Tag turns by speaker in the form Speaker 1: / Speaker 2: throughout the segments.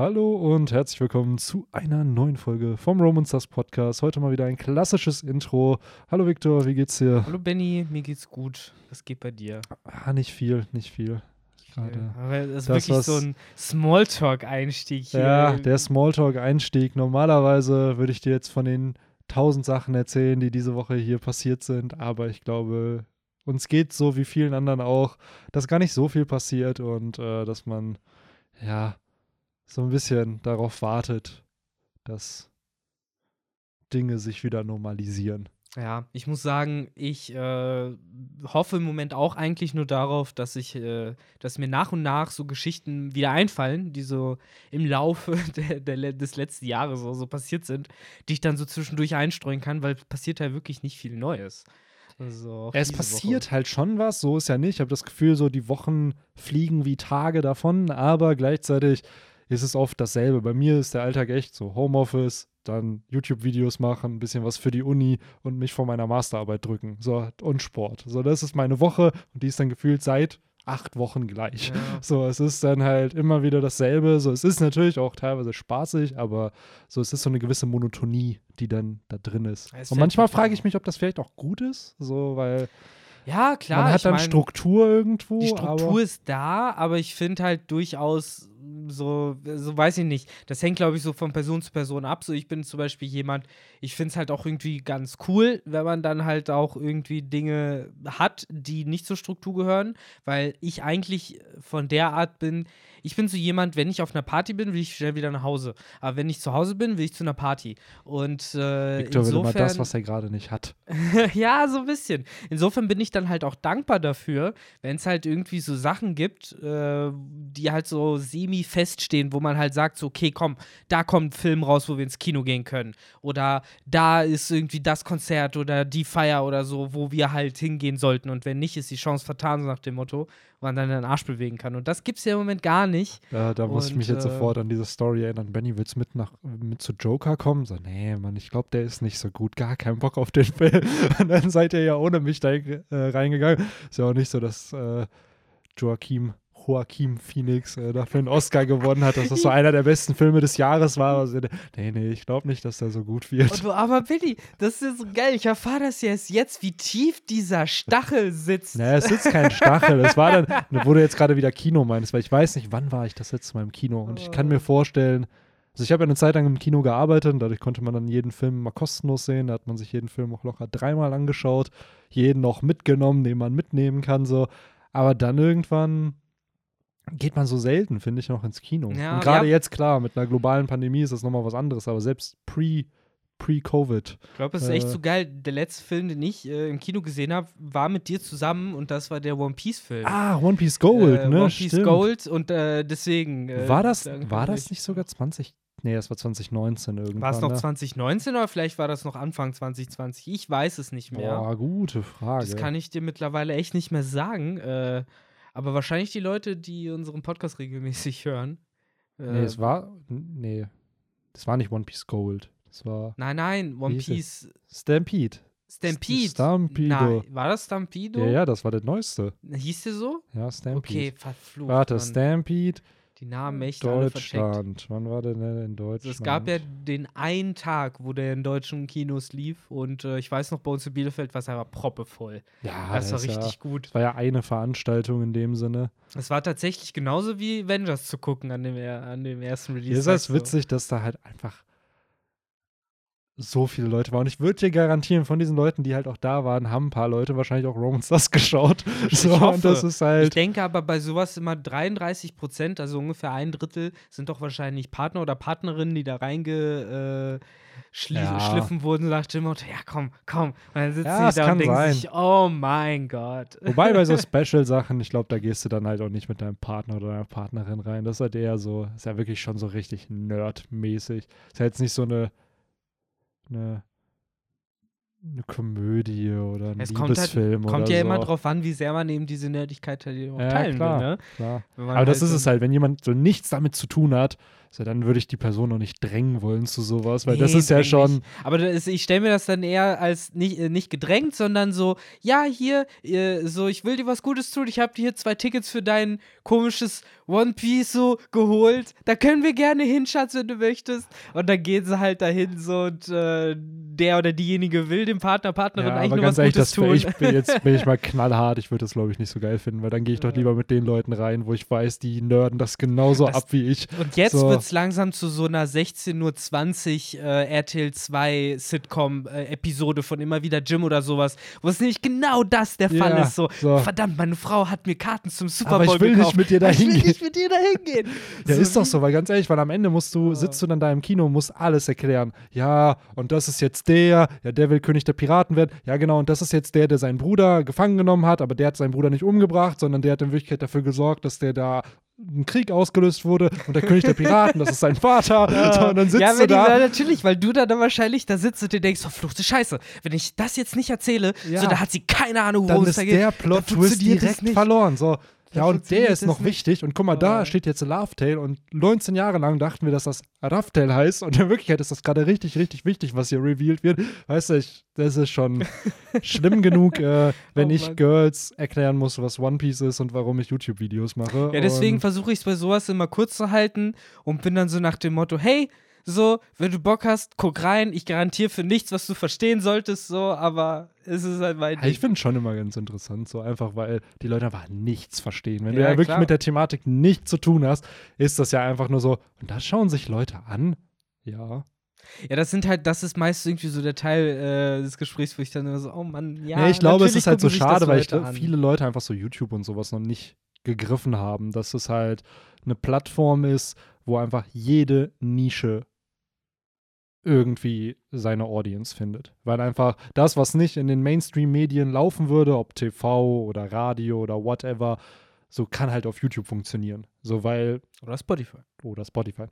Speaker 1: Hallo und herzlich willkommen zu einer neuen Folge vom Romans Das Podcast. Heute mal wieder ein klassisches Intro. Hallo Viktor, wie geht's dir?
Speaker 2: Hallo Benny, mir geht's gut. Was geht bei dir?
Speaker 1: Ah, nicht viel, nicht viel.
Speaker 2: Gerade. Aber das ist das, wirklich so ein Smalltalk-Einstieg hier.
Speaker 1: Ja, der Smalltalk-Einstieg. Normalerweise würde ich dir jetzt von den tausend Sachen erzählen, die diese Woche hier passiert sind, aber ich glaube, uns geht so wie vielen anderen auch, dass gar nicht so viel passiert und äh, dass man ja so ein bisschen darauf wartet, dass Dinge sich wieder normalisieren.
Speaker 2: Ja, ich muss sagen, ich äh, hoffe im Moment auch eigentlich nur darauf, dass ich, äh, dass mir nach und nach so Geschichten wieder einfallen, die so im Laufe der, der, des letzten Jahres so, so passiert sind, die ich dann so zwischendurch einstreuen kann, weil passiert ja wirklich nicht viel Neues.
Speaker 1: Also es passiert Woche. halt schon was, so ist ja nicht. Ich habe das Gefühl, so die Wochen fliegen wie Tage davon, aber gleichzeitig ist es oft dasselbe. Bei mir ist der Alltag echt so Homeoffice, dann YouTube-Videos machen, ein bisschen was für die Uni und mich vor meiner Masterarbeit drücken. So, und Sport. So, das ist meine Woche und die ist dann gefühlt seit acht Wochen gleich. Ja. So, es ist dann halt immer wieder dasselbe. So, es ist natürlich auch teilweise spaßig, aber so, es ist so eine gewisse Monotonie, die dann da drin ist. und manchmal frage ich mich, ob das vielleicht auch gut ist, so, weil.
Speaker 2: Ja, klar.
Speaker 1: Man hat dann mein, Struktur irgendwo.
Speaker 2: Die Struktur ist da, aber ich finde halt durchaus so, so weiß ich nicht. Das hängt, glaube ich, so von Person zu Person ab. So, ich bin zum Beispiel jemand, ich finde es halt auch irgendwie ganz cool, wenn man dann halt auch irgendwie Dinge hat, die nicht zur Struktur gehören, weil ich eigentlich von der Art bin, ich bin so jemand, wenn ich auf einer Party bin, will ich schnell wieder nach Hause. Aber wenn ich zu Hause bin, will ich zu einer Party. Und äh,
Speaker 1: Victor insofern, will immer das, was er gerade nicht hat.
Speaker 2: ja, so ein bisschen. Insofern bin ich dann halt auch dankbar dafür, wenn es halt irgendwie so Sachen gibt, äh, die halt so semi feststehen, wo man halt sagt, so, okay, komm, da kommt ein Film raus, wo wir ins Kino gehen können. Oder da ist irgendwie das Konzert oder die Feier oder so, wo wir halt hingehen sollten. Und wenn nicht, ist die Chance vertan, so nach dem Motto man dann den Arsch bewegen kann. Und das gibt es ja im Moment gar nicht.
Speaker 1: Ja, da muss ich mich jetzt äh, sofort an diese Story erinnern. Benny, willst mit, nach, mit zu Joker kommen? So, nee, Mann, ich glaube, der ist nicht so gut. Gar keinen Bock auf den Film. Und dann seid ihr ja ohne mich da äh, reingegangen. Ist ja auch nicht so, dass äh, Joachim Joaquin Phoenix äh, dafür einen Oscar gewonnen hat, dass das so einer der besten Filme des Jahres war. Also, nee, nee, ich glaube nicht, dass der so gut wird.
Speaker 2: Und, aber Billy, das ist so geil. Ich erfahre das jetzt, jetzt, wie tief dieser Stachel sitzt.
Speaker 1: Naja, es sitzt kein Stachel. Das war dann, du jetzt gerade wieder Kino meinst, weil ich weiß nicht, wann war ich das letzte Mal im Kino. Und ich kann mir vorstellen, also ich habe ja eine Zeit lang im Kino gearbeitet und dadurch konnte man dann jeden Film mal kostenlos sehen. Da hat man sich jeden Film auch locker dreimal angeschaut, jeden noch mitgenommen, den man mitnehmen kann. So. Aber dann irgendwann geht man so selten, finde ich, noch ins Kino. Ja, und gerade ja. jetzt, klar, mit einer globalen Pandemie ist das nochmal was anderes, aber selbst pre- Pre-Covid.
Speaker 2: Ich glaube, es ist äh, echt so geil. Der letzte Film, den ich äh, im Kino gesehen habe, war mit dir zusammen und das war der One Piece-Film.
Speaker 1: Ah, One Piece Gold, äh, ne?
Speaker 2: One Piece Stimmt. Gold und äh, deswegen. Äh,
Speaker 1: war das, war das nicht sogar 20? Nee, das war 2019 irgendwann.
Speaker 2: War es noch
Speaker 1: ne?
Speaker 2: 2019 oder vielleicht war das noch Anfang 2020? Ich weiß es nicht mehr.
Speaker 1: Boah, gute Frage.
Speaker 2: Das kann ich dir mittlerweile echt nicht mehr sagen. Äh, aber wahrscheinlich die Leute, die unseren Podcast regelmäßig hören.
Speaker 1: Äh, nee, es war. Nee. Das war nicht One Piece Gold. Das war.
Speaker 2: Nein, nein, One Piece.
Speaker 1: Stampede.
Speaker 2: Stampede.
Speaker 1: Stampede.
Speaker 2: Nein, war das Stampede?
Speaker 1: Ja, ja, das war der neueste.
Speaker 2: Hieß der so?
Speaker 1: Ja, Stampede.
Speaker 2: Okay, verflucht.
Speaker 1: Warte, Mann. Stampede.
Speaker 2: Die Namen echt
Speaker 1: Deutschland. Wann war der denn in Deutschland?
Speaker 2: Also es gab ja den einen Tag, wo der in deutschen Kinos lief und äh, ich weiß noch, bei uns in Bielefeld war es einfach proppevoll.
Speaker 1: Ja,
Speaker 2: das, das war richtig
Speaker 1: ja,
Speaker 2: gut.
Speaker 1: Das war ja eine Veranstaltung in dem Sinne.
Speaker 2: Es war tatsächlich genauso wie Avengers zu gucken an dem, an dem ersten Release.
Speaker 1: Ist das witzig, dass da halt einfach so viele Leute waren. Und ich würde dir garantieren, von diesen Leuten, die halt auch da waren, haben ein paar Leute wahrscheinlich auch Romans das geschaut.
Speaker 2: So, ich, hoffe. Das ist halt ich denke aber bei sowas immer 33 Prozent, also ungefähr ein Drittel, sind doch wahrscheinlich Partner oder Partnerinnen, die da reingeschliffen äh, ja. wurden und dachte immer, ja komm, komm. Und dann sitzen ja, die da und denken sein. sich, oh mein Gott.
Speaker 1: Wobei bei so Special-Sachen, ich glaube, da gehst du dann halt auch nicht mit deinem Partner oder deiner Partnerin rein. Das ist halt eher so, ist ja wirklich schon so richtig nerdmäßig. Ist ja jetzt nicht so eine eine, eine Komödie oder ein es Liebesfilm
Speaker 2: kommt, halt, kommt
Speaker 1: ja
Speaker 2: so. immer drauf an, wie sehr man eben diese Nerdigkeit halt auch ja, teilen
Speaker 1: klar,
Speaker 2: will. Ne?
Speaker 1: Klar. Aber halt das ist es halt, wenn jemand so nichts damit zu tun hat, so, dann würde ich die Person noch nicht drängen wollen zu sowas, weil nee, das ist ja schon. Nicht.
Speaker 2: Aber das, ich stelle mir das dann eher als nicht, äh, nicht gedrängt, sondern so, ja, hier, äh, so, ich will dir was Gutes tun, ich habe dir hier zwei Tickets für dein komisches One Piece so geholt. Da können wir gerne hin, Schatz, wenn du möchtest. Und dann gehen sie halt dahin so und äh, der oder diejenige will dem Partner, Partnerin ja, eigentlich nur was ehrlich, Gutes tun.
Speaker 1: Ich bin jetzt bin ich mal knallhart, ich würde das glaube ich nicht so geil finden, weil dann gehe ich doch lieber mit den Leuten rein, wo ich weiß, die nerden das genauso das, ab wie ich.
Speaker 2: Und jetzt so. wird es langsam zu so einer 16.20 Uhr äh, RTL 2 Sitcom-Episode äh, von immer wieder Jim oder sowas, wo es nämlich genau das der Fall ja, ist. So, so, verdammt, meine Frau hat mir Karten zum Super Bowl
Speaker 1: Aber ich will
Speaker 2: gekauft.
Speaker 1: nicht mit dir da hingehen. Ich will
Speaker 2: nicht mit dir da hingehen.
Speaker 1: ja, so, ist doch so, weil ganz ehrlich, weil am Ende musst du, sitzt du dann da im Kino und musst alles erklären. Ja, und das ist jetzt der, ja, der will König der Piraten werden. Ja, genau, und das ist jetzt der, der seinen Bruder gefangen genommen hat, aber der hat seinen Bruder nicht umgebracht, sondern der hat in Wirklichkeit dafür gesorgt, dass der da ein Krieg ausgelöst wurde und der König der Piraten, das ist sein Vater. Ja, und dann sitzt ja du da.
Speaker 2: Ja, natürlich, weil du da dann wahrscheinlich da sitzt und dir denkst, verfluchte Scheiße, wenn ich das jetzt nicht erzähle, ja. so, da hat sie keine Ahnung,
Speaker 1: worum es da geht. Dann ist der Plot-Twist direkt verloren. So, ja, und der ist noch nicht. wichtig. Und guck mal, da steht jetzt Love Tale. Und 19 Jahre lang dachten wir, dass das Tale heißt. Und in Wirklichkeit ist das gerade richtig, richtig wichtig, was hier revealed wird. Weißt du, das ist schon schlimm genug, äh, wenn oh, ich Girls erklären muss, was One Piece ist und warum ich YouTube-Videos mache.
Speaker 2: Ja, deswegen versuche ich es bei sowas immer kurz zu halten und bin dann so nach dem Motto: hey, so, wenn du Bock hast, guck rein. Ich garantiere für nichts, was du verstehen solltest, so, aber es ist halt mein.
Speaker 1: Ja, ich finde es schon immer ganz interessant, so einfach, weil die Leute einfach nichts verstehen. Wenn ja, du ja wirklich klar. mit der Thematik nichts zu tun hast, ist das ja einfach nur so, und da schauen sich Leute an. Ja.
Speaker 2: Ja, das sind halt, das ist meist irgendwie so der Teil äh, des Gesprächs, wo ich dann so, oh Mann, ja.
Speaker 1: Nee, ich glaube, es ist halt so schade, weil ich viele Leute einfach so YouTube und sowas noch nicht gegriffen haben, dass es halt eine Plattform ist, wo einfach jede Nische irgendwie seine Audience findet. Weil einfach das, was nicht in den Mainstream-Medien laufen würde, ob TV oder Radio oder whatever, so kann halt auf YouTube funktionieren. So weil.
Speaker 2: Oder Spotify.
Speaker 1: Oder Spotify.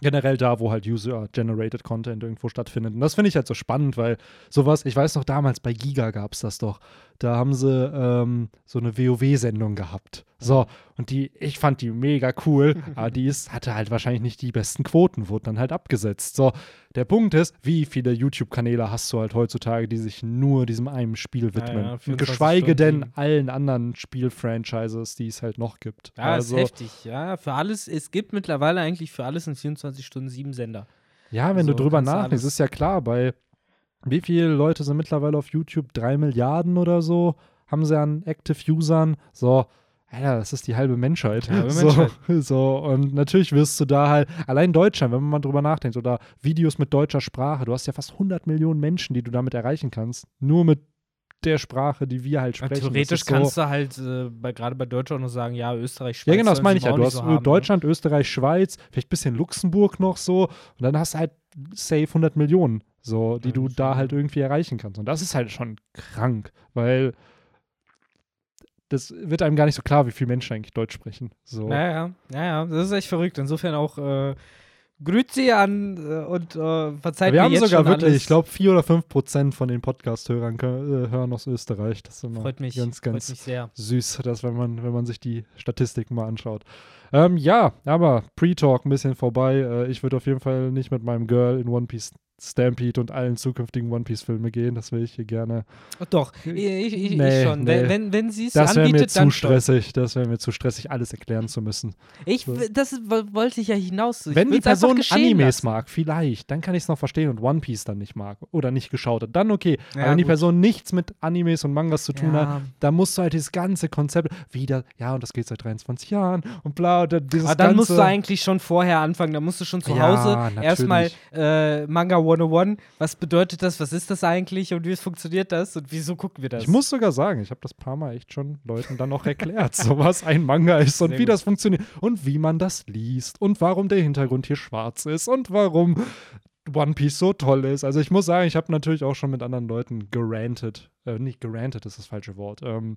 Speaker 1: Generell da, wo halt User-Generated Content irgendwo stattfindet. Und das finde ich halt so spannend, weil sowas, ich weiß noch damals bei Giga gab es das doch. Da haben sie ähm, so eine WoW-Sendung gehabt. So, und die, ich fand die mega cool, aber die ist, hatte halt wahrscheinlich nicht die besten Quoten, wurde dann halt abgesetzt. So, der Punkt ist, wie viele YouTube-Kanäle hast du halt heutzutage, die sich nur diesem einen Spiel widmen? Ja, ja, geschweige denn allen anderen Spielfranchises, die es halt noch gibt.
Speaker 2: Ja, also, ist heftig, ja. Für alles, es gibt mittlerweile eigentlich für alles in 24 Stunden sieben Sender.
Speaker 1: Ja, wenn so, du drüber nachdenkst, ist ja klar, bei wie viele Leute sind mittlerweile auf YouTube? Drei Milliarden oder so haben sie an Active Usern. So, ja, das ist die halbe Menschheit. Ja, halbe so, Menschheit. so, und natürlich wirst du da halt, allein Deutschland, wenn man mal drüber nachdenkt, oder Videos mit deutscher Sprache, du hast ja fast 100 Millionen Menschen, die du damit erreichen kannst. Nur mit der Sprache, die wir halt sprechen. Ja,
Speaker 2: theoretisch kannst du halt äh, gerade bei Deutschland noch sagen, ja, Österreich, Schweiz.
Speaker 1: Ja, genau, das meine ich ja. Du hast so haben, Deutschland, ne? Österreich, Schweiz, vielleicht ein bisschen Luxemburg noch so. Und dann hast du halt safe 100 Millionen, so, die ja, du da halt irgendwie erreichen kannst. Und das ist halt schon krank, weil das wird einem gar nicht so klar, wie viele Menschen eigentlich Deutsch sprechen. So.
Speaker 2: Naja, naja, das ist echt verrückt. Insofern auch äh, Grüezi an äh, und äh, verzeiht
Speaker 1: Wir
Speaker 2: mir
Speaker 1: haben sogar wirklich,
Speaker 2: alles.
Speaker 1: ich glaube, vier oder fünf Prozent von den Podcast-Hörern äh, hören aus Österreich. Das ist immer
Speaker 2: freut mich,
Speaker 1: ganz, ganz
Speaker 2: freut mich sehr.
Speaker 1: süß, dass, wenn man, wenn man sich die Statistiken mal anschaut. Ähm, ja, aber Pre-Talk ein bisschen vorbei. Äh, ich würde auf jeden Fall nicht mit meinem Girl in One Piece Stampede und allen zukünftigen One Piece Filme gehen. Das will ich hier gerne.
Speaker 2: Doch, ich, ich, nee, ich schon. Nee. Wenn, wenn sie es
Speaker 1: anbietet, Das wäre mir zu stressig. Schon. Das wäre mir zu stressig, alles erklären zu müssen.
Speaker 2: Ich, so. das wollte ich ja hinaus. Ich
Speaker 1: wenn die Person Animes lassen. mag, vielleicht, dann kann ich es noch verstehen und One Piece dann nicht mag oder nicht geschaut hat, dann okay. Ja, Aber wenn gut. die Person nichts mit Animes und Mangas zu tun ja. hat, dann musst du halt dieses ganze Konzept wieder, ja, und das geht seit 23 Jahren und bla, und dieses Aber
Speaker 2: dann musst du eigentlich schon vorher anfangen. Da musst du schon zu Hause ja, erstmal äh, Manga 101, was bedeutet das, was ist das eigentlich und wie funktioniert das und wieso gucken wir das?
Speaker 1: Ich muss sogar sagen, ich habe das paar Mal echt schon Leuten dann auch erklärt, so was ein Manga ist und Sehr wie gut. das funktioniert und wie man das liest und warum der Hintergrund hier schwarz ist und warum One Piece so toll ist. Also ich muss sagen, ich habe natürlich auch schon mit anderen Leuten gerantet, äh, nicht gerantet ist das falsche Wort, ähm,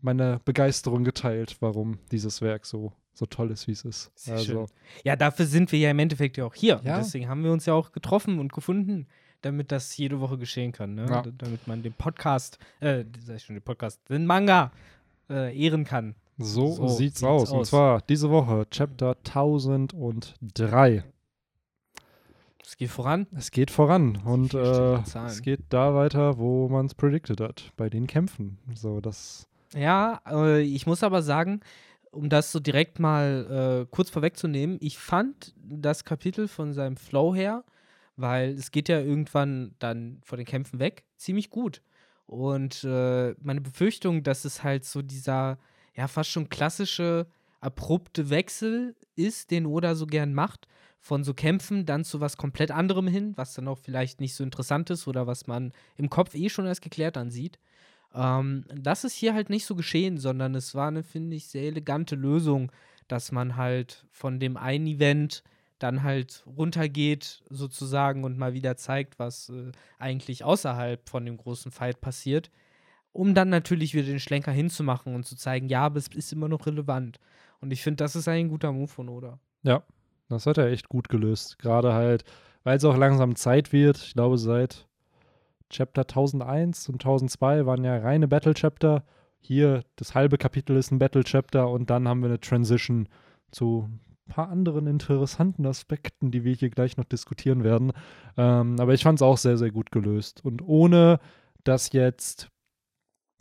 Speaker 1: meine Begeisterung geteilt, warum dieses Werk so so toll ist, wie es ist.
Speaker 2: Sehr also. schön. Ja, dafür sind wir ja im Endeffekt ja auch hier. Ja. deswegen haben wir uns ja auch getroffen und gefunden, damit das jede Woche geschehen kann. Ne? Ja. Damit man den Podcast, äh, sag ich schon, den Podcast, den Manga äh, ehren kann.
Speaker 1: So, so sieht's, sieht's aus. aus. Und zwar diese Woche, Chapter 1003.
Speaker 2: Es geht voran.
Speaker 1: Es geht voran. Und äh, es geht da weiter, wo man es predicted hat, bei den Kämpfen. So, das.
Speaker 2: Ja, äh, ich muss aber sagen, um das so direkt mal äh, kurz vorwegzunehmen, ich fand das Kapitel von seinem Flow her, weil es geht ja irgendwann dann von den Kämpfen weg, ziemlich gut. Und äh, meine Befürchtung, dass es halt so dieser ja fast schon klassische abrupte Wechsel ist, den Oda so gern macht, von so Kämpfen dann zu was komplett anderem hin, was dann auch vielleicht nicht so interessant ist oder was man im Kopf eh schon als geklärt ansieht. Ähm, das ist hier halt nicht so geschehen, sondern es war eine, finde ich, sehr elegante Lösung, dass man halt von dem einen Event dann halt runtergeht sozusagen und mal wieder zeigt, was äh, eigentlich außerhalb von dem großen Fight passiert um dann natürlich wieder den Schlenker hinzumachen und zu zeigen, ja, aber es ist immer noch relevant. Und ich finde, das ist ein guter Move von Oda.
Speaker 1: Ja, das hat er echt gut gelöst. Gerade halt, weil es auch langsam Zeit wird. Ich glaube, seit Chapter 1001 und 1002 waren ja reine Battle-Chapter. Hier, das halbe Kapitel ist ein Battle-Chapter und dann haben wir eine Transition zu ein paar anderen interessanten Aspekten, die wir hier gleich noch diskutieren werden. Ähm, aber ich fand es auch sehr, sehr gut gelöst. Und ohne dass jetzt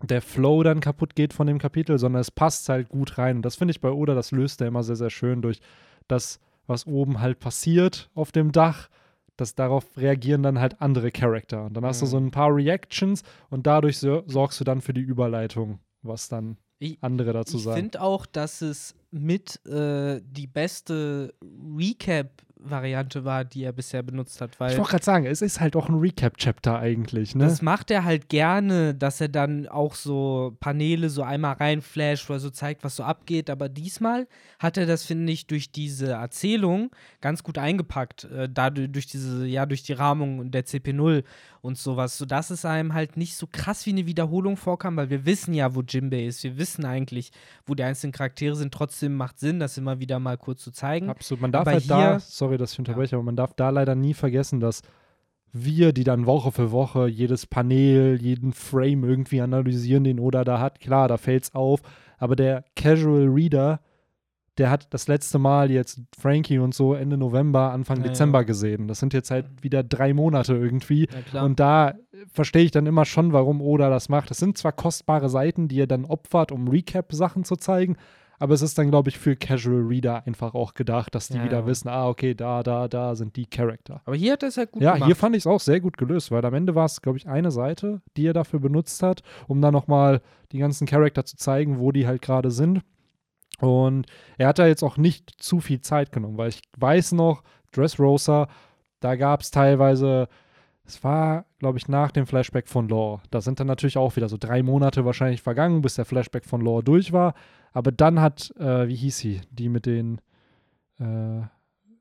Speaker 1: der Flow dann kaputt geht von dem Kapitel, sondern es passt halt gut rein. Und das finde ich bei Oda, das löst er immer sehr, sehr schön durch das, was oben halt passiert auf dem Dach. Dass darauf reagieren dann halt andere Charakter. Und dann hast mhm. du so ein paar Reactions und dadurch so, sorgst du dann für die Überleitung, was dann ich, andere dazu sagen.
Speaker 2: Ich finde auch, dass es mit äh, die beste Recap Variante war, die er bisher benutzt hat. Weil
Speaker 1: ich wollte gerade sagen, es ist halt auch ein Recap-Chapter eigentlich. Ne?
Speaker 2: Das macht er halt gerne, dass er dann auch so Paneele so einmal reinflasht oder so zeigt, was so abgeht. Aber diesmal hat er das, finde ich, durch diese Erzählung ganz gut eingepackt. Äh, dadurch, durch diese, ja, durch die Rahmung der CP0 und sowas, sodass es einem halt nicht so krass wie eine Wiederholung vorkam, weil wir wissen ja, wo Jimbei ist. Wir wissen eigentlich, wo die einzelnen Charaktere sind. Trotzdem macht Sinn, das immer wieder mal kurz zu zeigen.
Speaker 1: Absolut. Man darf Aber halt da, sorry, dass ich unterbreche, ja. aber man darf da leider nie vergessen, dass wir, die dann Woche für Woche jedes Panel, jeden Frame irgendwie analysieren, den Oda da hat, klar, da fällt es auf. Aber der Casual Reader der hat das letzte Mal jetzt Frankie und so Ende November, Anfang ja, Dezember ja. gesehen. Das sind jetzt halt wieder drei Monate irgendwie. Ja, und da verstehe ich dann immer schon, warum Oda das macht. Das sind zwar kostbare Seiten, die er dann opfert, um Recap-Sachen zu zeigen, aber es ist dann, glaube ich, für Casual Reader einfach auch gedacht, dass die wieder wissen, ah, okay, da, da, da sind die Charakter.
Speaker 2: Aber hier hat er es halt gut
Speaker 1: ja,
Speaker 2: gemacht.
Speaker 1: Ja, hier fand ich es auch sehr gut gelöst, weil am Ende war es, glaube ich, eine Seite, die er dafür benutzt hat, um dann nochmal die ganzen Charakter zu zeigen, wo die halt gerade sind. Und er hat da jetzt auch nicht zu viel Zeit genommen, weil ich weiß noch, Dressrosa, da gab es teilweise, es war, glaube ich, nach dem Flashback von Law. Da sind dann natürlich auch wieder so drei Monate wahrscheinlich vergangen, bis der Flashback von Law durch war. Aber dann hat, äh, wie hieß sie, die mit den äh,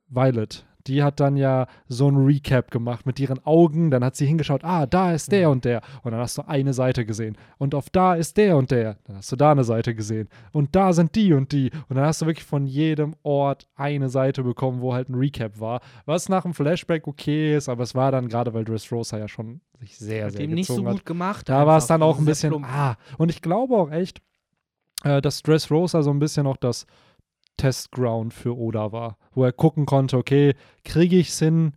Speaker 1: Violet, die hat dann ja so ein Recap gemacht mit ihren Augen. Dann hat sie hingeschaut, ah, da ist der mhm. und der. Und dann hast du eine Seite gesehen. Und auf da ist der und der. Dann hast du da eine Seite gesehen. Und da sind die und die. Und dann hast du wirklich von jedem Ort eine Seite bekommen, wo halt ein Recap war. Was nach dem Flashback okay ist, aber es war dann gerade, weil Dressrosa ja schon sich sehr, sehr
Speaker 2: gezogen nicht so gut gemacht.
Speaker 1: Da war es dann auch ein bisschen, plump. ah. Und ich glaube auch echt, äh, dass Dressrosa so ein bisschen auch das Testground für Oda war, wo er gucken konnte, okay, kriege ich es hin,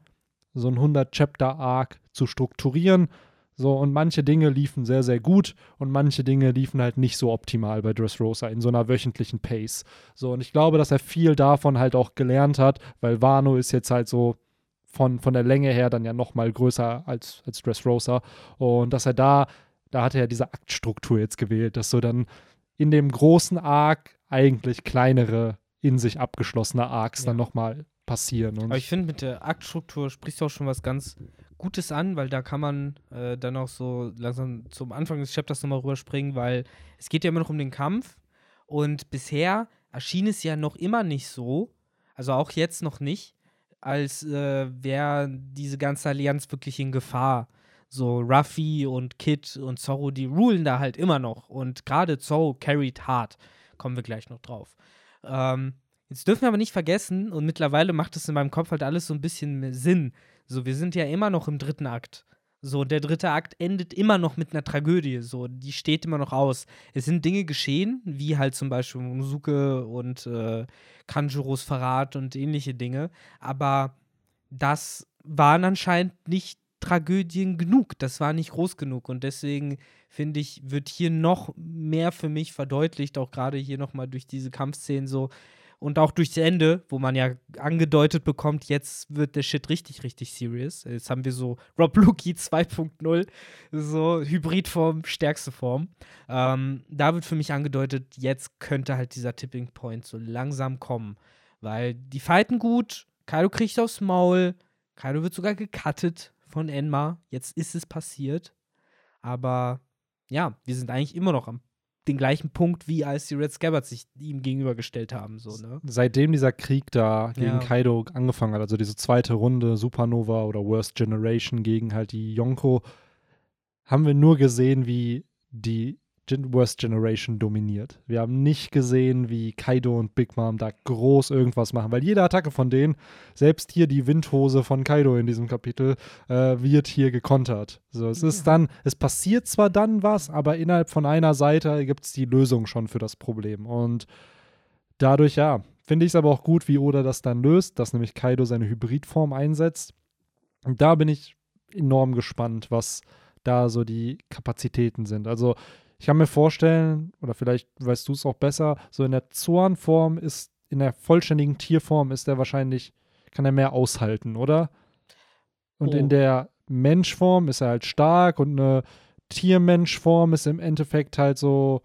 Speaker 1: so ein 100-Chapter-Arc zu strukturieren. So, und manche Dinge liefen sehr, sehr gut und manche Dinge liefen halt nicht so optimal bei Dressrosa in so einer wöchentlichen Pace. So, und ich glaube, dass er viel davon halt auch gelernt hat, weil Wano ist jetzt halt so von, von der Länge her dann ja nochmal größer als, als Dressrosa. Und dass er da, da hat er ja diese Aktstruktur jetzt gewählt, dass so dann in dem großen Arc eigentlich kleinere in sich abgeschlossene Arcs ja. dann nochmal passieren.
Speaker 2: Und Aber ich finde, mit der Aktstruktur sprichst du auch schon was ganz Gutes an, weil da kann man äh, dann auch so langsam zum Anfang des Chapters nochmal rüberspringen, weil es geht ja immer noch um den Kampf und bisher erschien es ja noch immer nicht so, also auch jetzt noch nicht, als äh, wäre diese ganze Allianz wirklich in Gefahr. So Ruffy und Kid und Zorro, die rulen da halt immer noch und gerade Zorro carried hart. Kommen wir gleich noch drauf. Ähm, jetzt dürfen wir aber nicht vergessen, und mittlerweile macht es in meinem Kopf halt alles so ein bisschen Sinn. So, wir sind ja immer noch im dritten Akt. So, der dritte Akt endet immer noch mit einer Tragödie. So, die steht immer noch aus. Es sind Dinge geschehen, wie halt zum Beispiel Musuke und äh, Kanjuros Verrat und ähnliche Dinge. Aber das waren anscheinend nicht Tragödien genug. Das war nicht groß genug. Und deswegen finde ich, wird hier noch mehr für mich verdeutlicht, auch gerade hier nochmal durch diese Kampfszenen so, und auch durchs Ende, wo man ja angedeutet bekommt, jetzt wird der Shit richtig, richtig serious. Jetzt haben wir so Rob Lucky 2.0, so Hybridform, stärkste Form. Ähm, da wird für mich angedeutet, jetzt könnte halt dieser Tipping Point so langsam kommen. Weil die fighten gut, Kaido kriegt aufs Maul, Kaido wird sogar gecuttet von Enma. Jetzt ist es passiert. Aber ja, wir sind eigentlich immer noch am den gleichen Punkt, wie als die Red Scabbards sich ihm gegenübergestellt haben. So, ne?
Speaker 1: Seitdem dieser Krieg da gegen ja. Kaido angefangen hat, also diese zweite Runde Supernova oder Worst Generation gegen halt die Yonko, haben wir nur gesehen, wie die Worst Generation dominiert. Wir haben nicht gesehen, wie Kaido und Big Mom da groß irgendwas machen, weil jede Attacke von denen, selbst hier die Windhose von Kaido in diesem Kapitel, äh, wird hier gekontert. So, es ist dann, es passiert zwar dann was, aber innerhalb von einer Seite gibt es die Lösung schon für das Problem. Und dadurch, ja, finde ich es aber auch gut, wie Oda das dann löst, dass nämlich Kaido seine Hybridform einsetzt. Und da bin ich enorm gespannt, was da so die Kapazitäten sind. Also ich kann mir vorstellen, oder vielleicht weißt du es auch besser, so in der Zornform ist, in der vollständigen Tierform ist er wahrscheinlich, kann er mehr aushalten, oder? Und oh. in der Menschform ist er halt stark und eine Tiermenschform ist im Endeffekt halt so,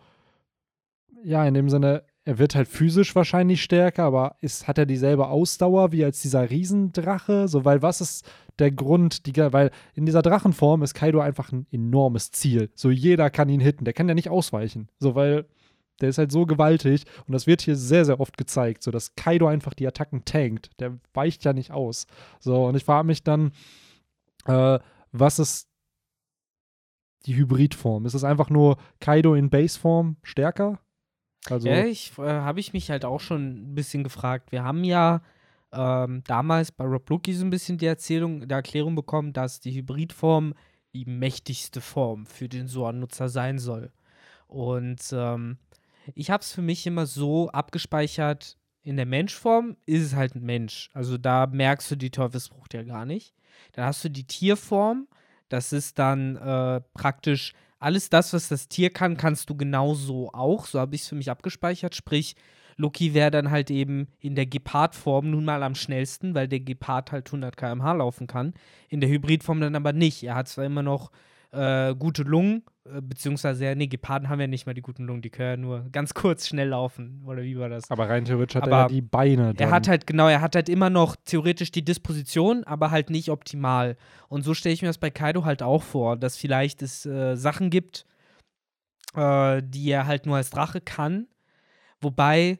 Speaker 1: ja, in dem Sinne, er wird halt physisch wahrscheinlich stärker, aber ist, hat er dieselbe Ausdauer wie als dieser Riesendrache? So, weil was ist der Grund, die, weil in dieser Drachenform ist Kaido einfach ein enormes Ziel. So, jeder kann ihn hitten, der kann ja nicht ausweichen. So, weil der ist halt so gewaltig und das wird hier sehr, sehr oft gezeigt, so dass Kaido einfach die Attacken tankt. Der weicht ja nicht aus. So, und ich frage mich dann, äh, was ist die Hybridform? Ist es einfach nur Kaido in Baseform stärker?
Speaker 2: Also ja, ich äh, habe ich mich halt auch schon ein bisschen gefragt. Wir haben ja ähm, damals bei Rob Lucky so ein bisschen die Erzählung, der Erklärung bekommen, dass die Hybridform die mächtigste Form für den Soan-Nutzer sein soll. Und ähm, ich habe es für mich immer so abgespeichert, in der Menschform ist es halt ein Mensch. Also da merkst du die Teufelsfrucht ja gar nicht. Dann hast du die Tierform, das ist dann äh, praktisch alles das, was das Tier kann, kannst du genauso auch. So habe ich es für mich abgespeichert. Sprich, Loki wäre dann halt eben in der Gepard-Form nun mal am schnellsten, weil der Gepard halt 100 km/h laufen kann. In der Hybrid-Form dann aber nicht. Er hat zwar immer noch äh, gute Lungen, äh, beziehungsweise, nee, Geparden haben ja nicht mal die guten Lungen, die können ja nur ganz kurz schnell laufen. Oder wie war das?
Speaker 1: Aber rein theoretisch hat aber er ja die Beine.
Speaker 2: Dann. Er hat halt, genau, er hat halt immer noch theoretisch die Disposition, aber halt nicht optimal. Und so stelle ich mir das bei Kaido halt auch vor, dass vielleicht es äh, Sachen gibt, äh, die er halt nur als Drache kann. Wobei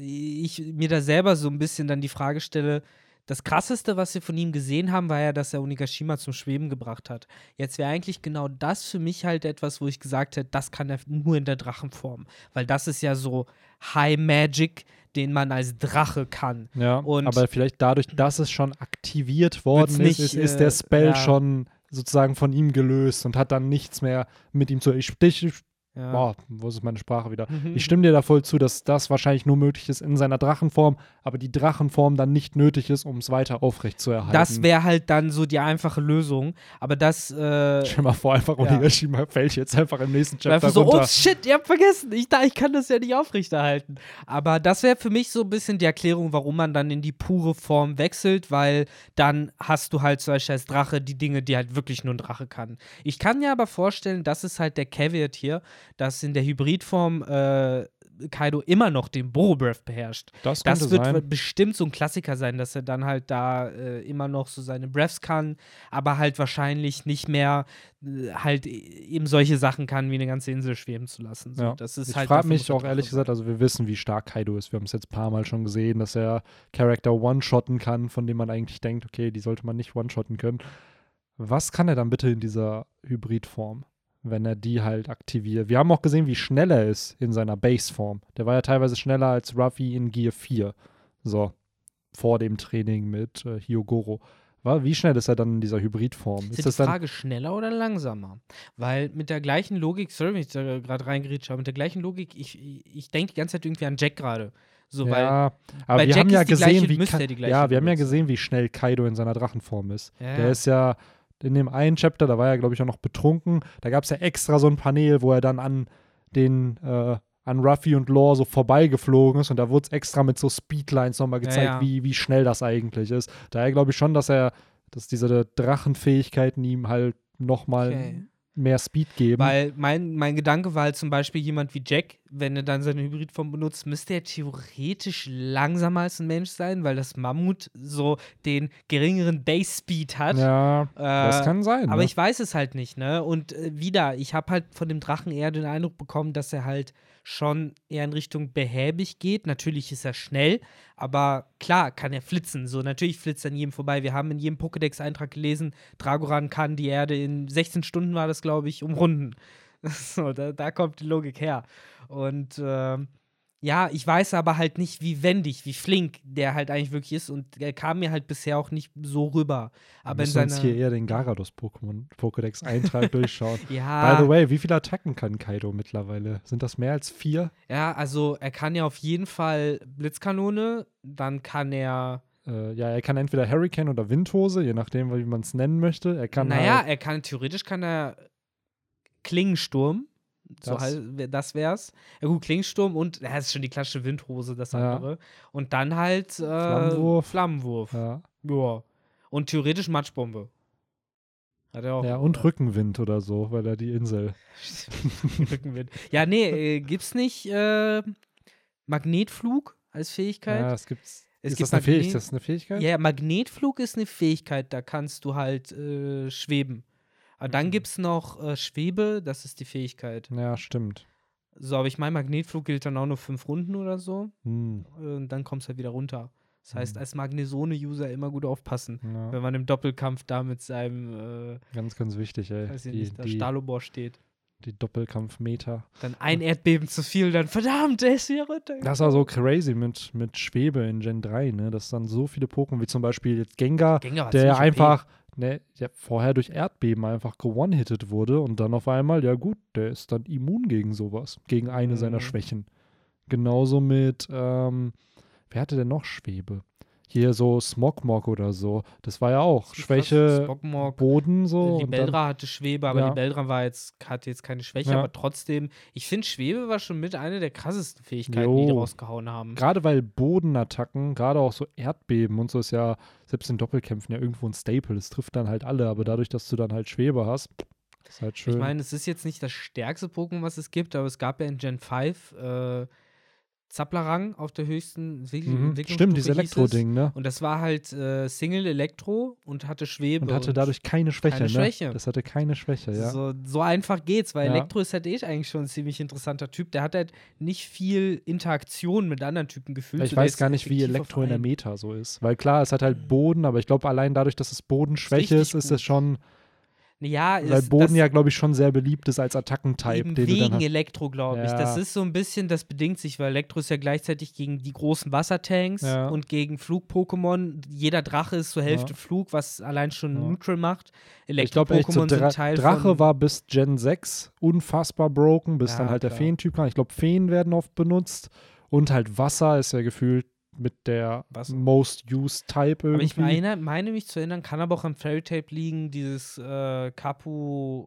Speaker 2: ich mir da selber so ein bisschen dann die Frage stelle, das krasseste, was wir von ihm gesehen haben, war ja, dass er Onigashima zum Schweben gebracht hat. Jetzt wäre eigentlich genau das für mich halt etwas, wo ich gesagt hätte, das kann er nur in der Drachenform. Weil das ist ja so High Magic, den man als Drache kann.
Speaker 1: Ja, Und aber vielleicht dadurch, dass es schon aktiviert worden nicht, ist, ist, ist, der äh, Spell äh, ja. schon sozusagen von ihm gelöst und hat dann nichts mehr mit ihm zu. Ich, ich ja. Boah, wo ist meine Sprache wieder? Mhm. Ich stimme dir da voll zu, dass das wahrscheinlich nur möglich ist in seiner Drachenform, aber die Drachenform dann nicht nötig ist, um es weiter aufrecht zu erhalten.
Speaker 2: Das wäre halt dann so die einfache Lösung. Aber das. Äh,
Speaker 1: Stell mal vor, einfach ja. Onigashima fällt jetzt einfach im nächsten Chapter
Speaker 2: so, runter. Oh shit, ihr habt vergessen. Ich, ich kann das ja nicht aufrechterhalten. Aber das wäre für mich so ein bisschen die Erklärung, warum man dann in die pure Form wechselt, weil dann hast du halt zum Beispiel als Drache die Dinge, die halt wirklich nur ein Drache kann. Ich kann mir aber vorstellen, das ist halt der Caveat hier dass in der Hybridform äh, Kaido immer noch den Boro-Breath beherrscht.
Speaker 1: Das,
Speaker 2: das
Speaker 1: wird
Speaker 2: sein. bestimmt so ein Klassiker sein, dass er dann halt da äh, immer noch so seine Breaths kann, aber halt wahrscheinlich nicht mehr äh, halt eben solche Sachen kann, wie eine ganze Insel schweben zu lassen. So,
Speaker 1: ja.
Speaker 2: das ist
Speaker 1: ich
Speaker 2: halt
Speaker 1: frage mich auch ehrlich gesagt, also wir wissen, wie stark Kaido ist. Wir haben es jetzt ein paar Mal schon gesehen, dass er Charakter one-shotten kann, von dem man eigentlich denkt, okay, die sollte man nicht one-shotten können. Was kann er dann bitte in dieser Hybridform? Wenn er die halt aktiviert. Wir haben auch gesehen, wie schnell er ist in seiner Baseform. Der war ja teilweise schneller als Ruffy in Gear 4. So, vor dem Training mit äh, Hyogoro. Wie schnell ist er dann in dieser Hybridform?
Speaker 2: Ist,
Speaker 1: ist
Speaker 2: das
Speaker 1: die
Speaker 2: Frage schneller oder langsamer? Weil mit der gleichen Logik, sorry, wenn ich da gerade reingeredet habe, mit der gleichen Logik, ich, ich denke die ganze Zeit irgendwie an Jack gerade. So,
Speaker 1: ja, aber wir
Speaker 2: Jack
Speaker 1: haben ja gesehen,
Speaker 2: gleiche-
Speaker 1: wie ja, wir haben ja gesehen, wie schnell Kaido in seiner Drachenform ist.
Speaker 2: Ja,
Speaker 1: Der ist ja in dem einen Chapter, da war er glaube ich auch noch betrunken. Da gab es ja extra so ein Panel, wo er dann an den äh, an Ruffy und Law so vorbeigeflogen ist und da wurde es extra mit so Speedlines nochmal
Speaker 2: Ja,
Speaker 1: gezeigt,
Speaker 2: ja.
Speaker 1: Wie, wie schnell das eigentlich ist. Daher glaube ich schon, dass er, dass diese Drachenfähigkeiten ihm halt nochmal
Speaker 2: Okay.
Speaker 1: Mehr Speed geben.
Speaker 2: Weil mein, mein Gedanke war halt zum Beispiel jemand wie Jack, wenn er dann seine Hybridform benutzt, müsste er theoretisch langsamer als ein Mensch sein, weil das Mammut so den geringeren Base Speed hat.
Speaker 1: ja,
Speaker 2: Äh,
Speaker 1: das kann sein.
Speaker 2: Aber
Speaker 1: ne?
Speaker 2: ich weiß es halt nicht, ne? Und äh, wieder, ich habe halt von dem Drachen eher den Eindruck bekommen, dass er halt schon eher in Richtung behäbig geht. Natürlich ist er schnell, aber klar kann er flitzen. So, natürlich flitzt er an jedem vorbei. Wir haben in jedem Pokédex-Eintrag gelesen, Dragoran kann die Erde in 16 Stunden, war das, glaube ich, umrunden. So, da, da kommt die Logik her. Und ähm, ja, ich weiß aber halt nicht, wie wendig, wie flink der halt eigentlich wirklich ist. Und er kam mir halt bisher auch nicht so rüber. Aber in
Speaker 1: müssen
Speaker 2: seiner.
Speaker 1: hier eher den Garados-Pokémon Pokédex-Eintrag durchschauen.
Speaker 2: ja,
Speaker 1: By the way, wie viele Attacken kann Kaido mittlerweile? Sind das mehr als vier?
Speaker 2: Ja, also er kann ja auf jeden Fall Blitzkanone, dann kann er,
Speaker 1: Äh, ja, er kann entweder Hurricane oder Windhose, je nachdem, wie man es nennen möchte. Er kann
Speaker 2: naja,
Speaker 1: halt,
Speaker 2: er kann, theoretisch kann er Klingensturm, so
Speaker 1: Das.
Speaker 2: halt, das wär's. Ja gut, Klingensturm und, ja, das ist schon die klassische Windhose, das
Speaker 1: Ja.
Speaker 2: andere. Und dann halt äh,
Speaker 1: Flammenwurf.
Speaker 2: Flammenwurf.
Speaker 1: ja,
Speaker 2: Ja. Und theoretisch Matschbombe. Hat er auch.
Speaker 1: ja, und Rückenwind oder so, weil er die Insel.
Speaker 2: Rückenwind. Ja, nee, äh, gibt's nicht äh, Magnetflug als Fähigkeit?
Speaker 1: Ja, es gibt's.
Speaker 2: Es
Speaker 1: ist
Speaker 2: gibt
Speaker 1: das, eine Fähig
Speaker 2: Magnet-
Speaker 1: ist das eine Fähigkeit?
Speaker 2: Ja, Magnetflug ist eine Fähigkeit, da kannst du halt äh, schweben. Aber dann
Speaker 1: Mhm.
Speaker 2: gibt es noch äh, Schwebe, das ist die Fähigkeit.
Speaker 1: Ja, stimmt.
Speaker 2: So, aber ich meine, Magnetflug gilt dann auch nur fünf Runden oder so.
Speaker 1: Hm,
Speaker 2: äh, Und dann kommst du halt wieder runter. Das heißt,
Speaker 1: Mhm.
Speaker 2: als Magnesone-User immer gut aufpassen,
Speaker 1: ja,
Speaker 2: wenn man im Doppelkampf da mit seinem,
Speaker 1: ganz, ganz wichtig, ey.
Speaker 2: äh, weiß ich
Speaker 1: Die,
Speaker 2: nicht, da
Speaker 1: die,
Speaker 2: Stalobor steht.
Speaker 1: die Doppelkampfmeter.
Speaker 2: Dann ein Erdbeben zu viel, dann verdammt, der ist hier runter.
Speaker 1: Das war so crazy mit, mit Schwebe in Gen 3, ne? Dass dann so viele Pokémon, wie zum Beispiel jetzt Gengar,
Speaker 2: Gengar
Speaker 1: der
Speaker 2: ziemlich OP.
Speaker 1: ne, der vorher durch Erdbeben einfach gewone-hitted wurde und dann auf einmal, ja gut, der ist dann immun gegen sowas, gegen eine seiner
Speaker 2: Mhm.
Speaker 1: Schwächen. Genauso mit, ähm, wer hatte denn noch Schwebe? Hier so Smogmog oder so. Das war ja auch Schwäche
Speaker 2: Spockmog,
Speaker 1: Boden so. dann,
Speaker 2: Libeldra hatte Schwebe, aber
Speaker 1: Ja.
Speaker 2: Libeldra war jetzt, hatte jetzt keine Schwäche,
Speaker 1: Ja.
Speaker 2: aber trotzdem, ich finde, Schwebe war schon mit einer der krassesten Fähigkeiten, die die
Speaker 1: Jo.
Speaker 2: rausgehauen haben.
Speaker 1: gerade weil Bodenattacken, gerade auch so Erdbeben und so ist ja selbst in Doppelkämpfen ja irgendwo ein Staple. Das trifft dann halt alle, aber dadurch, dass du dann halt Schwebe hast, ist halt schön.
Speaker 2: Ich meine, es ist jetzt nicht das stärkste Pokémon, was es gibt, aber es gab ja in Gen 5 äh, Zapplerang auf der höchsten
Speaker 1: mhm. Stimmt, dieses. Elektro-Ding, ne?
Speaker 2: Und das war halt äh, Single Elektro und hatte Schwebe.
Speaker 1: Und hatte dadurch keine Schwäche,
Speaker 2: keine
Speaker 1: ne?
Speaker 2: Schwäche.
Speaker 1: Das hatte keine Schwäche, ja.
Speaker 2: So, so einfach geht's, weil
Speaker 1: Ja.
Speaker 2: Elektro ist halt eh eigentlich schon ein ziemlich interessanter Typ. Der hat halt nicht viel Interaktion mit anderen Typen gefühlt.
Speaker 1: Ich
Speaker 2: so,
Speaker 1: weiß gar nicht, wie Elektro in der. Meta so ist. Weil klar, es hat halt Boden, aber ich glaube, allein dadurch, dass es Bodenschwäche ist, ist es schon,
Speaker 2: Ja,
Speaker 1: weil
Speaker 2: ist,
Speaker 1: Boden ja, glaube ich, schon sehr beliebt ist als Attackentype, den
Speaker 2: wegen. Elektro, glaube ich.
Speaker 1: Ja.
Speaker 2: Das ist so ein bisschen, das bedingt sich, weil Elektro ist ja gleichzeitig gegen die großen Wassertanks
Speaker 1: Ja.
Speaker 2: und gegen Flug-Pokémon. Jeder Drache ist zur Hälfte
Speaker 1: Ja.
Speaker 2: Flug, was allein schon neutral macht.
Speaker 1: Echt, so
Speaker 2: Elektro-Pokémon
Speaker 1: Dra
Speaker 2: sind Teil
Speaker 1: Drache war bis Gen 6 unfassbar broken, bis dann halt der
Speaker 2: klar.
Speaker 1: Feentyp kam. Ich glaube, Feen werden oft benutzt. Und halt Wasser ist ja gefühlt mit der
Speaker 2: Wasser.
Speaker 1: most used Type irgendwie.
Speaker 2: aber ich meine, meine mich zu erinnern, kann aber auch am Fairy Tape liegen, dieses äh, Kapu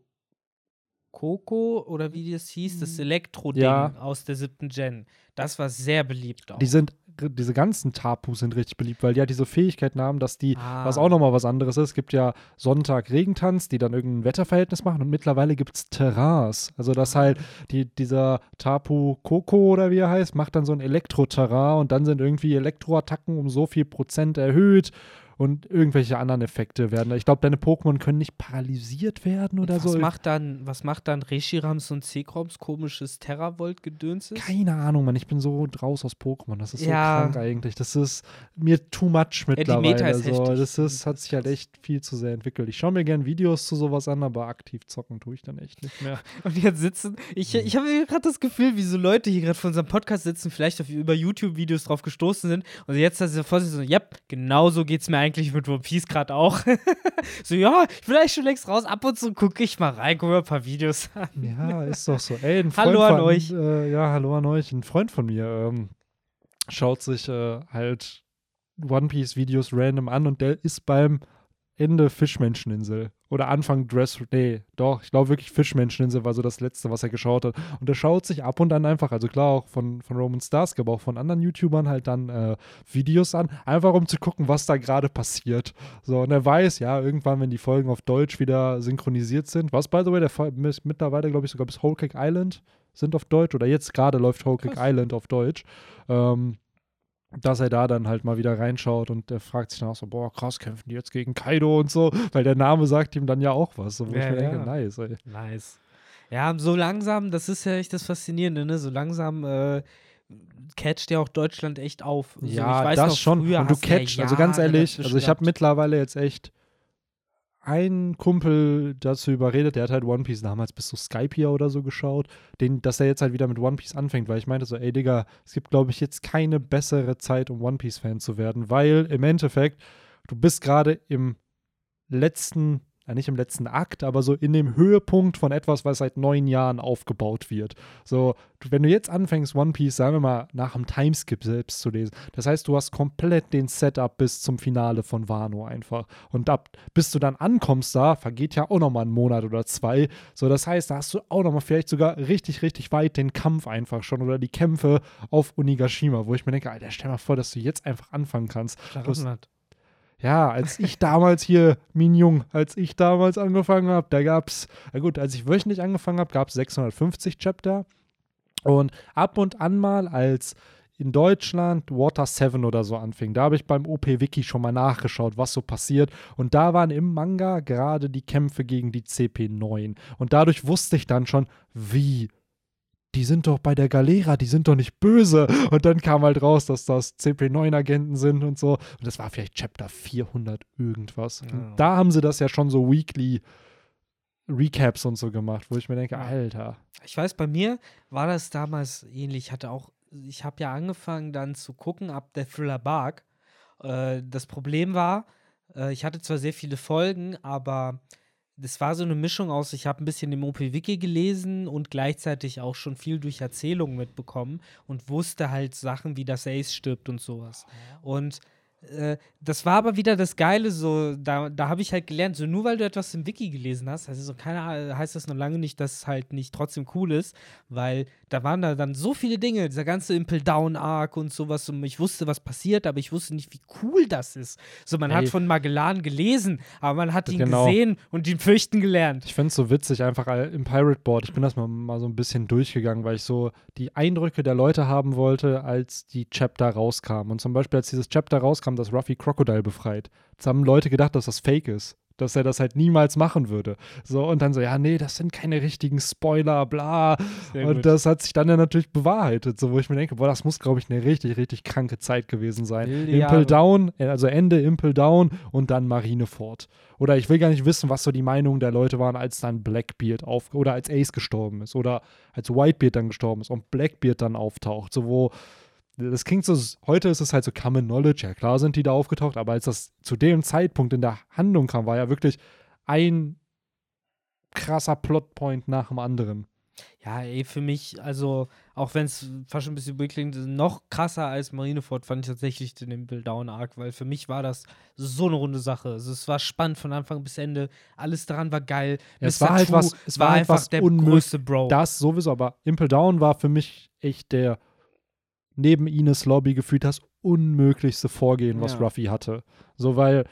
Speaker 2: Coco oder wie das hieß, das Elektro-Ding
Speaker 1: Mm. Ja.
Speaker 2: aus der siebten Gen. Das war sehr beliebt auch.
Speaker 1: Die sind, diese ganzen Tapus sind richtig beliebt, weil die ja diese Fähigkeiten haben, dass die, was
Speaker 2: Ah.
Speaker 1: auch nochmal was anderes ist, es gibt ja Sonntag-Regentanz, die dann irgendein Wetterverhältnis machen und mittlerweile gibt es Terrains. Also dass halt die, dieser Tapu Coco oder wie er heißt, macht dann so ein Elektro-Terrain und dann sind irgendwie Elektroattacken um so viel Prozent erhöht und irgendwelche anderen Effekte werden. Ich glaube, deine Pokémon können nicht paralysiert werden oder
Speaker 2: was
Speaker 1: so.
Speaker 2: Macht dann, was macht dann Reshirams und Zekroms komisches Terravolt-Gedönses?
Speaker 1: Keine Ahnung, Mann. Ich bin so draus aus Pokémon. Das ist
Speaker 2: Ja.
Speaker 1: so krank eigentlich. Das ist mir too much
Speaker 2: die
Speaker 1: mittlerweile.
Speaker 2: Meta ist
Speaker 1: so.
Speaker 2: heftig.
Speaker 1: Das
Speaker 2: Die
Speaker 1: ist, hat sich halt echt viel zu sehr entwickelt. Ich schaue mir gern Videos zu sowas an, aber aktiv zocken tue ich dann echt nicht mehr.
Speaker 2: Und jetzt sitzen, ich, ich habe gerade das Gefühl, wie so Leute hier gerade vor unserem Podcast sitzen, vielleicht auf, über YouTube-Videos drauf gestoßen sind und jetzt dass sie vor sich so, ja, genau so geht's mir eigentlich mit One Piece gerade auch. so, ja, ich bin eigentlich schon längst raus. Ab und zu gucke ich mal rein, gucke mir ein paar Videos an.
Speaker 1: Ja, ist doch so. Ey, ein Freund
Speaker 2: hallo an
Speaker 1: von,
Speaker 2: euch.
Speaker 1: Äh, ja, hallo an euch. Ein Freund von mir ähm, schaut sich äh, halt One Piece Videos random an und der ist beim Ende Fischmenscheninsel oder Anfang Dress, nee, doch, ich glaube wirklich Fischmenscheninsel war so das Letzte, was er geschaut hat. Und er schaut sich ab und an einfach, also klar auch von, von Roman Stars, aber auch von anderen YouTubern halt dann äh, Videos an, einfach um zu gucken, was da gerade passiert. So, und er weiß, ja, irgendwann, wenn die Folgen auf Deutsch wieder synchronisiert sind, was, by the way, der Fall, mittlerweile, glaube ich, sogar bis Whole Cake Island sind auf Deutsch oder jetzt gerade läuft Whole Cake Island auf Deutsch. Ähm, dass er da dann halt mal wieder reinschaut und er fragt sich dann auch so, boah, krass, kämpfen die jetzt gegen Kaido und so, weil der Name sagt ihm dann ja auch was. So, wo
Speaker 2: Ja,
Speaker 1: ich mir
Speaker 2: ja.
Speaker 1: denke, nice, ey.
Speaker 2: Nice. Ja, so langsam, das ist ja echt das Faszinierende, ne? So langsam äh, catcht ja auch Deutschland echt auf. So,
Speaker 1: ja,
Speaker 2: ich weiß
Speaker 1: das
Speaker 2: noch,
Speaker 1: schon. Und du
Speaker 2: hast ja
Speaker 1: catchst, also ganz ehrlich, also ich habe mittlerweile jetzt echt einen Kumpel dazu überredet, der hat halt One Piece damals bis zu Skype hier oder so geschaut, den, dass er jetzt halt wieder mit One Piece anfängt, weil ich meinte so, ey Digga, es gibt glaube ich jetzt keine bessere Zeit, um One Piece Fan zu werden, weil im Endeffekt, du bist gerade im letzten, ja nicht im letzten Akt, aber so in dem Höhepunkt von etwas, was seit neun Jahren aufgebaut wird. So, wenn du jetzt anfängst, One Piece, sagen wir mal, nach dem Timeskip selbst zu lesen, das heißt, du hast komplett den Setup bis zum Finale von Wano einfach. Und ab, bis du dann ankommst da, vergeht ja auch nochmal ein Monat oder zwei. So, das heißt, da hast du auch nochmal vielleicht sogar richtig, richtig weit den Kampf einfach schon oder die Kämpfe auf Unigashima, wo ich mir denke, Alter, stell mal vor, dass du jetzt einfach anfangen kannst.
Speaker 2: Jahrhundert.
Speaker 1: Ja, als ich damals hier, Minjung, als ich damals angefangen habe, da gab es, na gut, als ich wöchentlich angefangen habe, gab es 650 Chapter. Und ab und an mal, als in Deutschland Water 7 oder so anfing, da habe ich beim OP-Wiki schon mal nachgeschaut, was so passiert. Und da waren im Manga gerade die Kämpfe gegen die CP9. Und dadurch wusste ich dann schon, wie die sind doch bei der Galera, die sind doch nicht böse. Und dann kam halt raus, dass das CP9-Agenten sind und so. Und das war vielleicht Chapter 400 irgendwas.
Speaker 2: Ja.
Speaker 1: Da haben sie das ja schon so weekly Recaps und so gemacht, wo ich mir denke. Alter.
Speaker 2: Ich weiß, bei mir war das damals ähnlich. Ich hatte auch, ich habe ja angefangen dann zu gucken ab der Thriller Bark. Äh, das Problem war, äh, ich hatte zwar sehr viele Folgen, aber das war so eine Mischung aus, ich habe ein bisschen im OP-Wiki gelesen und gleichzeitig auch schon viel durch Erzählungen mitbekommen und wusste halt Sachen wie, dass Ace stirbt und sowas. Und äh, das war aber wieder das Geile, so, da, da habe ich halt gelernt, so nur weil du etwas im Wiki gelesen hast, also so keine heißt das noch lange nicht, dass es halt nicht trotzdem cool ist, weil da waren da dann so viele Dinge, dieser ganze Impel Down Arc und sowas und ich wusste, was passiert, aber ich wusste nicht, wie cool das ist. So, man
Speaker 1: Ey.
Speaker 2: hat von Magellan gelesen, aber man hat ihn
Speaker 1: Genau.
Speaker 2: gesehen und ihn fürchten gelernt.
Speaker 1: Ich finde es so witzig, einfach im Pirate Board. Ich bin das mal, mal so ein bisschen durchgegangen, weil ich so die Eindrücke der Leute haben wollte, als die Chapter rauskamen. Und zum Beispiel, als dieses Chapter rauskam, dass Ruffy Crocodile befreit. Jetzt haben Leute gedacht, dass das fake ist. Dass er das halt niemals machen würde. So, und dann so, ja, nee, das sind keine richtigen Spoiler, bla.
Speaker 2: Sehr
Speaker 1: und
Speaker 2: gut.
Speaker 1: das hat sich dann ja natürlich bewahrheitet. So, wo ich mir denke, boah, das muss, glaube ich, eine richtig, richtig kranke Zeit gewesen sein.
Speaker 2: Wilde
Speaker 1: Impel
Speaker 2: Jahre.
Speaker 1: Down, äh, also Ende Impel Down und dann Marineford. Oder ich will gar nicht wissen, was so die Meinungen der Leute waren, als dann Blackbeard auf oder als Ace gestorben ist oder als Whitebeard dann gestorben ist und Blackbeard dann auftaucht. So wo das klingt so, heute ist es halt so Common Knowledge, ja klar sind die da aufgetaucht, aber als das zu dem Zeitpunkt in der Handlung kam, war ja wirklich ein krasser Plotpoint nach dem anderen.
Speaker 2: Ja, ey, für mich, also, auch wenn es fast schon ein bisschen klingt, noch krasser als Marineford fand ich tatsächlich den Impel Down Arc, weil für mich war das so eine runde Sache. Also, es war spannend von Anfang bis Ende. Alles daran war geil.
Speaker 1: Ja, es war halt was- es war halt
Speaker 2: einfach
Speaker 1: was
Speaker 2: der größte Bro.
Speaker 1: Das sowieso, aber Impel Down war für mich echt der neben Ines Lobby gefühlt das unmöglichste Vorgehen, was
Speaker 2: Ja.
Speaker 1: Ruffy hatte. So, weil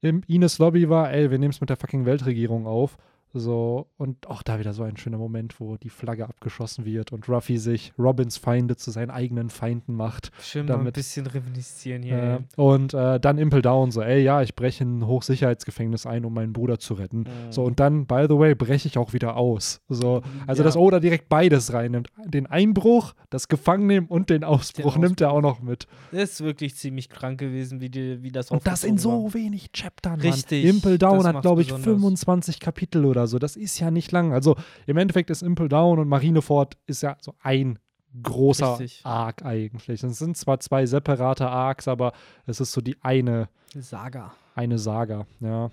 Speaker 1: im Ines Lobby war, ey, wir nehmen es mit der fucking Weltregierung auf. So, und auch da wieder so ein schöner Moment, wo die Flagge abgeschossen wird und Ruffy sich Robins Feinde zu seinen eigenen Feinden macht.
Speaker 2: Schön mal ein
Speaker 1: damit-
Speaker 2: bisschen reminiszieren hier.
Speaker 1: Äh, und äh, dann Impel Down, so, ey, ja, ich breche ein Hochsicherheitsgefängnis ein, um meinen Bruder zu retten. So, und dann, by the way, breche ich auch wieder aus. So, also,
Speaker 2: Ja.
Speaker 1: dass Oda direkt beides reinnimmt. Den Einbruch, das Gefangennehmen und den Ausbruch
Speaker 2: Den
Speaker 1: nimmt er auch noch mit.
Speaker 2: Das ist wirklich ziemlich krank gewesen, wie, die, wie das
Speaker 1: Und das in
Speaker 2: aufgezogen war.
Speaker 1: so wenig Chaptern.
Speaker 2: Richtig,
Speaker 1: Mann. Impel Down hat, glaube ich,
Speaker 2: besonders.
Speaker 1: 25 Kapitel oder so. Das ist ja nicht lang. Also im Endeffekt ist Impel Down und Marineford ist ja so ein großer
Speaker 2: Richtig.
Speaker 1: Arc eigentlich. Es sind zwar zwei separate Arcs, aber es ist so die eine,
Speaker 2: Saga.
Speaker 1: eine Saga, ja.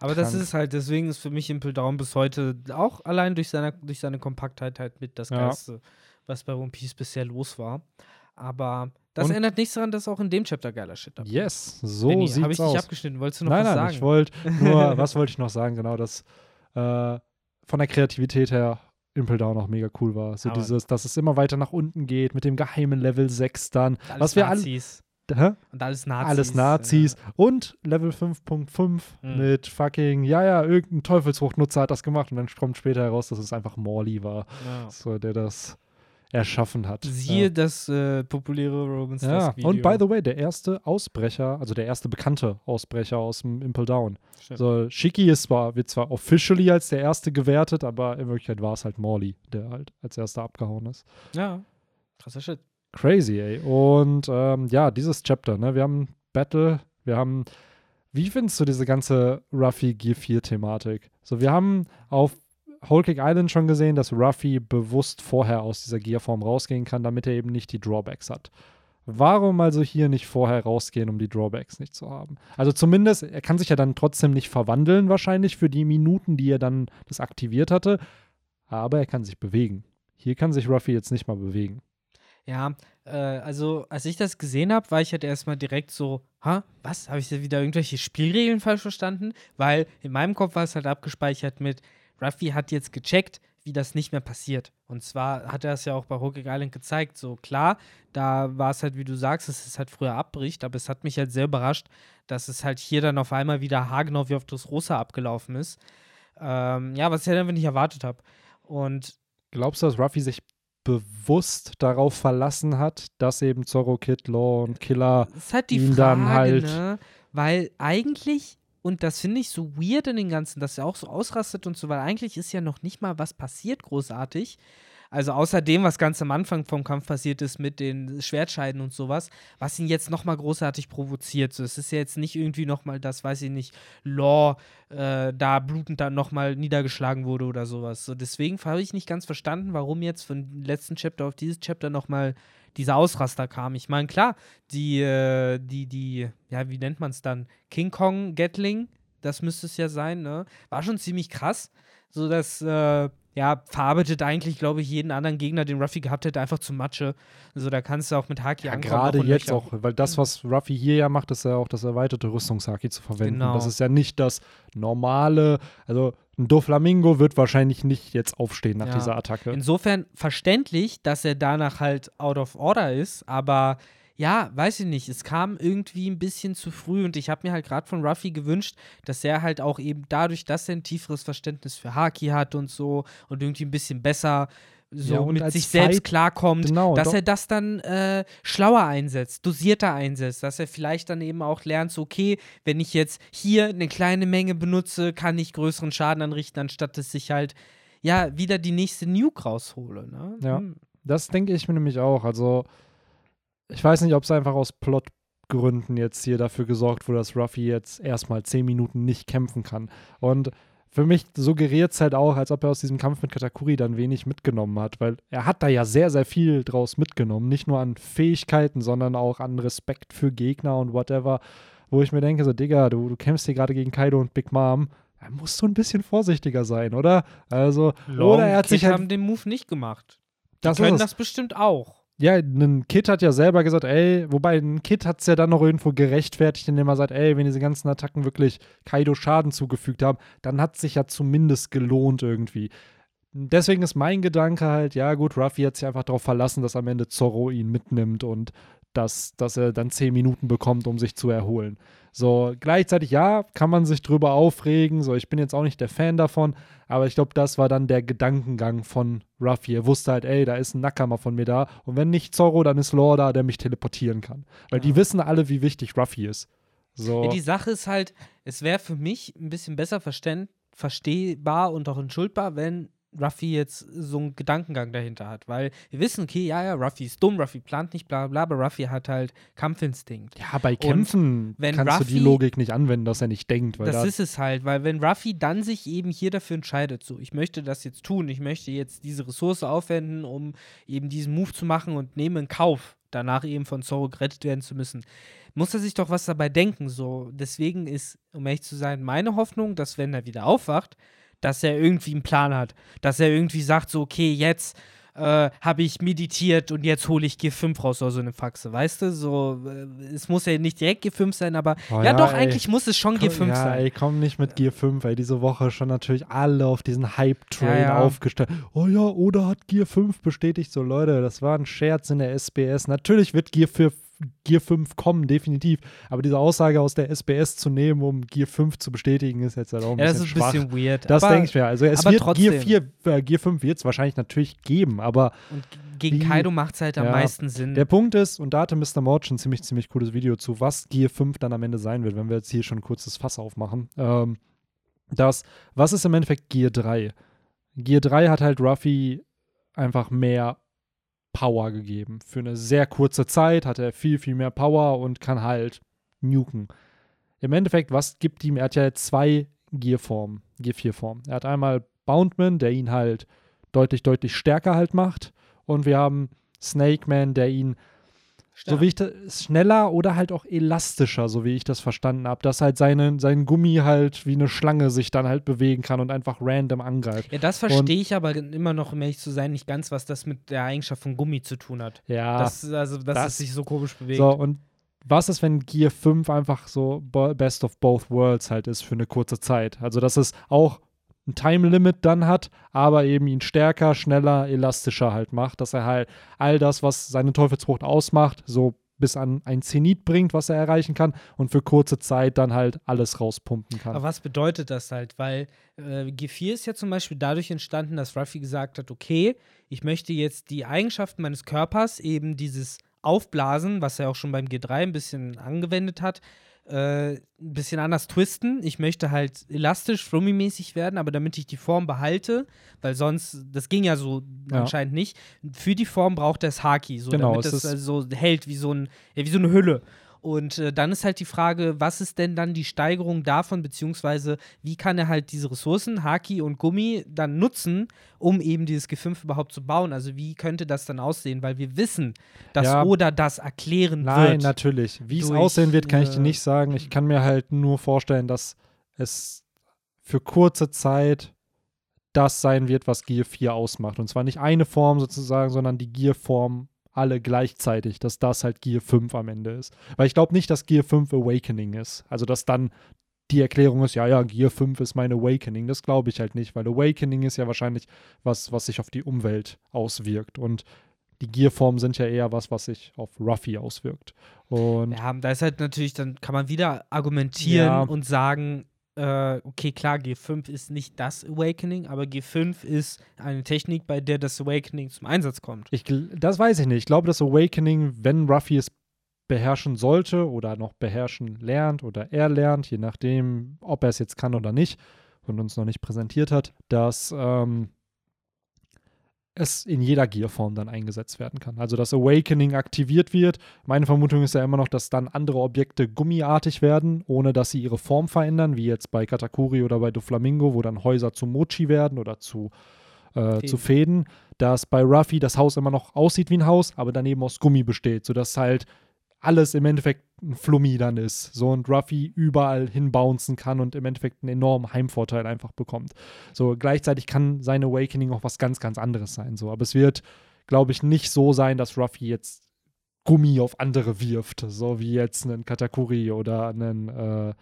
Speaker 2: Aber das
Speaker 1: Krank.
Speaker 2: ist halt, deswegen ist für mich Impel Down bis heute auch allein durch seine, durch seine Kompaktheit halt mit das
Speaker 1: Ja.
Speaker 2: Geilste, was bei One Piece bisher los war. Aber das
Speaker 1: Und-
Speaker 2: ändert nichts daran, dass auch in dem Chapter geiler Shit dabei
Speaker 1: Yes, so
Speaker 2: Benni,
Speaker 1: sieht's
Speaker 2: habe ich
Speaker 1: aus.
Speaker 2: dich abgeschnitten? Wolltest du noch
Speaker 1: nein,
Speaker 2: was
Speaker 1: nein,
Speaker 2: sagen?
Speaker 1: ich wollte nur, was wollte ich noch sagen? Genau, dass äh, von der Kreativität her Impel Down auch mega cool war. So
Speaker 2: Aber-
Speaker 1: dieses, dass es immer weiter nach unten geht mit dem geheimen Level 6 dann.
Speaker 2: Alles
Speaker 1: was wir alle.
Speaker 2: Nazis.
Speaker 1: Hä?
Speaker 2: Und alles Nazis.
Speaker 1: alles Nazis und Level 5.5
Speaker 2: Mhm.
Speaker 1: mit fucking, ja, ja, irgendein Teufelsfruchtnutzer hat das gemacht und dann kommt später heraus, dass es einfach Morley war,
Speaker 2: Ja. Ja.
Speaker 1: so, der das erschaffen hat.
Speaker 2: Siehe
Speaker 1: ja.
Speaker 2: das äh, populäre Romans
Speaker 1: Ja,
Speaker 2: Video.
Speaker 1: und by the way, der erste Ausbrecher, also der erste bekannte Ausbrecher aus dem Impel Down.
Speaker 2: Stimmt.
Speaker 1: So, Shiki ist zwar, wird zwar officially als der erste gewertet, aber in Wirklichkeit war es halt Morley, der halt als erster abgehauen ist.
Speaker 2: Ja, krasser Shit.
Speaker 1: Crazy, ey. Und ähm, ja, dieses Chapter, ne? Wir haben Battle, wir haben. Wie findest du diese ganze Ruffy Gear 4 Thematik? So, wir haben auf Whole Cake Island schon gesehen, dass Ruffy bewusst vorher aus dieser Gearform rausgehen kann, damit er eben nicht die Drawbacks hat. Warum also hier nicht vorher rausgehen, um die Drawbacks nicht zu haben? Also zumindest, er kann sich ja dann trotzdem nicht verwandeln, wahrscheinlich für die Minuten, die er dann das aktiviert hatte, aber er kann sich bewegen. Hier kann sich Ruffy jetzt nicht mal bewegen.
Speaker 2: Ja, äh, also als ich das gesehen habe, war ich halt erstmal direkt so, ha, was? Habe ich da wieder irgendwelche Spielregeln falsch verstanden? Weil in meinem Kopf war es halt abgespeichert mit, Ruffy hat jetzt gecheckt, wie das nicht mehr passiert. Und zwar hat er es ja auch bei Hokage Island gezeigt. So klar, da war es halt, wie du sagst, es halt früher abbricht, aber es hat mich halt sehr überrascht, dass es halt hier dann auf einmal wieder haargenau wie auf Dressrosa abgelaufen ist. Ähm, ja, was ich halt einfach nicht erwartet habe. Und
Speaker 1: Glaubst du, dass Ruffy sich bewusst darauf verlassen hat, dass eben Zorro, Kid, Law und Killer
Speaker 2: Das ist halt die
Speaker 1: ihn
Speaker 2: Frage,
Speaker 1: dann halt-
Speaker 2: ne? Weil eigentlich, und das finde ich so weird in den Ganzen, dass er auch so ausrastet und so, weil eigentlich ist ja noch nicht mal was passiert großartig. Also außer dem, was ganz am Anfang vom Kampf passiert ist mit den Schwertscheiden und sowas, was ihn jetzt noch mal großartig provoziert. So, es ist ja jetzt nicht irgendwie noch mal das, weiß ich nicht, Law äh, da blutend dann noch mal niedergeschlagen wurde oder sowas. So, deswegen habe ich nicht ganz verstanden, warum jetzt von letzten Chapter auf dieses Chapter noch dieser Ausraster kam. Ich meine, klar, die, äh, die, die, ja, wie nennt man es dann? King Kong Gatling, das müsste es ja sein, ne? War schon ziemlich krass. So dass, äh, ja, verarbeitet eigentlich, glaube ich, jeden anderen Gegner, den Ruffy gehabt hätte, einfach zu Matsche. Also da kannst du auch mit Haki
Speaker 1: Ja,
Speaker 2: ankommen.
Speaker 1: gerade jetzt
Speaker 2: Löcher.
Speaker 1: auch, weil das, was Ruffy hier ja macht, ist ja auch das erweiterte Rüstungshaki zu verwenden.
Speaker 2: Genau.
Speaker 1: Das ist ja nicht das normale, also ein Doflamingo wird wahrscheinlich nicht jetzt aufstehen nach
Speaker 2: Ja.
Speaker 1: dieser Attacke.
Speaker 2: Insofern verständlich, dass er danach halt out of order ist, aber ja, weiß ich nicht, es kam irgendwie ein bisschen zu früh und ich habe mir halt gerade von Ruffy gewünscht, dass er halt auch eben dadurch, dass er ein tieferes Verständnis für Haki hat und so und irgendwie ein bisschen besser so
Speaker 1: Ja,
Speaker 2: mit sich selbst
Speaker 1: Fight-
Speaker 2: klarkommt,
Speaker 1: Genau,
Speaker 2: dass
Speaker 1: doch.
Speaker 2: er das dann äh, schlauer einsetzt, dosierter einsetzt, dass er vielleicht dann eben auch lernt, so okay, wenn ich jetzt hier eine kleine Menge benutze, kann ich größeren Schaden anrichten, anstatt dass ich halt ja wieder die nächste Nuke raushole. Ne?
Speaker 1: Ja.
Speaker 2: Hm.
Speaker 1: Das denke ich mir nämlich auch. Also, ich weiß nicht, ob es einfach aus Plotgründen jetzt hier dafür gesorgt wurde, dass Ruffy jetzt erstmal zehn Minuten nicht kämpfen kann. Und für mich suggeriert es halt auch, als ob er aus diesem Kampf mit Katakuri dann wenig mitgenommen hat, weil er hat da ja sehr, sehr viel draus mitgenommen. Nicht nur an Fähigkeiten, sondern auch an Respekt für Gegner und whatever. Wo ich mir denke, so, Digga, du, du kämpfst hier gerade gegen Kaido und Big Mom. Da musst du ein bisschen vorsichtiger sein, oder? Also, oder er hat
Speaker 2: Kid
Speaker 1: sich halt.
Speaker 2: haben den Move nicht gemacht.
Speaker 1: das
Speaker 2: Die können
Speaker 1: ist es.
Speaker 2: das bestimmt auch.
Speaker 1: Ja, ein Kid hat ja selber gesagt, ey, wobei ein Kid hat es ja dann noch irgendwo gerechtfertigt, indem er sagt, ey, wenn diese ganzen Attacken wirklich Kaido Schaden zugefügt haben, dann hat es sich ja zumindest gelohnt irgendwie. Deswegen ist mein Gedanke halt, ja gut, Ruffy hat sich einfach darauf verlassen, dass am Ende Zorro ihn mitnimmt und dass, dass er dann zehn Minuten bekommt, um sich zu erholen. So, gleichzeitig, ja, kann man sich drüber aufregen. So, ich bin jetzt auch nicht der Fan davon, aber ich glaube, das war dann der Gedankengang von Ruffy. Er wusste halt, ey, da ist ein Nakama von mir da. Und wenn nicht Zorro, dann ist Lore da, der mich teleportieren kann. Weil die
Speaker 2: Ja.
Speaker 1: wissen alle, wie wichtig Ruffy ist. So.
Speaker 2: Ja, die Sache ist halt, es wäre für mich ein bisschen besser verständ, verstehbar und auch entschuldbar, wenn Ruffy jetzt so einen Gedankengang dahinter hat. Weil wir wissen, okay, ja, ja, Ruffy ist dumm, Ruffy plant nicht, bla bla, aber Ruffy hat halt Kampfinstinkt.
Speaker 1: Ja, bei Kämpfen kannst Ruffy, du die Logik nicht anwenden, dass er nicht denkt.
Speaker 2: das da ist es halt, weil wenn Ruffy dann sich eben hier dafür entscheidet, so, ich möchte das jetzt tun, ich möchte jetzt diese Ressource aufwenden, um eben diesen Move zu machen und nehme in Kauf, danach eben von Zoro gerettet werden zu müssen, muss er sich doch was dabei denken. So, deswegen ist, um ehrlich zu sein, meine Hoffnung, dass wenn er wieder aufwacht, dass er irgendwie einen Plan hat. Dass er irgendwie sagt, so, okay, jetzt äh, habe ich meditiert und jetzt hole ich G5 raus oder so eine Faxe, weißt du? So, äh, es muss ja nicht direkt G5 sein, aber oh, ja, ja, doch, ey. eigentlich muss es schon
Speaker 1: komm,
Speaker 2: G5
Speaker 1: ja,
Speaker 2: sein.
Speaker 1: Ey, komm nicht mit G5, weil diese Woche schon natürlich alle auf diesen Hype-Train ja, aufgestellt. Oh ja, oder hat Gear 5 bestätigt, so Leute, das war ein Scherz in der SBS. Natürlich wird Gear 5 Gear 5 kommen, definitiv. Aber diese Aussage aus der SBS zu nehmen, um Gear 5 zu bestätigen, ist jetzt halt auch ein ja, bisschen schwach. das ist ein bisschen weird. Das denke ich mir. Also es wird trotzdem. Gear 4, äh, Gear 5 wird es wahrscheinlich natürlich geben, aber
Speaker 2: Und gegen wie, Kaido macht es halt am ja, meisten Sinn.
Speaker 1: Der Punkt ist, und da hatte Mr. Mord schon ein ziemlich, ziemlich cooles Video zu, was Gear 5 dann am Ende sein wird, wenn wir jetzt hier schon ein kurzes Fass aufmachen. Ähm, das, was ist im Endeffekt Gear 3? Gear 3 hat halt Ruffy einfach mehr Power gegeben. Für eine sehr kurze Zeit hat er viel, viel mehr Power und kann halt nuken. Im Endeffekt, was gibt ihm? Er hat ja zwei Gear-Formen, Gear 4-Formen. Er hat einmal Boundman, der ihn halt deutlich, deutlich stärker halt macht. Und wir haben Snake Man, der ihn so wie ich das, schneller oder halt auch elastischer, so wie ich das verstanden habe, dass halt seine, sein Gummi halt wie eine Schlange sich dann halt bewegen kann und einfach random angreift.
Speaker 2: Ja, das verstehe ich aber immer noch, um ehrlich zu sein, nicht ganz, was das mit der Eigenschaft von Gummi zu tun hat.
Speaker 1: Ja.
Speaker 2: Das, also, dass das, es sich so komisch bewegt.
Speaker 1: So, und was ist, wenn Gear 5 einfach so Best of Both Worlds halt ist für eine kurze Zeit? Also, dass es auch ein Time Limit dann hat, aber eben ihn stärker, schneller, elastischer halt macht, dass er halt all das, was seine Teufelsfrucht ausmacht, so bis an ein Zenit bringt, was er erreichen kann und für kurze Zeit dann halt alles rauspumpen kann.
Speaker 2: Aber was bedeutet das halt? Weil äh, G4 ist ja zum Beispiel dadurch entstanden, dass Ruffy gesagt hat, okay, ich möchte jetzt die Eigenschaften meines Körpers, eben dieses Aufblasen, was er auch schon beim G3 ein bisschen angewendet hat, äh, ein bisschen anders twisten. Ich möchte halt elastisch, flummi-mäßig werden, aber damit ich die Form behalte, weil sonst, das ging ja so ja. anscheinend nicht. Für die Form braucht er das Haki, so genau, damit es also so hält wie so, ein, ja, wie so eine Hülle. Und äh, dann ist halt die Frage, was ist denn dann die Steigerung davon, beziehungsweise wie kann er halt diese Ressourcen, Haki und Gummi, dann nutzen, um eben dieses G5 überhaupt zu bauen? Also wie könnte das dann aussehen? Weil wir wissen, dass ja, Oda das erklären
Speaker 1: nein,
Speaker 2: wird.
Speaker 1: Nein, natürlich. Wie es aussehen wird, kann ich dir nicht sagen. Ich kann mir halt nur vorstellen, dass es für kurze Zeit das sein wird, was Gear 4 ausmacht. Und zwar nicht eine Form sozusagen, sondern die Gear-Form alle gleichzeitig, dass das halt Gear 5 am Ende ist. Weil ich glaube nicht, dass Gear 5 Awakening ist. Also, dass dann die Erklärung ist, ja, ja, Gear 5 ist mein Awakening. Das glaube ich halt nicht, weil Awakening ist ja wahrscheinlich was, was sich auf die Umwelt auswirkt. Und die Gearformen sind ja eher was, was sich auf Ruffy auswirkt. Und
Speaker 2: ja, da ist halt natürlich, dann kann man wieder argumentieren ja. und sagen, äh, okay, klar, G5 ist nicht das Awakening, aber G5 ist eine Technik, bei der das Awakening zum Einsatz kommt.
Speaker 1: Ich, das weiß ich nicht. Ich glaube, das Awakening, wenn Ruffy es beherrschen sollte oder noch beherrschen lernt oder er lernt, je nachdem, ob er es jetzt kann oder nicht und uns noch nicht präsentiert hat, dass ähm, es in jeder Gearform dann eingesetzt werden kann. Also das Awakening aktiviert wird. Meine Vermutung ist ja immer noch, dass dann andere Objekte gummiartig werden, ohne dass sie ihre Form verändern, wie jetzt bei Katakuri oder bei Doflamingo, wo dann Häuser zu Mochi werden oder zu, äh, Fäden. zu Fäden. Dass bei Ruffy das Haus immer noch aussieht wie ein Haus, aber daneben aus Gummi besteht, sodass halt alles im Endeffekt ein Flummi dann ist. So und Ruffy überall hinbouncen kann und im Endeffekt einen enormen Heimvorteil einfach bekommt. So gleichzeitig kann sein Awakening auch was ganz, ganz anderes sein. So, aber es wird, glaube ich, nicht so sein, dass Ruffy jetzt Gummi auf andere wirft, so wie jetzt einen Katakuri oder einen äh,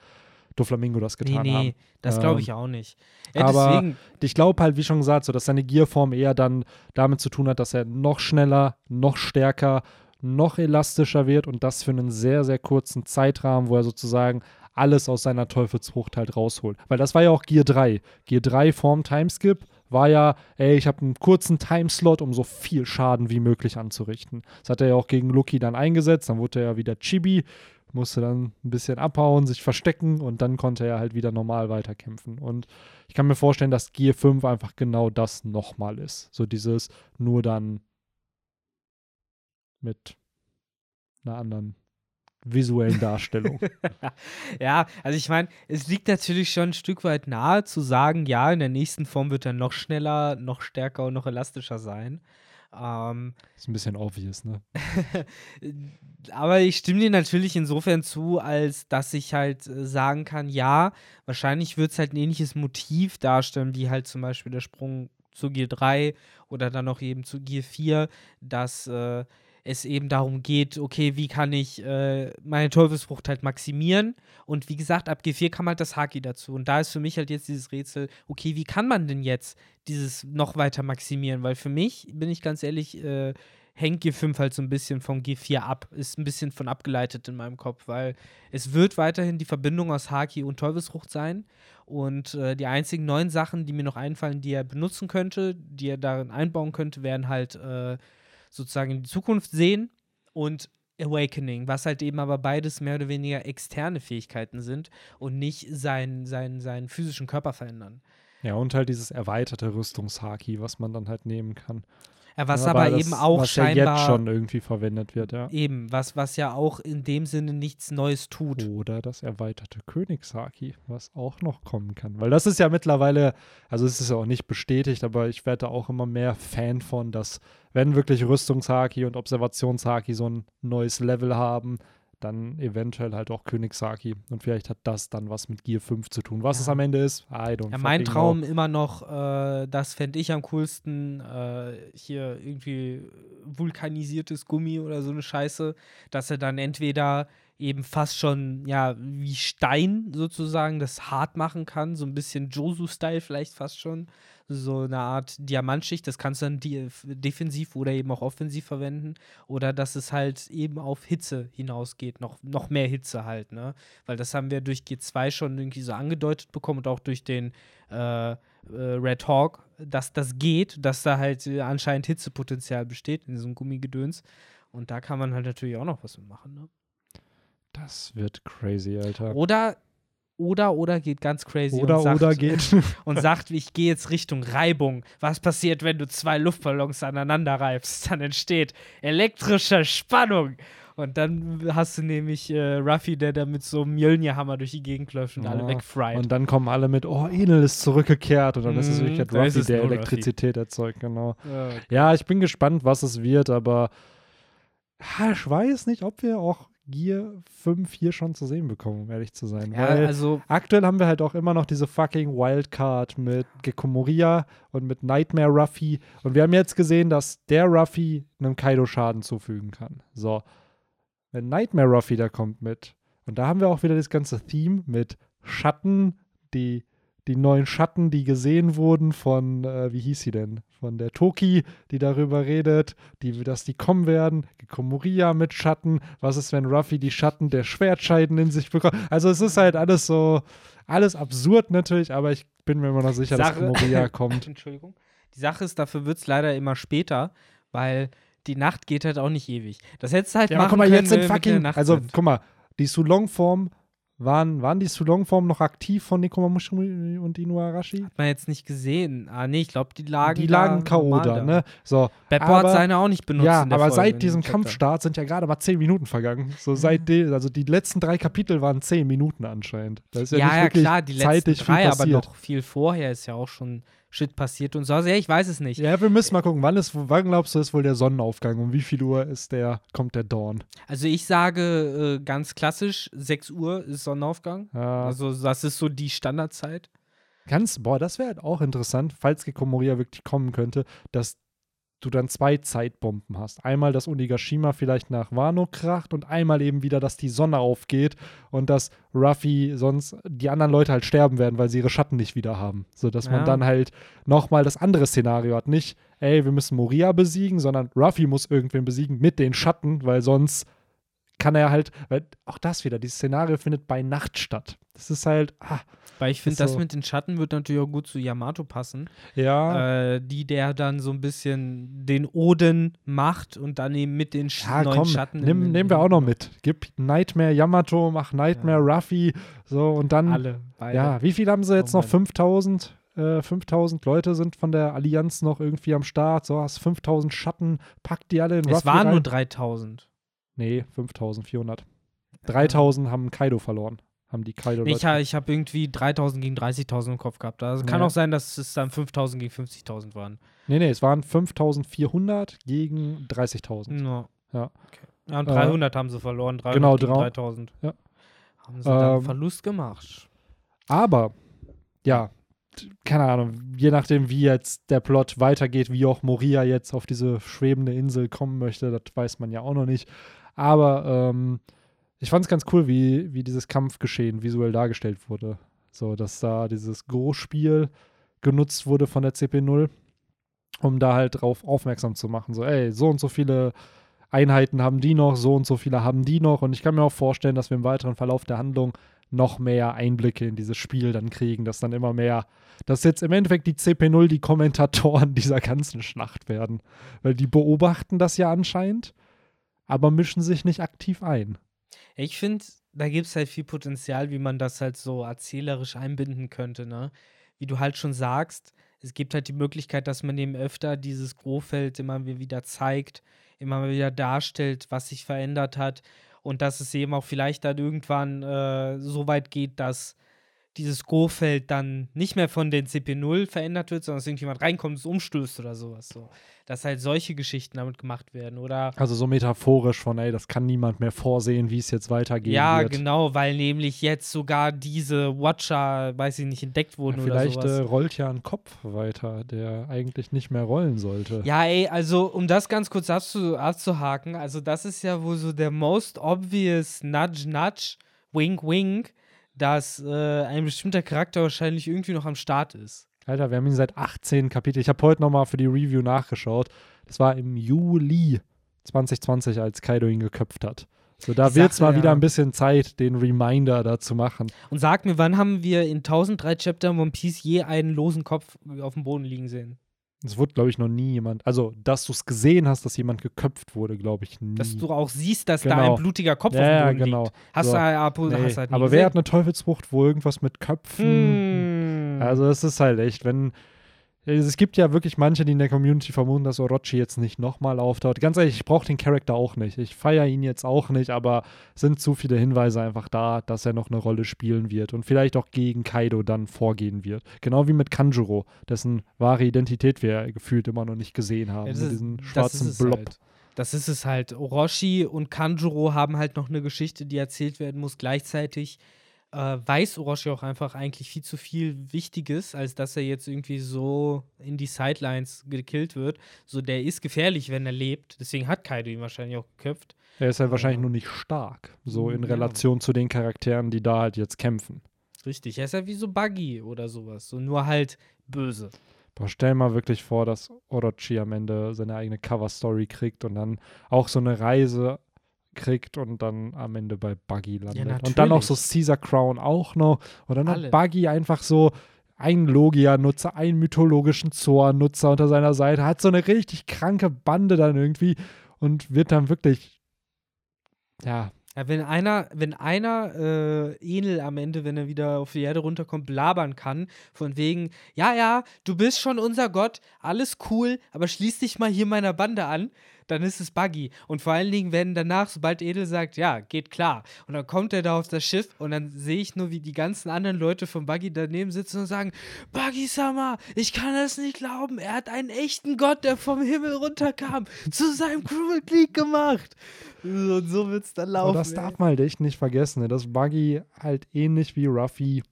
Speaker 1: Doflamingo das getan nee, nee, haben.
Speaker 2: das glaube ich ähm, auch nicht.
Speaker 1: Ja, aber deswegen. ich glaube halt, wie schon gesagt, so, dass seine Gearform eher dann damit zu tun hat, dass er noch schneller, noch stärker noch elastischer wird und das für einen sehr, sehr kurzen Zeitrahmen, wo er sozusagen alles aus seiner Teufelsfrucht halt rausholt. Weil das war ja auch Gear 3. Gear 3 vorm Timeskip war ja, ey, ich habe einen kurzen Timeslot, um so viel Schaden wie möglich anzurichten. Das hat er ja auch gegen Lucky dann eingesetzt, dann wurde er ja wieder Chibi musste dann ein bisschen abhauen, sich verstecken und dann konnte er halt wieder normal weiterkämpfen. Und ich kann mir vorstellen, dass Gear 5 einfach genau das nochmal ist. So dieses nur dann mit einer anderen visuellen Darstellung.
Speaker 2: ja, also ich meine, es liegt natürlich schon ein Stück weit nahe zu sagen, ja, in der nächsten Form wird er noch schneller, noch stärker und noch elastischer sein. Ähm,
Speaker 1: ist ein bisschen obvious, ne?
Speaker 2: aber ich stimme dir natürlich insofern zu, als dass ich halt äh, sagen kann, ja, wahrscheinlich wird es halt ein ähnliches Motiv darstellen, wie halt zum Beispiel der Sprung zu Gear 3 oder dann noch eben zu Gear 4, dass äh, es eben darum geht, okay, wie kann ich äh, meine Teufelsfrucht halt maximieren? Und wie gesagt, ab G4 kam halt das Haki dazu. Und da ist für mich halt jetzt dieses Rätsel, okay, wie kann man denn jetzt dieses noch weiter maximieren? Weil für mich, bin ich ganz ehrlich, äh, hängt G5 halt so ein bisschen vom G4 ab, ist ein bisschen von abgeleitet in meinem Kopf, weil es wird weiterhin die Verbindung aus Haki und Teufelsfrucht sein. Und äh, die einzigen neuen Sachen, die mir noch einfallen, die er benutzen könnte, die er darin einbauen könnte, wären halt äh, sozusagen in die Zukunft sehen und Awakening, was halt eben aber beides mehr oder weniger externe Fähigkeiten sind und nicht seinen, seinen, seinen physischen Körper verändern.
Speaker 1: Ja, und halt dieses erweiterte Rüstungshaki, was man dann halt nehmen kann.
Speaker 2: Ja, was ja, aber das, eben auch was scheinbar
Speaker 1: ja jetzt schon irgendwie verwendet wird, ja.
Speaker 2: Eben, was, was ja auch in dem Sinne nichts Neues tut.
Speaker 1: Oder das erweiterte Königshaki, was auch noch kommen kann. Weil das ist ja mittlerweile, also es ist ja auch nicht bestätigt, aber ich werde da auch immer mehr Fan von, dass wenn wirklich Rüstungshaki und Observationshaki so ein neues Level haben, dann eventuell halt auch Königssaki. Und vielleicht hat das dann was mit Gear 5 zu tun. Was ja. es am Ende ist, I don't
Speaker 2: ja, Mein Traum know. immer noch, äh, das fände ich am coolsten, äh, hier irgendwie vulkanisiertes Gummi oder so eine Scheiße, dass er dann entweder eben fast schon, ja, wie Stein sozusagen das hart machen kann, so ein bisschen Josu-Style vielleicht fast schon so eine Art Diamantschicht. Das kannst du dann defensiv oder eben auch offensiv verwenden. Oder dass es halt eben auf Hitze hinausgeht, noch, noch mehr Hitze halt, ne? Weil das haben wir durch G2 schon irgendwie so angedeutet bekommen und auch durch den äh, äh, Red Hawk, dass das geht, dass da halt anscheinend Hitzepotenzial besteht in diesem Gummigedöns. Und da kann man halt natürlich auch noch was machen, ne?
Speaker 1: Das wird crazy, Alter.
Speaker 2: Oder oder oder geht ganz crazy
Speaker 1: oder
Speaker 2: und sagt,
Speaker 1: oder geht
Speaker 2: und sagt, ich gehe jetzt Richtung Reibung. Was passiert, wenn du zwei Luftballons aneinander reibst? Dann entsteht elektrische Spannung. Und dann hast du nämlich äh, Ruffy, der da mit so einem Mjölnir-Hammer durch die Gegend läuft und ja. alle wegfried.
Speaker 1: Und dann kommen alle mit, oh, Enel ist zurückgekehrt. Und dann mm, ist es wirklich der Ruffy, der Elektrizität Ruffy. erzeugt, genau. Ja, okay. ja, ich bin gespannt, was es wird, aber ich weiß nicht, ob wir auch Gear 5 hier schon zu sehen bekommen, um ehrlich zu sein. Ja, Weil also aktuell haben wir halt auch immer noch diese fucking Wildcard mit Gekko Moria und mit Nightmare Ruffy. Und wir haben jetzt gesehen, dass der Ruffy einem Kaido Schaden zufügen kann. So. Wenn Nightmare Ruffy da kommt mit. Und da haben wir auch wieder das ganze Theme mit Schatten, die die neuen Schatten, die gesehen wurden von, äh, wie hieß sie denn? Von der Toki, die darüber redet, die, dass die kommen werden. Komoria mit Schatten. Was ist, wenn Ruffy die Schatten der Schwertscheiden in sich bekommt? Also es ist halt alles so, alles absurd natürlich, aber ich bin mir immer noch sicher, Sache, dass Komoria kommt.
Speaker 2: Entschuldigung. Die Sache ist, dafür wird es leider immer später, weil die Nacht geht halt auch nicht ewig. Das hättest du halt ja, machen guck mal,
Speaker 1: jetzt sind fucking, also guck mal, die Sulong-Form waren, waren die Sulong-Formen noch aktiv von Nekomamushi und Inuarashi?
Speaker 2: Hat man jetzt nicht gesehen. Ah, nee, ich glaube, die lagen
Speaker 1: Die lagen K.O. da, ne? So,
Speaker 2: Beppo hat seine auch nicht benutzt.
Speaker 1: Ja, aber Folge, seit diesem Kampfstart sind ja gerade mal zehn Minuten vergangen. So mhm. seit die, also die letzten drei Kapitel waren zehn Minuten anscheinend.
Speaker 2: Das ist ja, ja, ja klar, die letzten drei, aber noch viel vorher ist ja auch schon Shit passiert und so. Also, ja, ich weiß es nicht.
Speaker 1: Ja, wir müssen mal gucken, wann, ist, wann glaubst du, ist wohl der Sonnenaufgang? Um wie viel Uhr ist der, kommt der Dawn?
Speaker 2: Also ich sage äh, ganz klassisch, 6 Uhr ist Sonnenaufgang. Ja. Also das ist so die Standardzeit.
Speaker 1: Ganz, boah, das wäre halt auch interessant, falls Gekomoria wirklich kommen könnte, dass du dann zwei Zeitbomben hast. Einmal, dass Onigashima vielleicht nach Wano kracht und einmal eben wieder, dass die Sonne aufgeht und dass Ruffy sonst die anderen Leute halt sterben werden, weil sie ihre Schatten nicht wieder haben. So dass ja. man dann halt nochmal das andere Szenario hat. Nicht, ey, wir müssen Moria besiegen, sondern Ruffy muss irgendwen besiegen mit den Schatten, weil sonst kann er halt, weil auch das wieder, dieses Szenario findet bei Nacht statt. Das ist halt, ah,
Speaker 2: Weil ich finde, das
Speaker 1: so.
Speaker 2: mit den Schatten wird natürlich auch gut zu Yamato passen.
Speaker 1: Ja,
Speaker 2: Äh, die der dann so ein bisschen den Oden macht und dann eben mit den Sch
Speaker 1: ja
Speaker 2: neuen
Speaker 1: komm,
Speaker 2: Schatten.
Speaker 1: nimm,
Speaker 2: in-
Speaker 1: nehmen wir auch noch mit. Gib Nightmare Yamato, mach Nightmare Ruffy, so und dann
Speaker 2: Alle. Beide.
Speaker 1: Ja, wie viel haben sie jetzt
Speaker 2: Oh
Speaker 1: noch?
Speaker 2: Mann.
Speaker 1: 5000? Äh, 5000 Leute sind von der Allianz noch irgendwie am Start. So, hast 5000 Schatten, pack die alle in
Speaker 2: es
Speaker 1: Ruffy
Speaker 2: waren nur
Speaker 1: rein.
Speaker 2: 3000.
Speaker 1: Nee, 5400. 3000 haben Kaido verloren. Haben die Kaido
Speaker 2: Nee, ich ha- ich habe irgendwie 3000 gegen 30.000 im Kopf gehabt. Also kann
Speaker 1: Ja.
Speaker 2: auch sein, dass es dann 5000 gegen 50.000 waren.
Speaker 1: Nee, nee, es waren 5400 gegen 30.000.
Speaker 2: Ja.
Speaker 1: Ja.
Speaker 2: Okay. Ja, und
Speaker 1: Äh,
Speaker 2: 300 haben sie verloren. 300
Speaker 1: genau,
Speaker 2: gegen
Speaker 1: drau-
Speaker 2: 3000.
Speaker 1: Ja.
Speaker 2: Haben sie dann
Speaker 1: Ähm,
Speaker 2: Verlust gemacht.
Speaker 1: Aber, ja, keine Ahnung, je nachdem, wie jetzt der Plot weitergeht, wie auch Moria jetzt auf diese schwebende Insel kommen möchte, das weiß man ja auch noch nicht. Aber ähm, ich fand es ganz cool, wie, wie dieses Kampfgeschehen visuell dargestellt wurde. So, dass da dieses Go-Spiel genutzt wurde von der CP0, um da halt drauf aufmerksam zu machen. So, ey, so und so viele Einheiten haben die noch, so und so viele haben die noch. Und ich kann mir auch vorstellen, dass wir im weiteren Verlauf der Handlung noch mehr Einblicke in dieses Spiel dann kriegen, dass dann immer mehr, dass jetzt im Endeffekt die CP0 die Kommentatoren dieser ganzen Schlacht werden. Weil die beobachten das ja anscheinend, aber mischen sich nicht aktiv ein.
Speaker 2: Ich finde, da gibt es halt viel Potenzial, wie man das halt so erzählerisch einbinden könnte, ne? Wie du halt schon sagst, es gibt halt die Möglichkeit, dass man eben öfter dieses Grofeld immer wieder zeigt, immer wieder darstellt, was sich verändert hat und dass es eben auch vielleicht dann irgendwann äh, so weit geht, dass dieses Go-Feld dann nicht mehr von den CP0 verändert wird, sondern dass irgendjemand reinkommt und es umstößt oder sowas. So. Dass halt solche Geschichten damit gemacht werden. Oder
Speaker 1: Also so metaphorisch von, ey, das kann niemand mehr vorsehen, wie es jetzt weitergehen
Speaker 2: ja,
Speaker 1: wird.
Speaker 2: genau, weil nämlich jetzt sogar diese Watcher, weiß ich nicht, entdeckt
Speaker 1: Ja,
Speaker 2: wurden
Speaker 1: vielleicht
Speaker 2: oder
Speaker 1: äh,
Speaker 2: sowas.
Speaker 1: rollt ja ein Kopf weiter, der eigentlich nicht mehr rollen sollte.
Speaker 2: ja, ey, also um das ganz kurz abzu abzuhaken, also das ist ja wohl so der most obvious Nudge Nudge, Wink Wink, dass äh, ein bestimmter Charakter wahrscheinlich irgendwie noch am Start ist.
Speaker 1: Alter, wir haben ihn seit 18 Kapiteln. Ich habe heute nochmal für die Review nachgeschaut. Das war im Juli 2020, als Kaido ihn geköpft hat. So, da wird es mal wieder
Speaker 2: ja.
Speaker 1: ein bisschen Zeit, den Reminder da zu machen.
Speaker 2: Und sag mir, wann haben wir in 1003 Chaptern One Piece je einen losen Kopf auf dem Boden liegen sehen?
Speaker 1: Es wurde, glaube ich, noch nie jemand, also, dass du es gesehen hast, dass jemand geköpft wurde, glaube ich, nie.
Speaker 2: Dass du auch siehst, dass da
Speaker 1: Genau.
Speaker 2: ein blutiger Kopf
Speaker 1: ja,
Speaker 2: auf dem
Speaker 1: ja,
Speaker 2: Boden
Speaker 1: genau.
Speaker 2: liegt. Hast
Speaker 1: So.
Speaker 2: du halt, hast
Speaker 1: Nee,
Speaker 2: halt nie
Speaker 1: aber
Speaker 2: gesehen?
Speaker 1: wer hat eine Teufelsfrucht, wo irgendwas mit Köpfen
Speaker 2: Hm.
Speaker 1: Also es ist halt echt, wenn es gibt ja wirklich manche, die in der Community vermuten, dass Orochi jetzt nicht nochmal auftaucht. Ganz ehrlich, ich brauche den Charakter auch nicht. Ich feiere ihn jetzt auch nicht, aber es sind zu viele Hinweise einfach da, dass er noch eine Rolle spielen wird und vielleicht auch gegen Kaido dann vorgehen wird. Genau wie mit Kanjuro, dessen wahre Identität wir gefühlt immer noch nicht gesehen haben.
Speaker 2: Ja,
Speaker 1: mit
Speaker 2: ist-
Speaker 1: diesem schwarzen Blob.
Speaker 2: Halt. Das ist es halt. Orochi und Kanjuro haben halt noch eine Geschichte, die erzählt werden muss. Gleichzeitig äh, weiß Orochi auch einfach eigentlich viel zu viel Wichtiges, als dass er jetzt irgendwie so in die Sidelines gekillt wird. So, der ist gefährlich, wenn er lebt. Deswegen hat Kaido ihn wahrscheinlich auch geköpft.
Speaker 1: Er ist halt wahrscheinlich nur nicht stark, so in
Speaker 2: Ja.
Speaker 1: Relation zu den Charakteren, die da halt jetzt kämpfen.
Speaker 2: Richtig. Er ist ja wie so Buggy oder sowas. So nur halt böse.
Speaker 1: Boah, stell mal wirklich vor, dass Orochi am Ende seine eigene Cover-Story kriegt und dann auch so eine Reise kriegt und dann am Ende bei Buggy landet. und dann auch so. Caesar Crown auch noch. Und dann
Speaker 2: Alle.
Speaker 1: hat Buggy einfach so einen Logia-Nutzer, einen mythologischen Zor-Nutzer unter seiner Seite, hat so eine richtig kranke Bande dann irgendwie und wird dann wirklich, ja,
Speaker 2: Ja, wenn einer, wenn einer äh, Enel am Ende, wenn er wieder auf die Erde runterkommt, labern kann, von wegen, ja, ja, du bist schon unser Gott, alles cool, aber schließ dich mal hier meiner Bande an, dann ist es Buggy. Und vor allen Dingen werden danach, sobald Edel sagt, ja, geht klar. Und dann kommt er da auf das Schiff und dann sehe ich nur, wie die ganzen anderen Leute von Buggy daneben sitzen und sagen, Buggy Summer, ich kann das nicht glauben, er hat einen echten Gott, der vom Himmel runterkam, zu seinem Crewmitglied gemacht. Und so wird's dann laufen.
Speaker 1: Aber das
Speaker 2: ey.
Speaker 1: darf man halt echt nicht vergessen, ne? dass Buggy halt ähnlich wie Ruffy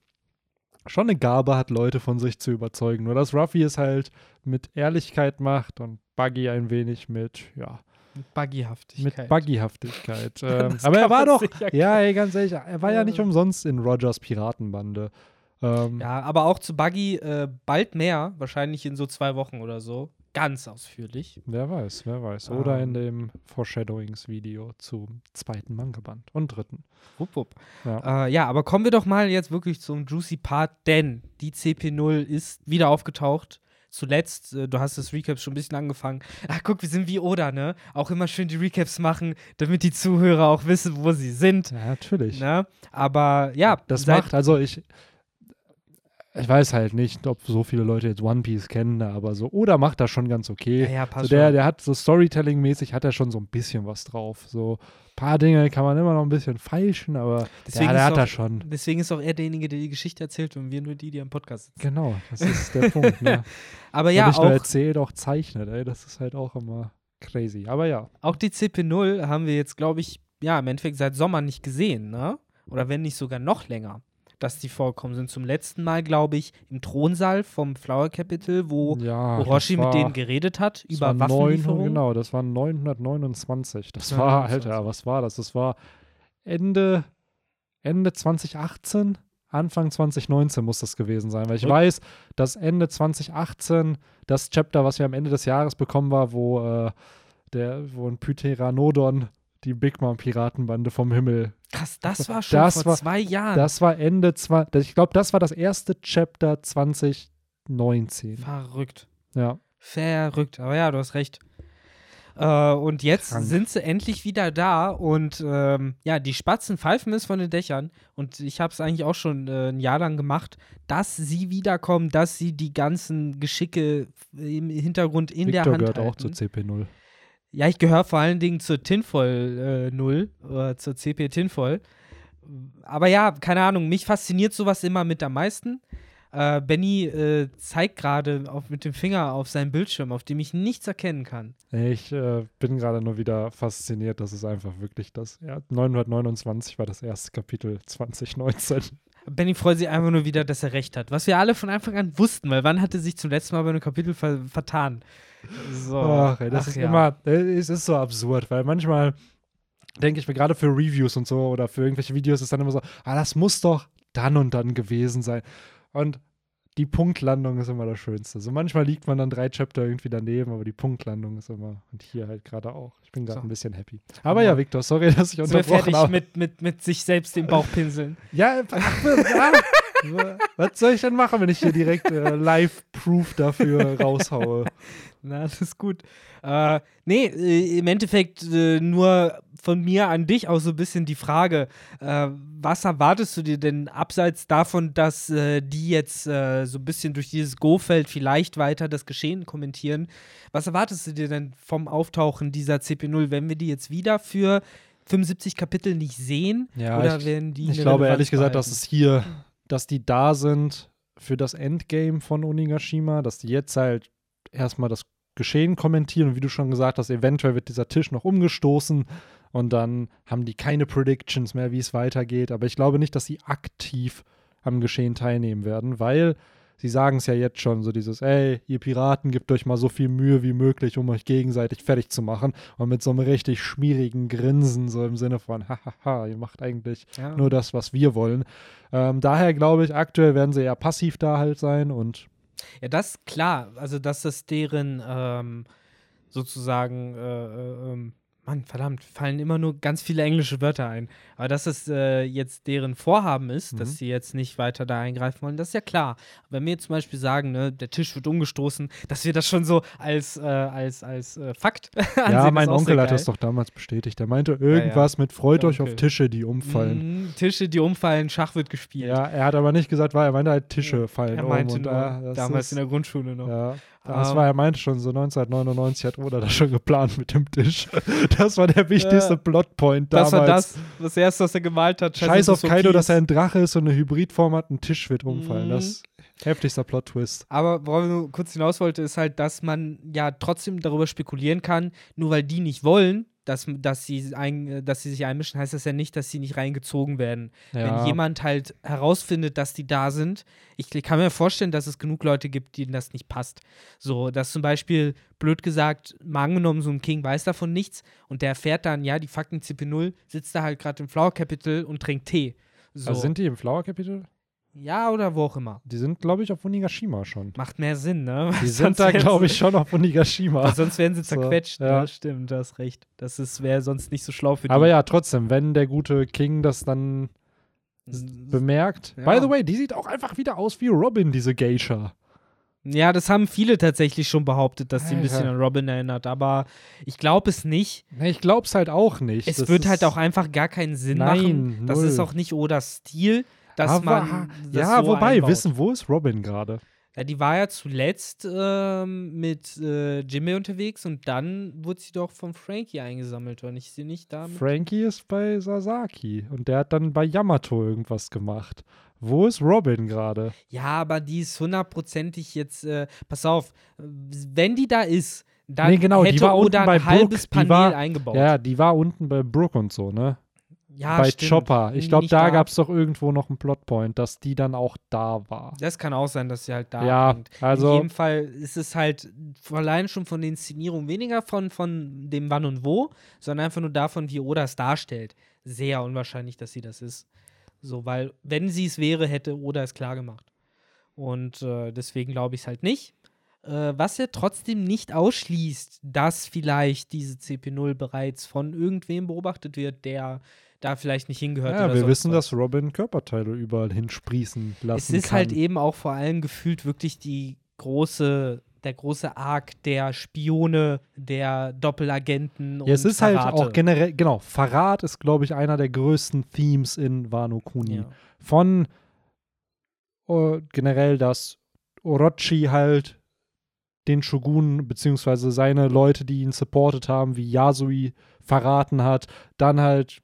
Speaker 1: schon eine Gabe hat, Leute von sich zu überzeugen. Nur dass Ruffy es halt mit Ehrlichkeit macht und Buggy ein wenig mit, ja,
Speaker 2: Mit Buggyhaftigkeit.
Speaker 1: mit Buggyhaftigkeit. ähm, aber er war doch, ja, ey, ganz ehrlich, er war ja nicht
Speaker 2: Ja.
Speaker 1: umsonst in Rogers Piratenbande. Ähm,
Speaker 2: Ja, aber auch zu Buggy äh, bald mehr, wahrscheinlich in so zwei Wochen oder so. Ganz ausführlich.
Speaker 1: Wer weiß, wer weiß. Oder in dem Foreshadowings-Video zum zweiten Manga-Band und dritten.
Speaker 2: Wupp, wupp. Ja. Äh, ja, aber kommen wir doch mal jetzt wirklich zum Juicy Part, denn die CP0 ist wieder aufgetaucht zuletzt, äh, du hast das Recap schon ein bisschen angefangen. Ach, guck, wir sind wie Oda, ne? Auch immer schön die Recaps machen, damit die Zuhörer auch wissen, wo sie sind.
Speaker 1: Ja, natürlich.
Speaker 2: Ne? Aber ja.
Speaker 1: Das macht, also ich, ich weiß halt nicht, ob so viele Leute jetzt One Piece kennen, aber so, oder macht das schon ganz okay.
Speaker 2: Ja, ja passt
Speaker 1: so der, der hat so Storytelling-mäßig hat er schon so ein bisschen was drauf. So ein paar Dinge kann man immer noch ein bisschen feilschen, aber
Speaker 2: deswegen
Speaker 1: ja, der hat das schon.
Speaker 2: Deswegen ist auch er derjenige, der die Geschichte erzählt und wir nur die, die am Podcast sitzen.
Speaker 1: Genau, das ist der Punkt. Ne?
Speaker 2: aber ja,
Speaker 1: nicht
Speaker 2: auch,
Speaker 1: nur erzählt, auch zeichnet, ey, das ist halt auch immer crazy. Aber ja.
Speaker 2: Auch die CP0 haben wir jetzt, glaube ich, ja, im Endeffekt seit Sommer nicht gesehen, ne? Oder wenn nicht sogar noch länger dass die vorkommen sind. Zum letzten Mal, glaube ich, im Thronsaal vom Flower Capital, wo
Speaker 1: ja,
Speaker 2: Orochi
Speaker 1: war,
Speaker 2: mit denen geredet hat über Waffenlieferungen.
Speaker 1: Genau, das war 929. Das war, Alter, was war das? Das war Ende, Ende 2018, Anfang 2019 muss das gewesen sein, weil ich
Speaker 2: Und?
Speaker 1: weiß, dass Ende 2018 das Chapter, was wir am Ende des Jahres bekommen war, wo äh, der, wo ein Pytheranodon die Big Mom Piratenbande vom Himmel.
Speaker 2: Krass, das war schon
Speaker 1: Das
Speaker 2: vor
Speaker 1: war-
Speaker 2: zwei Jahren.
Speaker 1: Das war Ende, zwei, ich glaube, das war das erste Chapter 2019.
Speaker 2: Verrückt.
Speaker 1: Ja.
Speaker 2: Verrückt. Aber ja, du hast recht. Äh, und jetzt
Speaker 1: Krank.
Speaker 2: sind sie endlich wieder da und ähm, ja, die Spatzen pfeifen es von den Dächern und ich habe es eigentlich auch schon äh, ein Jahr lang gemacht, dass sie wiederkommen, dass sie die ganzen Geschicke im Hintergrund in der
Speaker 1: Victor
Speaker 2: Hand
Speaker 1: gehört
Speaker 2: halten.
Speaker 1: auch zu CP0.
Speaker 2: Ja, ich gehöre vor allen Dingen zur Tinfoil äh, 0, oder zur CP Tinfoil. Aber ja, keine Ahnung, mich fasziniert sowas immer mit am meisten. Äh, Benny äh, zeigt gerade mit dem Finger auf seinen Bildschirm, auf dem ich nichts erkennen kann.
Speaker 1: Ich äh, bin gerade nur wieder fasziniert, dass es einfach wirklich das. Ja, 929 war das erste Kapitel 2019.
Speaker 2: Benny freut sich einfach nur wieder, dass er recht hat. Was wir alle von Anfang an wussten, weil wann hat er sich zum letzten Mal bei einem Kapitel ver vertan? So.
Speaker 1: Ach, ey, das
Speaker 2: Ach
Speaker 1: ist
Speaker 2: ja.
Speaker 1: immer, es ist so absurd, weil manchmal denke ich mir gerade für Reviews und so oder für irgendwelche Videos ist dann immer so, ah, das muss doch dann und dann gewesen sein. Und die Punktlandung ist immer das Schönste. So manchmal liegt man dann drei Chapter irgendwie daneben, aber die Punktlandung ist immer und hier halt gerade auch. Ich bin gerade
Speaker 2: So.
Speaker 1: ein bisschen happy. Aber ja, Victor, sorry, dass ich
Speaker 2: Sind wir
Speaker 1: unterbrochen
Speaker 2: fertig
Speaker 1: habe.
Speaker 2: mit, mit, mit sich selbst den Bauch pinseln.
Speaker 1: Ja, ja. Was soll ich denn machen, wenn ich hier direkt äh, Live-Proof dafür raushaue?
Speaker 2: Na, alles gut. Äh, nee, äh, im Endeffekt äh, nur von mir an dich auch so ein bisschen die Frage, äh, was erwartest du dir denn abseits davon, dass äh, die jetzt äh, so ein bisschen durch dieses Go-Feld vielleicht weiter das Geschehen kommentieren? Was erwartest du dir denn vom Auftauchen dieser CP0, wenn wir die jetzt wieder für 75 Kapitel nicht sehen?
Speaker 1: Ja,
Speaker 2: oder
Speaker 1: ich-
Speaker 2: werden die
Speaker 1: Ich glaube ehrlich gesagt, dass
Speaker 2: behalten?
Speaker 1: es hier, dass die da sind für das Endgame von Onigashima, dass die jetzt halt erstmal das Geschehen kommentieren und wie du schon gesagt hast, eventuell wird dieser Tisch noch umgestoßen und dann haben die keine Predictions mehr, wie es weitergeht. Aber ich glaube nicht, dass sie aktiv am Geschehen teilnehmen werden, weil sie sagen es ja jetzt schon, so dieses, ey, ihr Piraten, gebt euch mal so viel Mühe wie möglich, um euch gegenseitig fertig zu machen. Und mit so einem richtig schmierigen Grinsen, so im Sinne von, hahaha, ihr macht eigentlich
Speaker 2: Ja.
Speaker 1: nur das, was wir wollen. Ähm, daher glaube ich, aktuell werden sie eher passiv da halt sein und
Speaker 2: Ja, das klar. Also, dass das deren ähm, sozusagen, äh, äh, ähm, Mann, verdammt, fallen immer nur ganz viele englische Wörter ein. Aber dass es äh, jetzt deren Vorhaben ist,
Speaker 1: Mhm.
Speaker 2: dass sie jetzt nicht weiter da eingreifen wollen, das ist ja klar. Wenn wir jetzt zum Beispiel sagen, ne, der Tisch wird umgestoßen, dass wir das schon so als, äh, als, als äh, Fakt ansehen,
Speaker 1: ja, mein Onkel hat das doch damals bestätigt. Er meinte irgendwas mit freut
Speaker 2: Der
Speaker 1: euch auf. Tische, die umfallen.
Speaker 2: Mhm, Tische, die umfallen, Schach wird gespielt.
Speaker 1: Ja, er hat aber nicht gesagt, war er meinte halt Tische fallen
Speaker 2: er
Speaker 1: um.
Speaker 2: meinte
Speaker 1: und,
Speaker 2: nur, damals in der Grundschule noch.
Speaker 1: Ja, das
Speaker 2: Ähm,
Speaker 1: war, er meinte schon, so 1999 hat Oda das schon geplant mit dem Tisch. Das war der wichtigste
Speaker 2: Ja.
Speaker 1: Plotpoint
Speaker 2: Das
Speaker 1: damals.
Speaker 2: war das, das erste, was er gemalt hat.
Speaker 1: Scheiß auf
Speaker 2: so
Speaker 1: Kaido, dass er ein Drache ist und eine Hybridform hat, ein Tisch wird umfallen.
Speaker 2: Mhm.
Speaker 1: Das ist heftigster Plot-Twist.
Speaker 2: Aber worauf ich nur kurz hinaus wollte, ist halt, dass man ja trotzdem darüber spekulieren kann, nur weil die nicht wollen, dass, dass, sie, ein, dass sie sich einmischen, heißt das ja nicht, dass sie nicht reingezogen werden.
Speaker 1: Ja.
Speaker 2: Wenn jemand halt herausfindet, dass die da sind, ich kann mir vorstellen, dass es genug Leute gibt, denen das nicht passt. So, dass zum Beispiel, blöd gesagt, mal angenommen, so ein King weiß davon nichts und der erfährt dann, ja, die Fakten CP0, sitzt da halt gerade im Flower Capital und trinkt Tee. So.
Speaker 1: Also sind die im Flower Capital?
Speaker 2: Ja, oder wo auch immer.
Speaker 1: Die sind, glaube ich, auf Onigashima schon.
Speaker 2: Macht mehr Sinn, ne?
Speaker 1: Die sind da, glaube ich, schon auf Onigashima.
Speaker 2: Weil sonst wären sie
Speaker 1: So,
Speaker 2: zerquetscht.
Speaker 1: ja.
Speaker 2: ne? Stimmt, du hast recht. Das wäre sonst nicht so schlau für die.
Speaker 1: Aber ja, trotzdem, wenn der gute King das dann bemerkt.
Speaker 2: Ja.
Speaker 1: By the way, die sieht auch einfach wieder aus wie Robin, diese Geisha.
Speaker 2: Ja, das haben viele tatsächlich schon behauptet, dass sie ein bisschen an Robin erinnert. Aber ich glaube es nicht.
Speaker 1: Ich glaub's halt auch nicht.
Speaker 2: Es
Speaker 1: Das
Speaker 2: wird halt auch einfach gar keinen Sinn
Speaker 1: Nein,
Speaker 2: machen. Das
Speaker 1: null.
Speaker 2: ist auch nicht Odas Stil, dass
Speaker 1: Aber-
Speaker 2: man. Das
Speaker 1: ja,
Speaker 2: so
Speaker 1: wobei,
Speaker 2: einbaut.
Speaker 1: wissen, wo ist Robin gerade?
Speaker 2: Ja, die war ja zuletzt ähm, mit äh, Jimmy unterwegs und dann wurde sie doch von Frankie eingesammelt, und ich sie nicht damit.
Speaker 1: Frankie ist bei Sasaki und der hat dann bei Yamato irgendwas gemacht. Wo ist Robin gerade?
Speaker 2: ja, aber die ist hundertprozentig jetzt. Äh, pass auf, wenn die da ist, dann
Speaker 1: Nee, genau, die
Speaker 2: hätte
Speaker 1: war unten bei
Speaker 2: ein halbes
Speaker 1: Brook, die
Speaker 2: Panel
Speaker 1: war-
Speaker 2: eingebaut.
Speaker 1: Ja, die war unten bei Brooke und so, ne?
Speaker 2: Ja,
Speaker 1: bei
Speaker 2: stimmt.
Speaker 1: Chopper. Ich glaube, da gab es doch irgendwo noch einen Plotpoint, dass die dann auch da war.
Speaker 2: Das kann auch sein, dass sie halt da
Speaker 1: Ja,
Speaker 2: hängt.
Speaker 1: also-
Speaker 2: In jedem Fall ist es halt allein schon von der Inszenierung weniger von, von dem Wann und Wo, sondern einfach nur davon, wie Oda es darstellt. Sehr unwahrscheinlich, dass sie das ist. So, weil, wenn sie es wäre, hätte Oda es klar gemacht. Und äh, deswegen glaube ich es halt nicht. Äh, was ja trotzdem nicht ausschließt, dass vielleicht diese CP0 bereits von irgendwem beobachtet wird, der da vielleicht nicht hingehört.
Speaker 1: Ja, wir wissen,
Speaker 2: was.
Speaker 1: dass Robin Körperteile überall hinsprießen lassen
Speaker 2: Es ist
Speaker 1: kann.
Speaker 2: halt eben auch vor allem gefühlt wirklich die große, der große Arc der Spione, der Doppelagenten und
Speaker 1: Ja, es ist halt
Speaker 2: Verrate.
Speaker 1: auch generell, genau, Verrat ist, glaube ich, einer der größten Themes in Wano Kuni.
Speaker 2: Ja.
Speaker 1: Von äh, generell, dass Orochi halt den Shogun beziehungsweise seine Leute, die ihn supportet haben, wie Yasui verraten hat, dann halt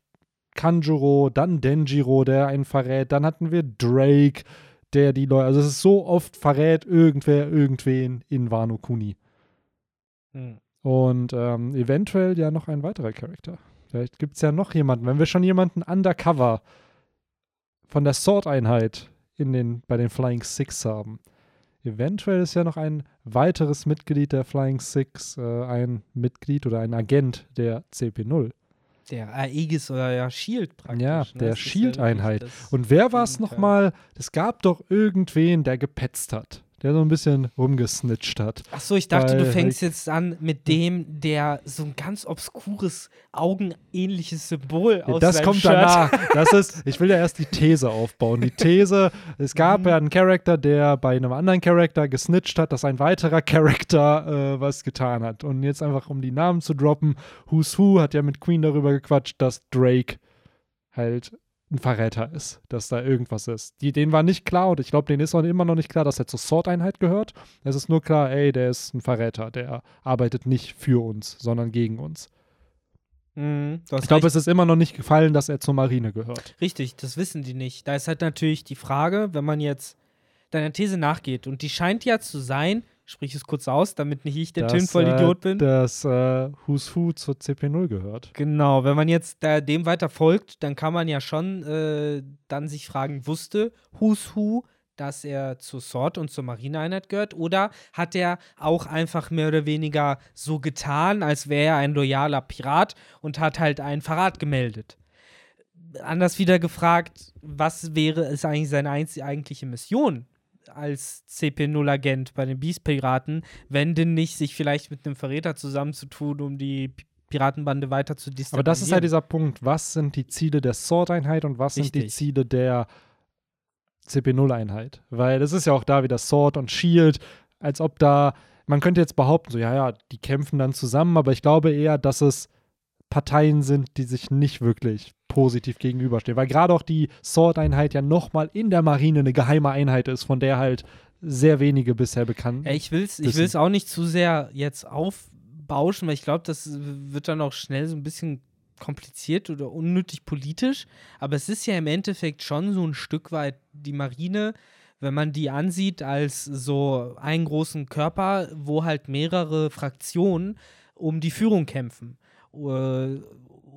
Speaker 1: Kanjuro, dann Denjiro, der einen verrät, dann hatten wir Drake, der die Leute, also es ist so oft verrät irgendwer irgendwen in Wano Kuni.
Speaker 2: Hm.
Speaker 1: Und ähm, eventuell ja noch ein weiterer Charakter. Vielleicht gibt es ja noch jemanden. Wenn wir schon jemanden undercover von der Sword-Einheit in den, bei den Flying Six haben. Eventuell ist ja noch ein weiteres Mitglied der Flying Six, äh, ein Mitglied oder ein Agent der CP0.
Speaker 2: Der Aegis oder ja Shield praktisch.
Speaker 1: Ja,
Speaker 2: ne?
Speaker 1: der Shield-Einheit. Und wer war es nochmal? Es gab doch irgendwen, der gepetzt hat. Der so ein bisschen rumgesnitcht hat.
Speaker 2: Ach so, ich dachte, du fängst jetzt an mit dem, der so ein ganz obskures, augenähnliches Symbol aus
Speaker 1: das kommt
Speaker 2: Shirt
Speaker 1: danach. Das ist, ich will ja erst die These aufbauen. Die These, es gab
Speaker 2: Mhm.
Speaker 1: ja einen Charakter, der bei einem anderen Charakter gesnitcht hat, dass ein weiterer Charakter äh, was getan hat. Und jetzt einfach, um die Namen zu droppen, Who's Who hat ja mit Queen darüber gequatscht, dass Drake halt ein Verräter ist, dass da irgendwas ist. Die, denen war nicht klar und ich glaube, denen ist auch immer noch nicht klar, dass er zur Sword-Einheit gehört. Es ist nur klar, ey, der ist ein Verräter, der arbeitet nicht für uns, sondern gegen uns.
Speaker 2: Mhm,
Speaker 1: Ich glaube, es ist immer noch nicht gefallen, dass er zur Marine gehört.
Speaker 2: Richtig, das wissen die nicht. Da ist halt natürlich die Frage, wenn man jetzt deiner These nachgeht, und die scheint ja zu sein, sprich es kurz aus, damit nicht ich der Tim voll
Speaker 1: äh,
Speaker 2: Idiot bin.
Speaker 1: Dass äh, Who's Who zur CP0 gehört.
Speaker 2: Genau, wenn man jetzt da dem weiter folgt, dann kann man ja schon äh, dann sich fragen, wusste Who's Who, dass er zur Sword und zur Marineeinheit gehört? Oder hat er auch einfach mehr oder weniger so getan, als wäre er ein loyaler Pirat und hat halt einen Verrat gemeldet? Anders wieder gefragt, was wäre es eigentlich seine eigentliche Mission als CP0-Agent bei den Beast-Piraten, wenn denn nicht sich vielleicht mit einem Verräter zusammenzutun, um die Piratenbande weiter zu destabilisieren?
Speaker 1: Aber das ist halt dieser Punkt, was sind die Ziele der Sword-Einheit und was sind die
Speaker 2: Richtig.
Speaker 1: Ziele der CP0-Einheit? Weil das ist ja auch da wieder Sword und Shield, als ob da, man könnte jetzt behaupten, so, ja, ja, die kämpfen dann zusammen, aber ich glaube eher, dass es Parteien sind, die sich nicht wirklich positiv gegenüberstehen. Weil gerade auch die Sword-Einheit ja nochmal in der Marine eine geheime Einheit ist, von der halt sehr wenige bisher bekannt
Speaker 2: Ja, ich will es ich will's auch nicht zu sehr jetzt aufbauschen, weil ich glaube, das wird dann auch schnell so ein bisschen kompliziert oder unnötig politisch. Aber es ist ja im Endeffekt schon so ein Stück weit die Marine, wenn man die ansieht als so einen großen Körper, wo halt mehrere Fraktionen um die Führung kämpfen.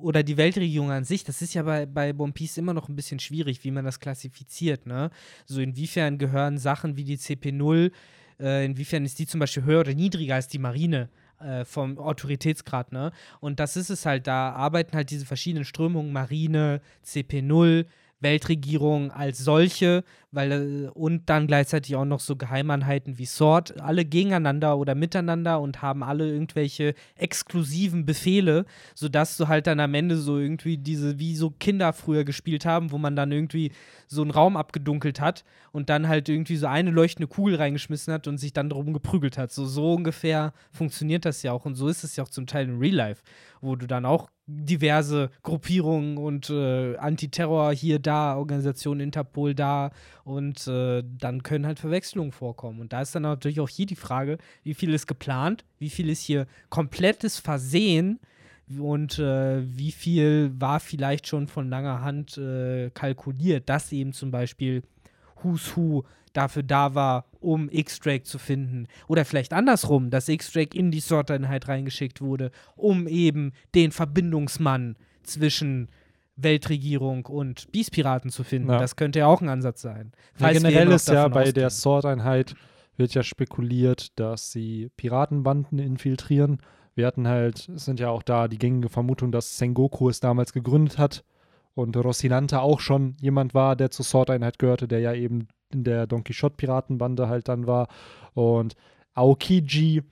Speaker 2: Oder die Weltregierung an sich, das ist ja bei, bei One Piece immer noch ein bisschen schwierig, wie man das klassifiziert, ne? So inwiefern gehören Sachen wie die CP0 äh, inwiefern ist die zum Beispiel höher oder niedriger als die Marine äh, vom Autoritätsgrad, ne? Und das ist es halt, da arbeiten halt diese verschiedenen Strömungen, Marine, CP0, Weltregierung als solche, weil äh, und dann gleichzeitig auch noch so Geheimeinheiten wie Sword, alle gegeneinander oder miteinander und haben alle irgendwelche exklusiven Befehle, sodass du halt dann am Ende so irgendwie diese, wie so Kinder früher gespielt haben, wo man dann irgendwie so einen Raum abgedunkelt hat und dann halt irgendwie so eine leuchtende Kugel reingeschmissen hat und sich dann darum geprügelt hat. So, so ungefähr funktioniert das ja auch und so ist es ja auch zum Teil in Real Life, wo du dann auch diverse Gruppierungen und äh, Antiterror hier da, Organisation Interpol da und äh, dann können halt Verwechslungen vorkommen. Und da ist dann natürlich auch hier die Frage, wie viel ist geplant, wie viel ist hier komplettes Versehen und äh, wie viel war vielleicht schon von langer Hand äh, kalkuliert, dass eben zum Beispiel Who's Who dafür da war, um X-Drake zu finden. Oder vielleicht andersrum, dass X-Drake in die Sorteinheit reingeschickt wurde, um eben den Verbindungsmann zwischen Weltregierung und Beast-Piraten zu finden. Ja. Das könnte ja auch ein Ansatz sein.
Speaker 1: Ja, generell ist ja bei ausgehen. der Sword-Einheit wird ja spekuliert, dass sie Piratenbanden infiltrieren. Wir hatten halt, es sind ja auch da die gängige Vermutung, dass Sengoku es damals gegründet hat und Rocinante auch schon jemand war, der zur Sword-Einheit gehörte, der ja eben in der Don Quixote-Piratenbande halt dann war. Und Aokiji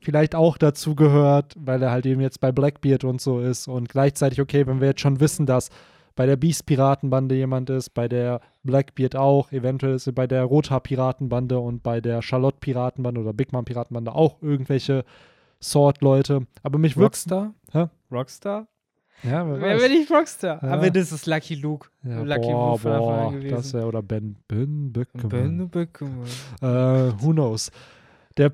Speaker 1: vielleicht auch dazu gehört, weil er halt eben jetzt bei Blackbeard und so ist. Und gleichzeitig, okay, wenn wir jetzt schon wissen, dass bei der Beast-Piratenbande jemand ist, bei der Blackbeard auch, eventuell ist er bei der Rothaar-Piratenbande und bei der Charlotte-Piratenbande oder Big Mom-Piratenbande auch irgendwelche Sword-Leute. Aber mich
Speaker 2: Rockstar?
Speaker 1: Hä?
Speaker 2: Rockstar?
Speaker 1: Ja, wer,
Speaker 2: wer
Speaker 1: bin
Speaker 2: ich Rockstar? Ja. Aber das ist Lucky Luke.
Speaker 1: Ja, Lucky boah, Luke von boah, gewesen. Das wär, oder Ben, ben Böckemann. Ben Böckemann. Äh, who knows. Der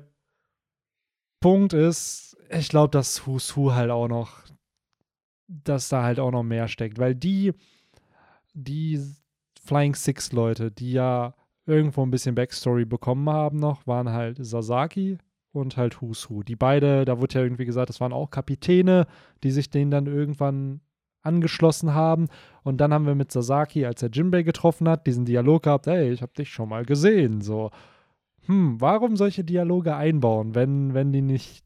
Speaker 1: Punkt ist, ich glaube, dass Who's Who halt auch noch, dass da halt auch noch mehr steckt, weil die, die Flying Six Leute, die ja irgendwo ein bisschen Backstory bekommen haben noch, waren halt Sasaki, und halt Who. Die beide, da wurde ja irgendwie gesagt, das waren auch Kapitäne, die sich denen dann irgendwann angeschlossen haben. Und dann haben wir mit Sasaki, als er Jinbei getroffen hat, diesen Dialog gehabt, ey, ich hab dich schon mal gesehen. So, hm, warum solche Dialoge einbauen, wenn, wenn die nicht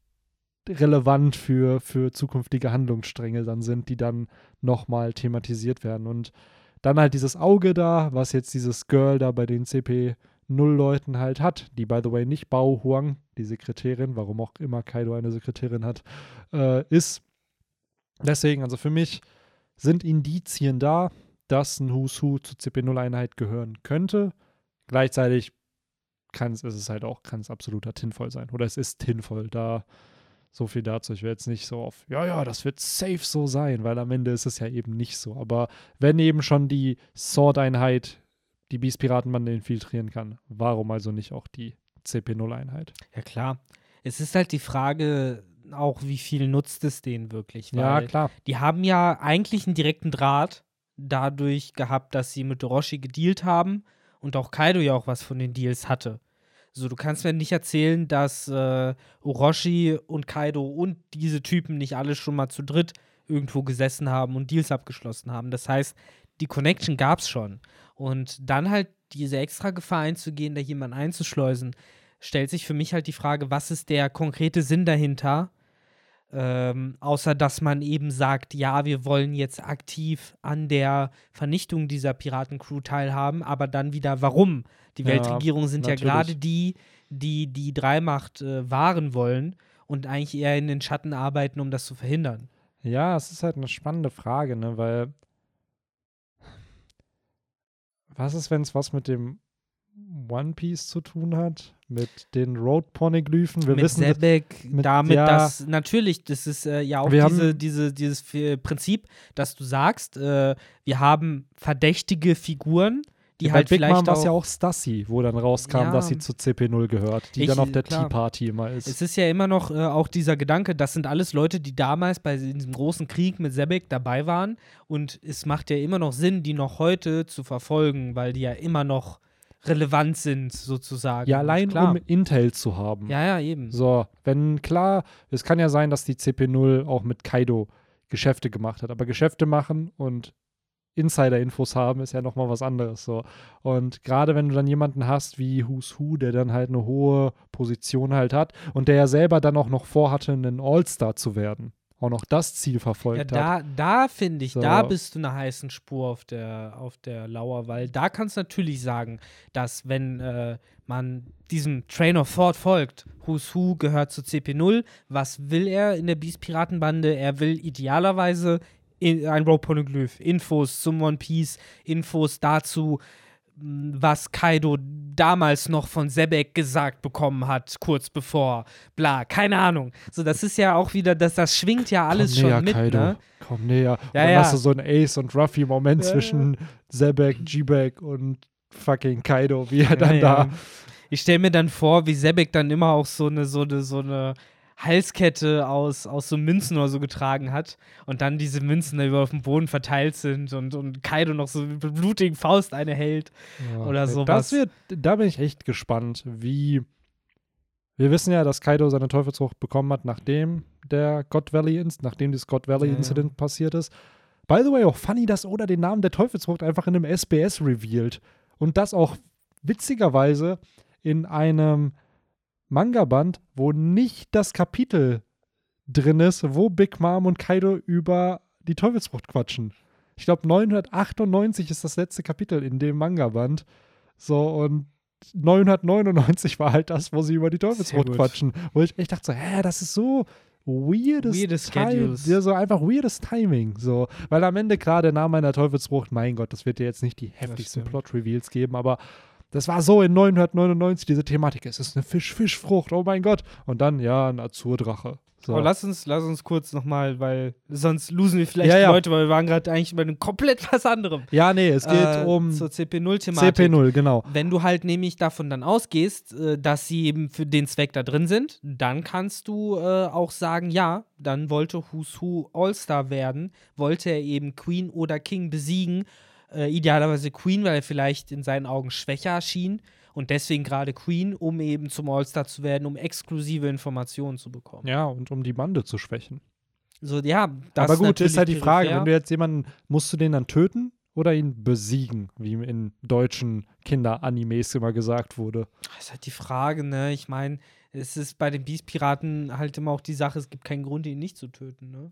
Speaker 1: relevant für, für zukünftige Handlungsstränge dann sind, die dann nochmal thematisiert werden. Und dann halt dieses Auge da, was jetzt dieses Girl da bei den CP null Leuten halt hat, die by the way nicht Bao Huang, die Sekretärin, warum auch immer Kaido eine Sekretärin hat, äh, ist. Deswegen, also für mich sind Indizien da, dass ein Who's Who zur CP0-Einheit gehören könnte. Gleichzeitig kann es, ist es halt auch, kann es absoluter Tinvoll sein. Oder es ist Tinvoll, da so viel dazu. Ich werde jetzt nicht so auf, ja, ja, das wird safe so sein, weil am Ende ist es ja eben nicht so. Aber wenn eben schon die Sword-Einheit die Beast-Piratenbande infiltrieren kann. Warum also nicht auch die CP0-Einheit?
Speaker 2: Ja, klar. Es ist halt die Frage auch, wie viel nutzt es denen wirklich?
Speaker 1: ja, klar.
Speaker 2: Die haben ja eigentlich einen direkten Draht dadurch gehabt, dass sie mit Orochi gedealt haben und auch Kaido ja auch was von den Deals hatte. So, du kannst mir nicht erzählen, dass äh, Orochi und Kaido und diese Typen nicht alle schon mal zu dritt irgendwo gesessen haben und Deals abgeschlossen haben. Das heißt, die Connection gab es schon. Und dann halt diese extra Gefahr einzugehen, da jemanden einzuschleusen, stellt sich für mich halt die Frage, was ist der konkrete Sinn dahinter? Ähm, außer dass man eben sagt, ja, wir wollen jetzt aktiv an der Vernichtung dieser Piratencrew teilhaben, aber dann wieder warum? Die ja, Weltregierungen sind natürlich. ja gerade die, die die Dreimacht äh, wahren wollen und eigentlich eher in den Schatten arbeiten, um das zu verhindern.
Speaker 1: Ja, es ist halt eine spannende Frage, ne? weil was ist, wenn es was mit dem One Piece zu tun hat? Mit den Road Poneglyphen?
Speaker 2: Wir mit wissen, Sebek, mit, damit, ja, dass natürlich, das ist äh, ja auch diese, diese, dieses Prinzip, dass du sagst, äh, wir haben verdächtige Figuren, die ja, halt
Speaker 1: bei Big
Speaker 2: Mom
Speaker 1: war es ja auch Stassi, wo dann rauskam, ja, dass sie zu CP0 gehört, die ich, dann auf der Tea Party immer ist.
Speaker 2: Es ist ja immer noch äh, auch dieser Gedanke, das sind alles Leute, die damals bei diesem großen Krieg mit Sebek dabei waren und es macht ja immer noch Sinn, die noch heute zu verfolgen, weil die ja immer noch relevant sind, sozusagen.
Speaker 1: Ja, allein um Intel zu haben.
Speaker 2: Ja, ja, eben.
Speaker 1: So, wenn klar, es kann ja sein, dass die CP0 auch mit Kaido Geschäfte gemacht hat, aber Geschäfte machen und Insider-Infos haben, ist ja nochmal was anderes. So. Und gerade wenn du dann jemanden hast wie Who's Who, der dann halt eine hohe Position halt hat und der ja selber dann auch noch vorhatte, ein All-Star zu werden. auch noch das Ziel verfolgt
Speaker 2: ja, da,
Speaker 1: hat.
Speaker 2: Da finde ich,
Speaker 1: So.
Speaker 2: da bist du einer heißen Spur auf der, auf der Lauer, weil da kannst du natürlich sagen, dass wenn äh, man diesem Train of Thought folgt, Who's Who gehört zu CP0, was will er in der Beast-Piratenbande? Er will idealerweise in, ein Rope-Poneglyph, Infos zum One Piece, Infos dazu, was Kaido damals noch von Sebek gesagt bekommen hat, kurz bevor, bla, keine Ahnung. So, das ist ja auch wieder, das, das schwingt ja alles
Speaker 1: Komm näher,
Speaker 2: schon mit,
Speaker 1: Kaido.
Speaker 2: ne?
Speaker 1: Komm näher.
Speaker 2: Ja,
Speaker 1: und dann
Speaker 2: ja.
Speaker 1: hast du so einen Ace und Ruffy-Moment
Speaker 2: Ja,
Speaker 1: zwischen Zebek, G-Bag und fucking Kaido, wie er dann da.
Speaker 2: Ich stelle mir dann vor, wie Sebek dann immer auch so eine, so eine, so eine Halskette aus, aus so Münzen oder so getragen hat und dann diese Münzen da über auf dem Boden verteilt sind und, und Kaido noch so mit blutigen Faust eine hält.
Speaker 1: Ja,
Speaker 2: Oder sowas.
Speaker 1: Das wird, da bin ich echt gespannt, wie. Wir wissen ja, dass Kaido seine Teufelsfrucht bekommen hat, nachdem der God Valley, nachdem dieses God Valley
Speaker 2: Ja, ja.
Speaker 1: Incident passiert ist. By the way, auch funny, dass Oda den Namen der Teufelsfrucht einfach in einem SBS revealed. Und das auch witzigerweise in einem Manga-Band, wo nicht das Kapitel drin ist, wo Big Mom und Kaido über die Teufelsfrucht quatschen. Ich glaube, 998 ist das letzte Kapitel in dem Manga-Band. So, und 999 war halt das, wo sie über die Teufelsfrucht quatschen. Wo ich echt dachte so, hä, das ist so weirdes,
Speaker 2: Weirdes Schedules.
Speaker 1: Ja, so einfach weirdes Timing. So, weil am Ende gerade der Name einer Teufelsfrucht, mein Gott, das wird dir jetzt nicht die heftigsten. Plot-Reveals geben, aber das war so in 999 diese Thematik. Es ist eine Fisch-Fischfrucht, oh mein Gott. Und dann, ja, ein Azurdrache. So.
Speaker 2: Aber lass uns, lass uns kurz nochmal, weil sonst losen wir vielleicht
Speaker 1: Ja,
Speaker 2: die
Speaker 1: ja.
Speaker 2: Leute, weil wir waren gerade eigentlich bei einem komplett was anderem.
Speaker 1: ja, nee, es geht
Speaker 2: Äh,
Speaker 1: um
Speaker 2: zur CP0-Thematik.
Speaker 1: CP0, genau.
Speaker 2: Wenn du halt nämlich davon dann ausgehst, äh, dass sie eben für den Zweck da drin sind, dann kannst du äh, auch sagen, ja, dann wollte Who's Who All-Star werden, wollte er eben Queen oder King besiegen, äh, idealerweise Queen, weil er vielleicht in seinen Augen schwächer erschien und deswegen gerade Queen, um eben zum All-Star zu werden, um exklusive Informationen zu bekommen.
Speaker 1: Ja, und um die Bande zu schwächen.
Speaker 2: So, ja, das
Speaker 1: Aber gut, ist halt die Frage, wenn du jetzt jemanden, musst du den dann töten oder ihn besiegen, wie in deutschen Kinder-Animes immer gesagt wurde.
Speaker 2: Das ist halt die Frage, ne? Ich meine, es ist bei den Beast-Piraten halt immer auch die Sache, es gibt keinen Grund, ihn nicht zu töten, ne?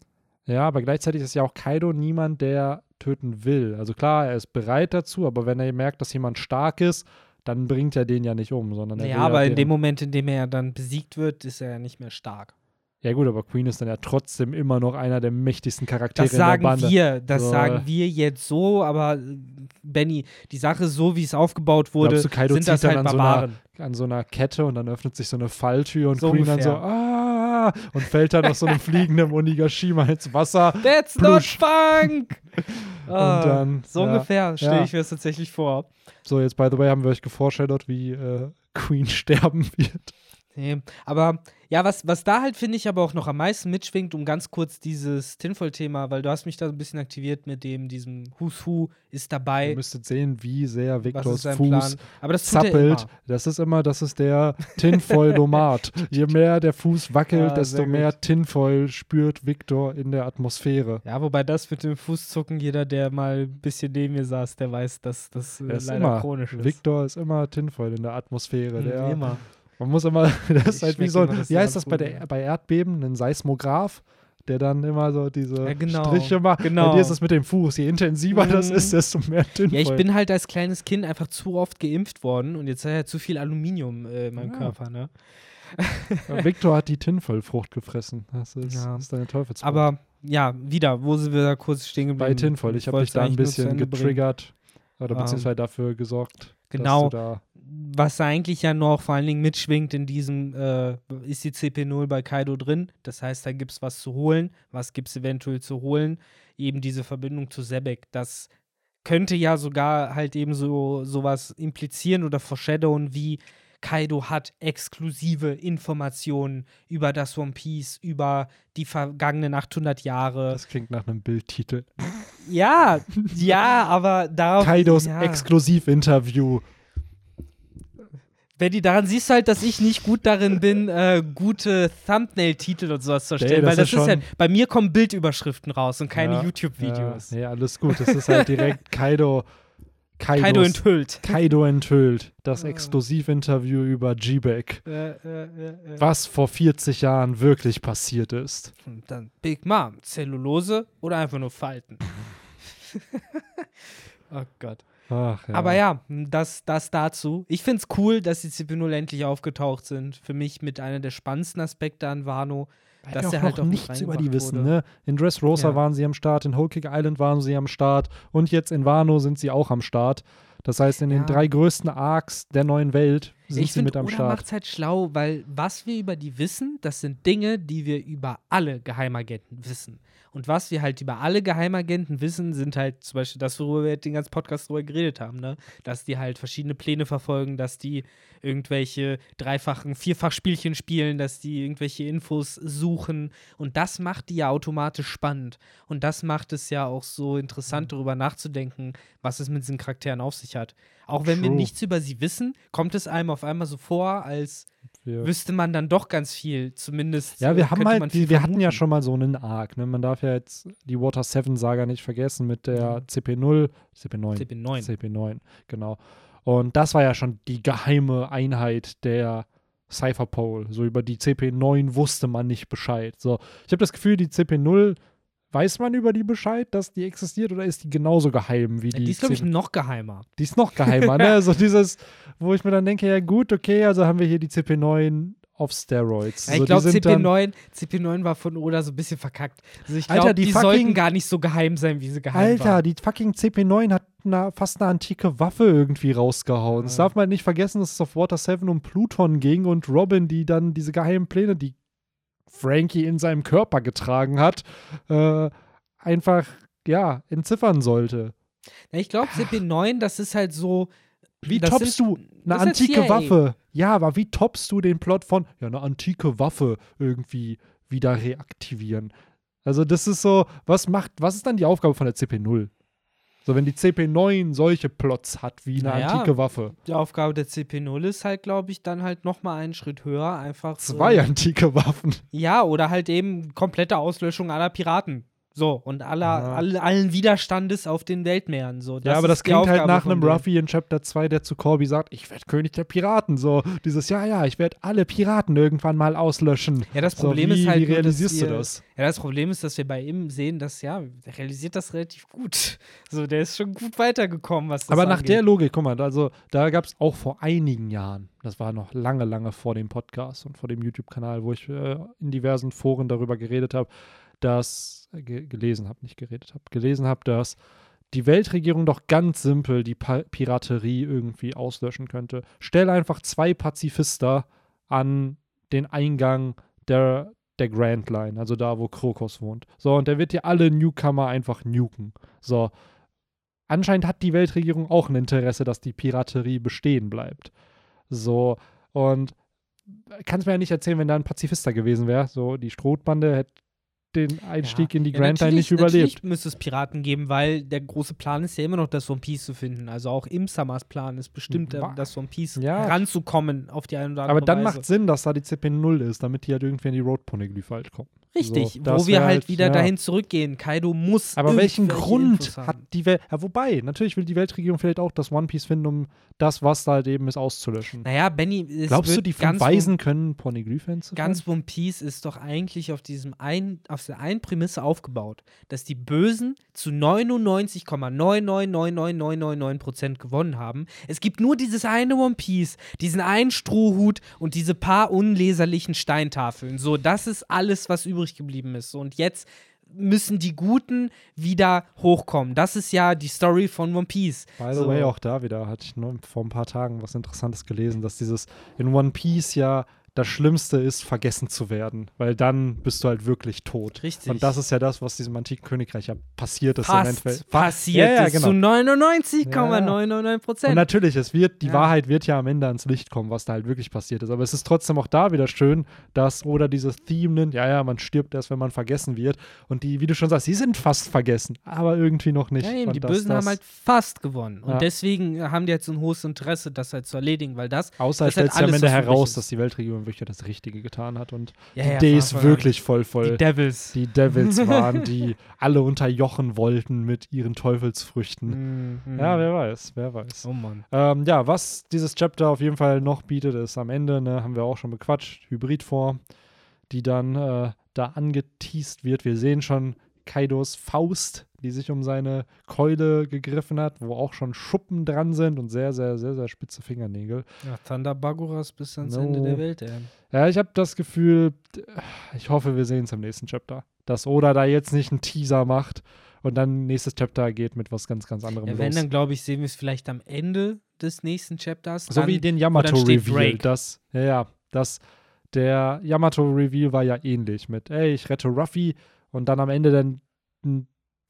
Speaker 1: Ja, aber gleichzeitig ist ja auch Kaido niemand, der töten will. Also klar, er ist bereit dazu, aber wenn er merkt, dass jemand stark ist, dann bringt er den ja nicht um, sondern er
Speaker 2: Ja, aber in
Speaker 1: den-
Speaker 2: dem Moment, in dem er dann besiegt wird, ist er ja nicht mehr stark.
Speaker 1: Ja gut, aber Queen ist dann ja trotzdem immer noch einer der mächtigsten Charaktere
Speaker 2: Das
Speaker 1: in der
Speaker 2: sagen
Speaker 1: Bande.
Speaker 2: wir, das
Speaker 1: So.
Speaker 2: sagen wir jetzt so, aber äh, Benny, die Sache so, wie es aufgebaut wurde,
Speaker 1: Glaubst du, Kaido
Speaker 2: sind das
Speaker 1: dann
Speaker 2: halt
Speaker 1: an so einer-
Speaker 2: Barbaren.
Speaker 1: an so einer Kette und dann öffnet sich so eine Falltür und
Speaker 2: So
Speaker 1: Queen dann so,
Speaker 2: ungefähr.
Speaker 1: Ah, und fällt dann aus so einem fliegenden Onigashima ins Wasser.
Speaker 2: That's
Speaker 1: Plusch.
Speaker 2: not funk! Ah, so
Speaker 1: ja,
Speaker 2: ungefähr stelle
Speaker 1: ja.
Speaker 2: ich mir das tatsächlich vor.
Speaker 1: So, jetzt by the way haben wir euch geforeshadowed, wie äh, Queen sterben wird.
Speaker 2: Nee, aber ja, was, was da halt, finde ich, aber auch noch am meisten mitschwingt, um ganz kurz dieses Tinfoil-Thema, weil du hast mich da ein bisschen aktiviert mit dem, diesem Who's Who ist
Speaker 1: Ihr
Speaker 2: dabei,
Speaker 1: müsstet sehen, wie sehr Victors Fuß
Speaker 2: Plan. Aber das
Speaker 1: zappelt. Das ist immer, das ist der Tinfoil-Lomat. Je mehr der Fuß wackelt,
Speaker 2: Ja,
Speaker 1: desto mehr Tinfoil spürt Victor in der Atmosphäre.
Speaker 2: Ja, wobei das mit dem Fußzucken, jeder, der mal ein bisschen neben mir saß, der weiß, dass das äh,
Speaker 1: Er ist
Speaker 2: leider
Speaker 1: immer,
Speaker 2: chronisch ist.
Speaker 1: Victor ist immer Tinfoil in der Atmosphäre.
Speaker 2: Mhm,
Speaker 1: Der,
Speaker 2: immer.
Speaker 1: Man muss immer, das ist halt wie so,
Speaker 2: immer das
Speaker 1: wie heißt das bei, der,
Speaker 2: ja.
Speaker 1: bei Erdbeben, ein Seismograph, der dann immer so diese
Speaker 2: Ja, genau,
Speaker 1: Striche macht. Bei
Speaker 2: genau.
Speaker 1: dir ist es mit dem Fuß. Je intensiver das
Speaker 2: Mhm.
Speaker 1: ist, desto mehr Tinfoil.
Speaker 2: Ja, ich bin halt als kleines Kind einfach zu oft geimpft worden und jetzt hat er zu viel Aluminium äh, in meinem
Speaker 1: Ja.
Speaker 2: Körper, ne?
Speaker 1: Ja, Victor hat die Tinfoil-Frucht gefressen. Das ist,
Speaker 2: Ja.
Speaker 1: das ist deine Teufelsfrucht.
Speaker 2: Aber ja, wieder, wo sind wir da kurz stehen geblieben?
Speaker 1: bei Tinfoil. Ich habe dich da ein bisschen
Speaker 2: Ende bringen.
Speaker 1: getriggert oder
Speaker 2: Ähm,
Speaker 1: beziehungsweise dafür gesorgt,
Speaker 2: Genau.
Speaker 1: dass du da
Speaker 2: was eigentlich ja noch vor allen Dingen mitschwingt in diesem, äh, ist die CP0 bei Kaido drin. Das heißt, da gibt es was zu holen. Was gibt es eventuell zu holen? Eben diese Verbindung zu Sebek. Das könnte ja sogar halt eben so sowas implizieren oder foreshadowen wie Kaido hat exklusive Informationen über das One Piece, über die vergangenen 800 Jahre.
Speaker 1: Das klingt nach einem Bildtitel.
Speaker 2: Ja, ja, aber darauf.
Speaker 1: Kaidos
Speaker 2: ja.
Speaker 1: Exklusivinterview.
Speaker 2: Benny, daran siehst du halt, dass ich nicht gut darin bin, äh, gute Thumbnail-Titel und sowas zu erstellen.
Speaker 1: das
Speaker 2: weil das
Speaker 1: ist
Speaker 2: ja,
Speaker 1: schon-
Speaker 2: bei mir kommen Bildüberschriften raus und keine
Speaker 1: Ja,
Speaker 2: YouTube-Videos.
Speaker 1: Ja, nee, alles gut. Das ist halt direkt Kaido Kaidos,
Speaker 2: Kaido enthüllt.
Speaker 1: Kaido enthüllt. Das
Speaker 2: Ah.
Speaker 1: Exklusivinterview über G-Back.
Speaker 2: Äh, äh.
Speaker 1: Was vor 40 Jahren wirklich passiert ist.
Speaker 2: Und dann Big Mom, Zellulose oder einfach nur Falten. oh Gott.
Speaker 1: Ach, ja.
Speaker 2: Aber ja, das, das dazu. Ich finde es cool, dass die CP0 endlich aufgetaucht sind. Für mich mit einer der spannendsten Aspekte an Wano.
Speaker 1: Weil
Speaker 2: dass
Speaker 1: wir auch
Speaker 2: halt
Speaker 1: noch
Speaker 2: auch
Speaker 1: nichts über die wissen.
Speaker 2: wurde.
Speaker 1: Ne? In Dressrosa
Speaker 2: Ja.
Speaker 1: waren sie am Start, in Whole Cake Island waren sie am Start und jetzt in Wano sind sie auch am Start. Das heißt, in den
Speaker 2: Ja.
Speaker 1: drei größten Arcs der neuen Welt sind
Speaker 2: ich
Speaker 1: sie mit am Start.
Speaker 2: macht's halt schlau, weil was wir über die wissen, das sind Dinge, die wir über alle Geheimagenten wissen. Und was wir halt über alle Geheimagenten wissen, sind halt zum Beispiel das, worüber wir den ganzen Podcast drüber geredet haben, ne? Dass die halt verschiedene Pläne verfolgen, dass die irgendwelche dreifachen, vierfach Spielchen spielen, dass die irgendwelche Infos suchen. Und das macht die ja automatisch spannend. Und das macht es ja auch so interessant, darüber nachzudenken, was es mit diesen Charakteren auf sich hat. Auch wenn wir
Speaker 1: True.
Speaker 2: nichts über sie wissen, kommt es einem auf einmal so vor, als
Speaker 1: Wir,
Speaker 2: wüsste man dann doch ganz viel. Zumindest.
Speaker 1: ja,
Speaker 2: äh,
Speaker 1: wir haben
Speaker 2: könnte man
Speaker 1: halt, die, wir hatten ja schon mal so einen Arc. Ne? Man darf ja jetzt die Water 7 Saga nicht vergessen mit der CP0, CP9.
Speaker 2: CP9.
Speaker 1: CP9, genau. Und das war ja schon die geheime Einheit der Cypherpole. So über die CP9 wusste man nicht Bescheid. So, ich habe das Gefühl, die CP0 weiß man über die Bescheid, dass die existiert oder ist die genauso geheim wie
Speaker 2: Ja,
Speaker 1: die?
Speaker 2: die ist, glaube ich, noch geheimer.
Speaker 1: die ist noch geheimer, ne? So dieses, wo ich mir dann denke, ja gut, okay, also haben wir hier die CP9 auf Steroids.
Speaker 2: Ja, ich
Speaker 1: so, die
Speaker 2: glaube,
Speaker 1: sind dann-
Speaker 2: CP9, CP9 war von Oda so ein bisschen verkackt. Also ich
Speaker 1: Alter,
Speaker 2: glaube,
Speaker 1: die
Speaker 2: die,
Speaker 1: fucking-
Speaker 2: sollten gar nicht so geheim sein, wie sie geheim
Speaker 1: Alter,
Speaker 2: waren.
Speaker 1: die fucking CP9 hat na, fast eine antike Waffe irgendwie rausgehauen. Das
Speaker 2: Ja.
Speaker 1: darf man nicht vergessen, dass es auf Water 7 um Pluton ging und Robin, die dann diese geheimen Pläne, die Frankie in seinem Körper getragen hat, äh, einfach, ja, entziffern sollte.
Speaker 2: Ja, ich glaube, CP9, das ist halt so.
Speaker 1: Wie toppst
Speaker 2: sind-
Speaker 1: du eine antike
Speaker 2: CIA.
Speaker 1: Waffe? Ja, aber wie toppst du den Plot von, ja, eine antike Waffe irgendwie wieder reaktivieren? Also, das ist so, was macht, was ist dann die Aufgabe von der CP0? So, wenn die CP9 solche Plots hat wie eine
Speaker 2: Naja,
Speaker 1: antike Waffe.
Speaker 2: Die Aufgabe der CP0 ist halt, glaube ich, dann halt nochmal einen Schritt höher. Einfach.
Speaker 1: Zwei
Speaker 2: äh,
Speaker 1: antike Waffen.
Speaker 2: Ja, oder halt eben komplette Auslöschung aller Piraten. So, und aller,
Speaker 1: Ja.
Speaker 2: all, allen Widerstandes auf den Weltmeeren. So,
Speaker 1: ja, aber das klingt halt nach einem. Ruffy in Chapter 2, der zu Corby sagt, ich werde König der Piraten. So, dieses, ja, ja, ich werde alle Piraten irgendwann mal auslöschen.
Speaker 2: Ja, das
Speaker 1: So,
Speaker 2: Problem
Speaker 1: wie,
Speaker 2: ist halt
Speaker 1: Wie
Speaker 2: nur, dass
Speaker 1: realisierst du
Speaker 2: wir-
Speaker 1: das?
Speaker 2: Ja, das Problem ist, dass wir bei ihm sehen, dass, ja, der realisiert das relativ gut. So, der ist schon gut weitergekommen, was das
Speaker 1: Aber nach
Speaker 2: angeht.
Speaker 1: der Logik, guck mal, also da gab es auch vor einigen Jahren, das war noch lange, lange vor dem Podcast und vor dem YouTube-Kanal, wo ich äh, in diversen Foren darüber geredet habe, dass, äh, ge gelesen habe, nicht geredet habe, gelesen habe, dass die Weltregierung doch ganz simpel die pa Piraterie irgendwie auslöschen könnte. Stell einfach zwei Pazifister an den Eingang der, der Grand Line, also da, wo Krokos wohnt. So, und der wird dir alle Newcomer einfach nuken. So, anscheinend hat die Weltregierung auch ein Interesse, dass die Piraterie bestehen bleibt. So, und kannst mir ja nicht erzählen, wenn da ein Pazifister gewesen wäre. So, die Strohbande hätte den Einstieg in die
Speaker 2: Ja,
Speaker 1: Grand Line nicht überlebt.
Speaker 2: Natürlich müsste es Piraten geben, weil der große Plan ist ja immer noch, das One Piece zu finden. Also auch im Summers Plan ist bestimmt,
Speaker 1: Wa-
Speaker 2: das One Piece
Speaker 1: Ja.
Speaker 2: ranzukommen auf die eine oder andere
Speaker 1: Aber dann
Speaker 2: Weise.
Speaker 1: macht Sinn, dass da die CP0 ist, damit die halt irgendwie in die Road-Poneglyphe halt kommen.
Speaker 2: Richtig,
Speaker 1: So,
Speaker 2: wo wir
Speaker 1: wär
Speaker 2: halt wieder
Speaker 1: ja.
Speaker 2: dahin zurückgehen. Kaido muss.
Speaker 1: Aber welchen Grund hat die Welt. Ja, wobei, natürlich will die Weltregierung vielleicht auch das One Piece finden, um das, was da halt eben ist, auszulöschen.
Speaker 2: Naja, Benny,
Speaker 1: Glaubst du, die von
Speaker 2: ganz
Speaker 1: Weisen können Poneglyphe entziffern?
Speaker 2: Ganz One Piece ist doch eigentlich auf diesem ein, auf der einen Prämisse aufgebaut, dass die Bösen zu 99,999999% gewonnen haben. Es gibt nur dieses eine One Piece, diesen einen Strohhut und diese paar unleserlichen Steintafeln. So, das ist alles, was übrig geblieben ist. Und jetzt müssen die Guten wieder hochkommen. Das ist ja die Story von One Piece.
Speaker 1: By the
Speaker 2: So.
Speaker 1: way, auch da wieder hatte ich nur vor ein paar Tagen was Interessantes gelesen, dass dieses in One Piece ja das Schlimmste ist, vergessen zu werden, weil dann bist du halt wirklich tot.
Speaker 2: Richtig.
Speaker 1: Und das ist ja das, was diesem antiken Königreich ja passiert ist. im Endeffekt.
Speaker 2: Fast passiert
Speaker 1: Ja, ja, genau.
Speaker 2: zu 99,999
Speaker 1: Und
Speaker 2: Prozent.
Speaker 1: natürlich, es wird, die
Speaker 2: Ja.
Speaker 1: Wahrheit wird ja am Ende ans Licht kommen, was da halt wirklich passiert ist. Aber es ist trotzdem auch da wieder schön, dass oder dieses Theme nimmt, ja, ja, man stirbt erst, wenn man vergessen wird. Und die, wie du schon sagst, die sind fast vergessen, aber irgendwie noch nicht.
Speaker 2: Ja, eben,
Speaker 1: Und
Speaker 2: die
Speaker 1: das-
Speaker 2: Bösen
Speaker 1: das,
Speaker 2: haben halt fast gewonnen. Und
Speaker 1: Ja.
Speaker 2: deswegen haben die jetzt so ein hohes Interesse, das halt zu erledigen, weil das.
Speaker 1: Außer
Speaker 2: das
Speaker 1: stellt
Speaker 2: halt
Speaker 1: sich am Ende heraus, dass die Weltregierung wirklich das Richtige getan hat. Und
Speaker 2: Ja,
Speaker 1: die
Speaker 2: ja,
Speaker 1: Days
Speaker 2: an.
Speaker 1: wirklich voll, voll
Speaker 2: Die Devils.
Speaker 1: die Devils waren, die alle unterjochen wollten mit ihren Teufelsfrüchten.
Speaker 2: Mhm.
Speaker 1: Ja, wer weiß, wer weiß.
Speaker 2: Oh Mann.
Speaker 1: Ähm, ja, was dieses Chapter auf jeden Fall noch bietet, ist am Ende, ne, haben wir auch schon bequatscht, Hybridform, die dann äh, da angeteased wird. Wir sehen schon Kaidos Faust, die sich um seine Keule gegriffen hat, wo auch schon Schuppen dran sind und sehr, sehr, sehr, sehr spitze Fingernägel.
Speaker 2: Ja, Thunder Baguras bis ans
Speaker 1: No.
Speaker 2: Ende der Welt, ey.
Speaker 1: Ja, ich habe das Gefühl, ich hoffe, wir sehen es im nächsten Chapter. Dass Oda da jetzt nicht einen Teaser macht und dann nächstes Chapter geht mit was ganz, ganz anderem
Speaker 2: Ja, wenn,
Speaker 1: los.
Speaker 2: dann glaube ich, sehen wir es vielleicht am Ende des nächsten Chapters.
Speaker 1: So
Speaker 2: dann,
Speaker 1: wie den Yamato-Reveal. Das, ja, ja, das, der Yamato-Reveal war ja ähnlich mit, ey, ich rette Ruffy und dann am Ende dann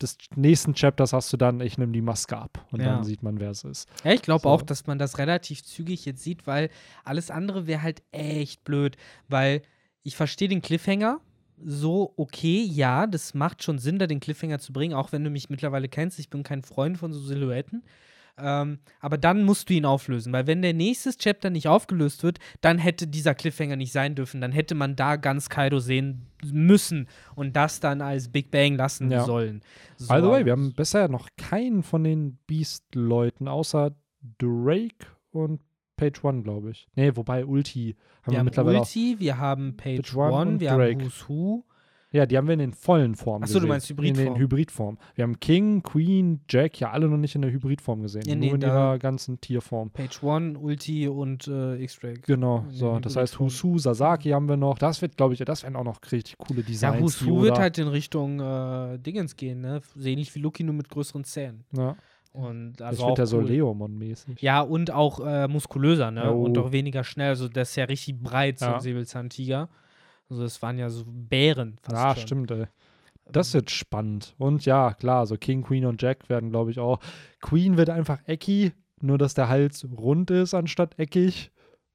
Speaker 1: des nächsten Chapters hast du dann, ich nehme die Maske ab und
Speaker 2: Ja.
Speaker 1: dann sieht man, wer es ist.
Speaker 2: Ja, ich glaube
Speaker 1: So.
Speaker 2: auch, dass man das relativ zügig jetzt sieht, weil alles andere wäre halt echt blöd. Weil ich verstehe den Cliffhanger so, okay, ja, das macht schon Sinn, da den Cliffhanger zu bringen, auch wenn du mich mittlerweile kennst. Ich bin kein Freund von so Silhouetten. Ähm, aber dann musst du ihn auflösen, weil wenn der nächste Chapter nicht aufgelöst wird, dann hätte dieser Cliffhanger nicht sein dürfen. Dann hätte man da ganz Kaido sehen müssen und das dann als Big Bang lassen
Speaker 1: Ja.
Speaker 2: sollen. So,
Speaker 1: By the way, wir haben bisher noch keinen von den Beast-Leuten außer Drake und Page One, glaube ich. Nee, wobei Ulti haben wir,
Speaker 2: Wir haben
Speaker 1: mittlerweile
Speaker 2: Ulti, wir haben Page
Speaker 1: Page One
Speaker 2: One,
Speaker 1: und
Speaker 2: wir
Speaker 1: Drake.
Speaker 2: haben Who's Who.
Speaker 1: Ja, die haben wir in den vollen Formen
Speaker 2: Ach so, du
Speaker 1: gesehen.
Speaker 2: meinst
Speaker 1: In
Speaker 2: Hybridform.
Speaker 1: den Hybridformen. Wir haben King, Queen, Jack ja alle noch nicht in der Hybridform gesehen.
Speaker 2: Ja,
Speaker 1: nur
Speaker 2: nee,
Speaker 1: in
Speaker 2: da-
Speaker 1: ihrer ganzen Tierform.
Speaker 2: Page One, Ulti und äh, X-Ray.
Speaker 1: Genau,
Speaker 2: in
Speaker 1: so. Das heißt. Husu, Sasaki haben wir noch. Das wird, glaube ich, das wären auch noch richtig coole
Speaker 2: Ja,
Speaker 1: Designs. Die
Speaker 2: Who wird halt in Richtung äh, Dingens gehen, ne? Ähnlich wie Lucky, nur mit größeren Zähnen.
Speaker 1: Ja,
Speaker 2: Und
Speaker 1: das
Speaker 2: also
Speaker 1: wird
Speaker 2: auch
Speaker 1: ja so
Speaker 2: cool.
Speaker 1: Leomon-mäßig.
Speaker 2: Ja, und auch äh, muskulöser, ne?
Speaker 1: Jo.
Speaker 2: Und auch weniger schnell. Also, das ist ja richtig breit, so
Speaker 1: Ja.
Speaker 2: ein Säbelzahntiger. Also, das waren ja so Bären. Fast
Speaker 1: Ja,
Speaker 2: schon.
Speaker 1: stimmt, ey. Das wird spannend. Und ja, klar, so King, Queen und Jack werden, glaube ich, auch. Queen wird einfach eckig, nur dass der Hals rund ist anstatt eckig.